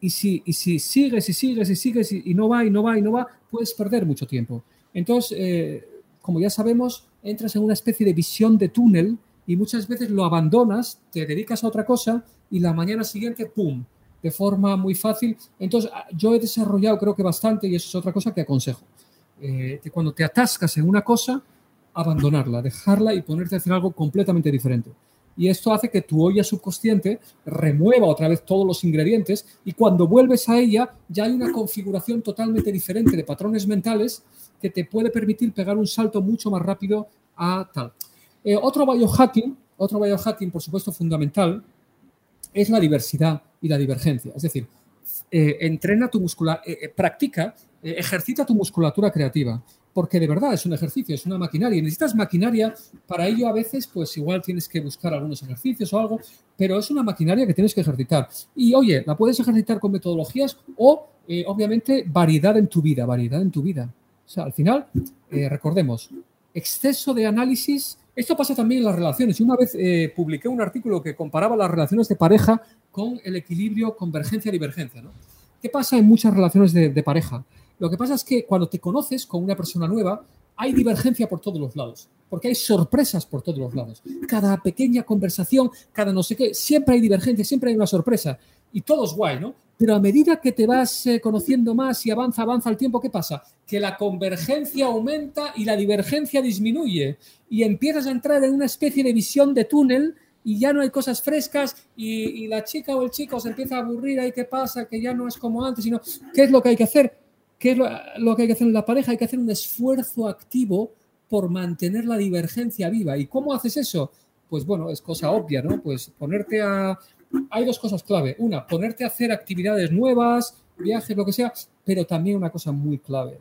y si, y si sigues y sigues y sigues y, no va y no va y no va, puedes perder mucho tiempo. Entonces, eh, como ya sabemos, entras en una especie de visión de túnel y muchas veces lo abandonas, te dedicas a otra cosa y la mañana siguiente, ¡pum!, de forma muy fácil. Entonces, ah, yo he desarrollado creo que bastante y eso es otra cosa que aconsejo. Eh, que cuando te atascas en una cosa, abandonarla, dejarla y ponerte a hacer algo completamente diferente. Y esto hace que tu olla subconsciente remueva otra vez todos los ingredientes y cuando vuelves a ella ya hay una configuración totalmente diferente de patrones mentales que te puede permitir pegar un salto mucho más rápido a tal. Eh, otro biohacking, otro biohacking, por supuesto, fundamental, es la diversidad y la divergencia. Es decir, eh, entrena tu musculatura, eh, practica, ejercita tu musculatura creativa, porque de verdad es un ejercicio, es una maquinaria. Y necesitas maquinaria, para ello a veces, pues igual tienes que buscar algunos ejercicios o algo, pero es una maquinaria que tienes que ejercitar. Y oye, la puedes ejercitar con metodologías o, obviamente, variedad en tu vida, variedad en tu vida. O sea, al final, recordemos, exceso de análisis esto pasa también en las relaciones. Y una vez eh, publiqué un artículo que comparaba las relaciones de pareja con el equilibrio convergencia-divergencia. ¿no? ¿Qué pasa en muchas relaciones de, pareja? Lo que pasa es que cuando te conoces con una persona nueva, hay divergencia por todos los lados, porque hay sorpresas por todos los lados. Cada pequeña conversación, cada no sé qué, siempre hay divergencia, siempre hay una sorpresa. Y todo es guay, ¿no? Pero a medida que te vas eh, conociendo más y avanza, avanza el tiempo, ¿qué pasa? Que la convergencia aumenta y la divergencia disminuye. Y empiezas a entrar en una especie de visión de túnel y ya no hay cosas frescas y, la chica o el chico se empieza a aburrir, ahí qué pasa, que ya no es como antes, sino ¿qué es lo que hay que hacer? ¿Qué es lo, que hay que hacer en la pareja? Hay que hacer un esfuerzo activo por mantener la divergencia viva. ¿Y cómo haces eso? Pues bueno, es cosa obvia, ¿no? Pues ponerte a, hay dos cosas clave. Una, ponerte a hacer actividades nuevas, viajes, lo que sea, pero también una cosa muy clave.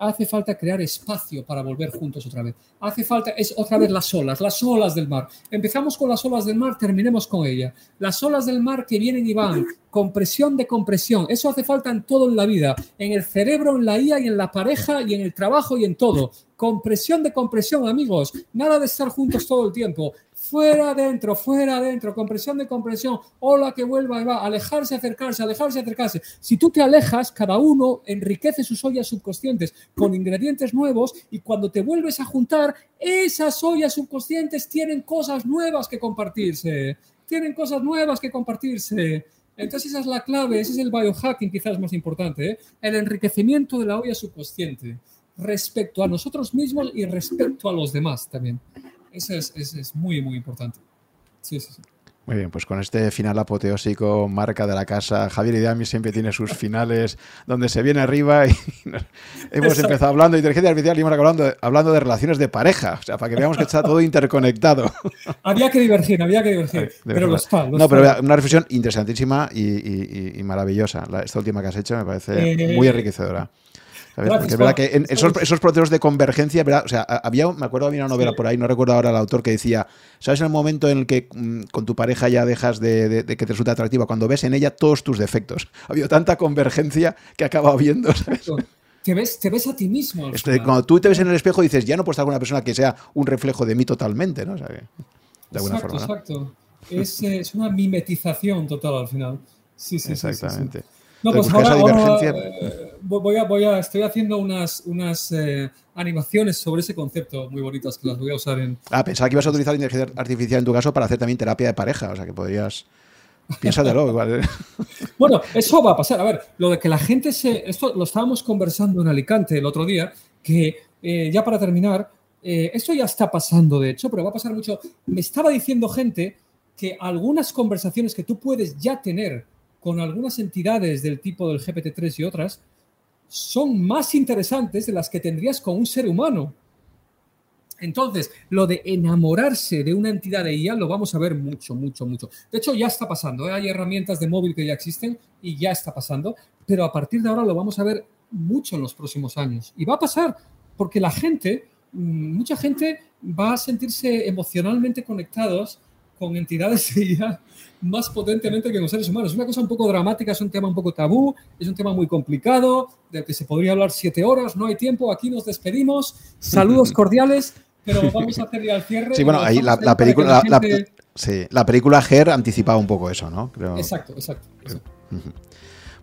Hace falta crear espacio para volver juntos otra vez. Hace falta, es otra vez las olas, las olas del mar. Empezamos con las olas del mar, terminemos con ella. Las olas del mar que vienen y van, compresión de compresión. Eso hace falta en todo en la vida, en el cerebro, en la IA y en la pareja y en el trabajo y en todo. Compresión de compresión, amigos. Nada de estar juntos todo el tiempo fuera adentro, fuera adentro, compresión de compresión, hola que vuelva y va, alejarse, acercarse, alejarse, acercarse. Si tú te alejas, cada uno enriquece sus ollas subconscientes con ingredientes nuevos y cuando te vuelves a juntar, esas ollas subconscientes tienen cosas nuevas que compartirse, tienen cosas nuevas que compartirse. Entonces esa es la clave, ese es el biohacking quizás más importante, ¿eh? el enriquecimiento de la olla subconsciente respecto a nosotros mismos y respecto a los demás también. Eso es, muy, muy importante. Sí, sí, sí. Muy bien, pues con este final apoteósico, marca de la casa, Javier Idami siempre tiene sus finales donde se viene arriba y hemos empezado hablando de inteligencia artificial y hemos hablando, hablando de relaciones de pareja, o sea, para que veamos que está todo interconectado. Había que divergir, había que divergir, pero lo está. no, pero una reflexión interesantísima y, maravillosa. esta última que has hecho me parece eh, muy enriquecedora es verdad que esos, procesos de convergencia, O sea, había, me acuerdo, había una novela por ahí, no recuerdo ahora el autor, que decía, ¿sabes en el momento en el que mm, con tu pareja ya dejas de, que te resulte atractiva? Cuando ves en ella todos tus defectos. Ha habido tanta convergencia que acaba viendo, Te ves, te ves a ti mismo. cuando tú te ves en el espejo dices, ya no puedo estar con una persona que sea un reflejo de mí totalmente, ¿no? de alguna exacto, forma. Exacto. Es, es, una mimetización total al final. Sí, sí, Exactamente. No, pues ahora, eh, voy, a, voy a, estoy haciendo unas, unas eh, animaciones sobre ese concepto muy bonitas que las voy a usar en... Ah, pensaba que ibas a utilizar inteligencia artificial en tu caso para hacer también terapia de pareja, o sea que podrías... Piénsatelo, igual. ¿eh? Bueno, eso va a pasar. A ver, lo de que la gente se... Esto lo estábamos conversando en Alicante el otro día, que ya para terminar, esto ya está pasando, de hecho, pero va a pasar mucho. Me estaba diciendo gente que algunas conversaciones que tú puedes ya tener con algunas entidades del tipo del GPT-3 y otras son más interesantes de las que tendrías con un ser humano. Entonces, lo de enamorarse de una entidad de IA lo vamos a ver mucho, mucho, mucho. De hecho, ya está pasando. ¿eh? Hay herramientas de móvil que ya existen y ya está pasando, pero a partir de ahora lo vamos a ver mucho en los próximos años. Y va a pasar porque la gente, mm, mucha gente va a sentirse emocionalmente conectados con entidades de IA más potentemente que los seres humanos. Es una cosa un poco dramática, es un tema un poco tabú, es un tema muy complicado, del que se podría hablar siete horas, no hay tiempo, aquí nos despedimos. Saludos cordiales pero vamos a hacer ya el cierre. Sí, bueno, ahí la, película, la, sí, la, película Her anticipaba un poco eso, ¿no? Exacto, exacto.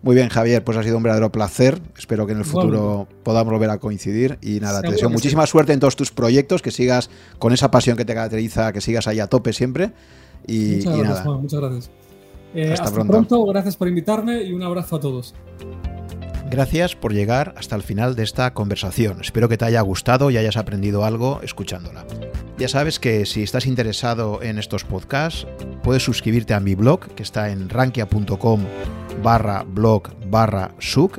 Muy bien, Javier, pues ha sido un verdadero placer. Espero que en el futuro podamos volver a coincidir. Y nada, te deseo muchísima suerte en todos tus proyectos, que sigas con esa pasión que te caracteriza, que sigas ahí a tope siempre. Y, muchas gracias, nada. muchas gracias. Eh, hasta, pronto, gracias por invitarme y un abrazo a todos. Gracias por llegar hasta el final de esta conversación. Espero que te haya gustado y hayas aprendido algo escuchándola. Ya sabes que si estás interesado en estos podcasts, puedes suscribirte a mi blog, que está en rankia.com barra blog barra such,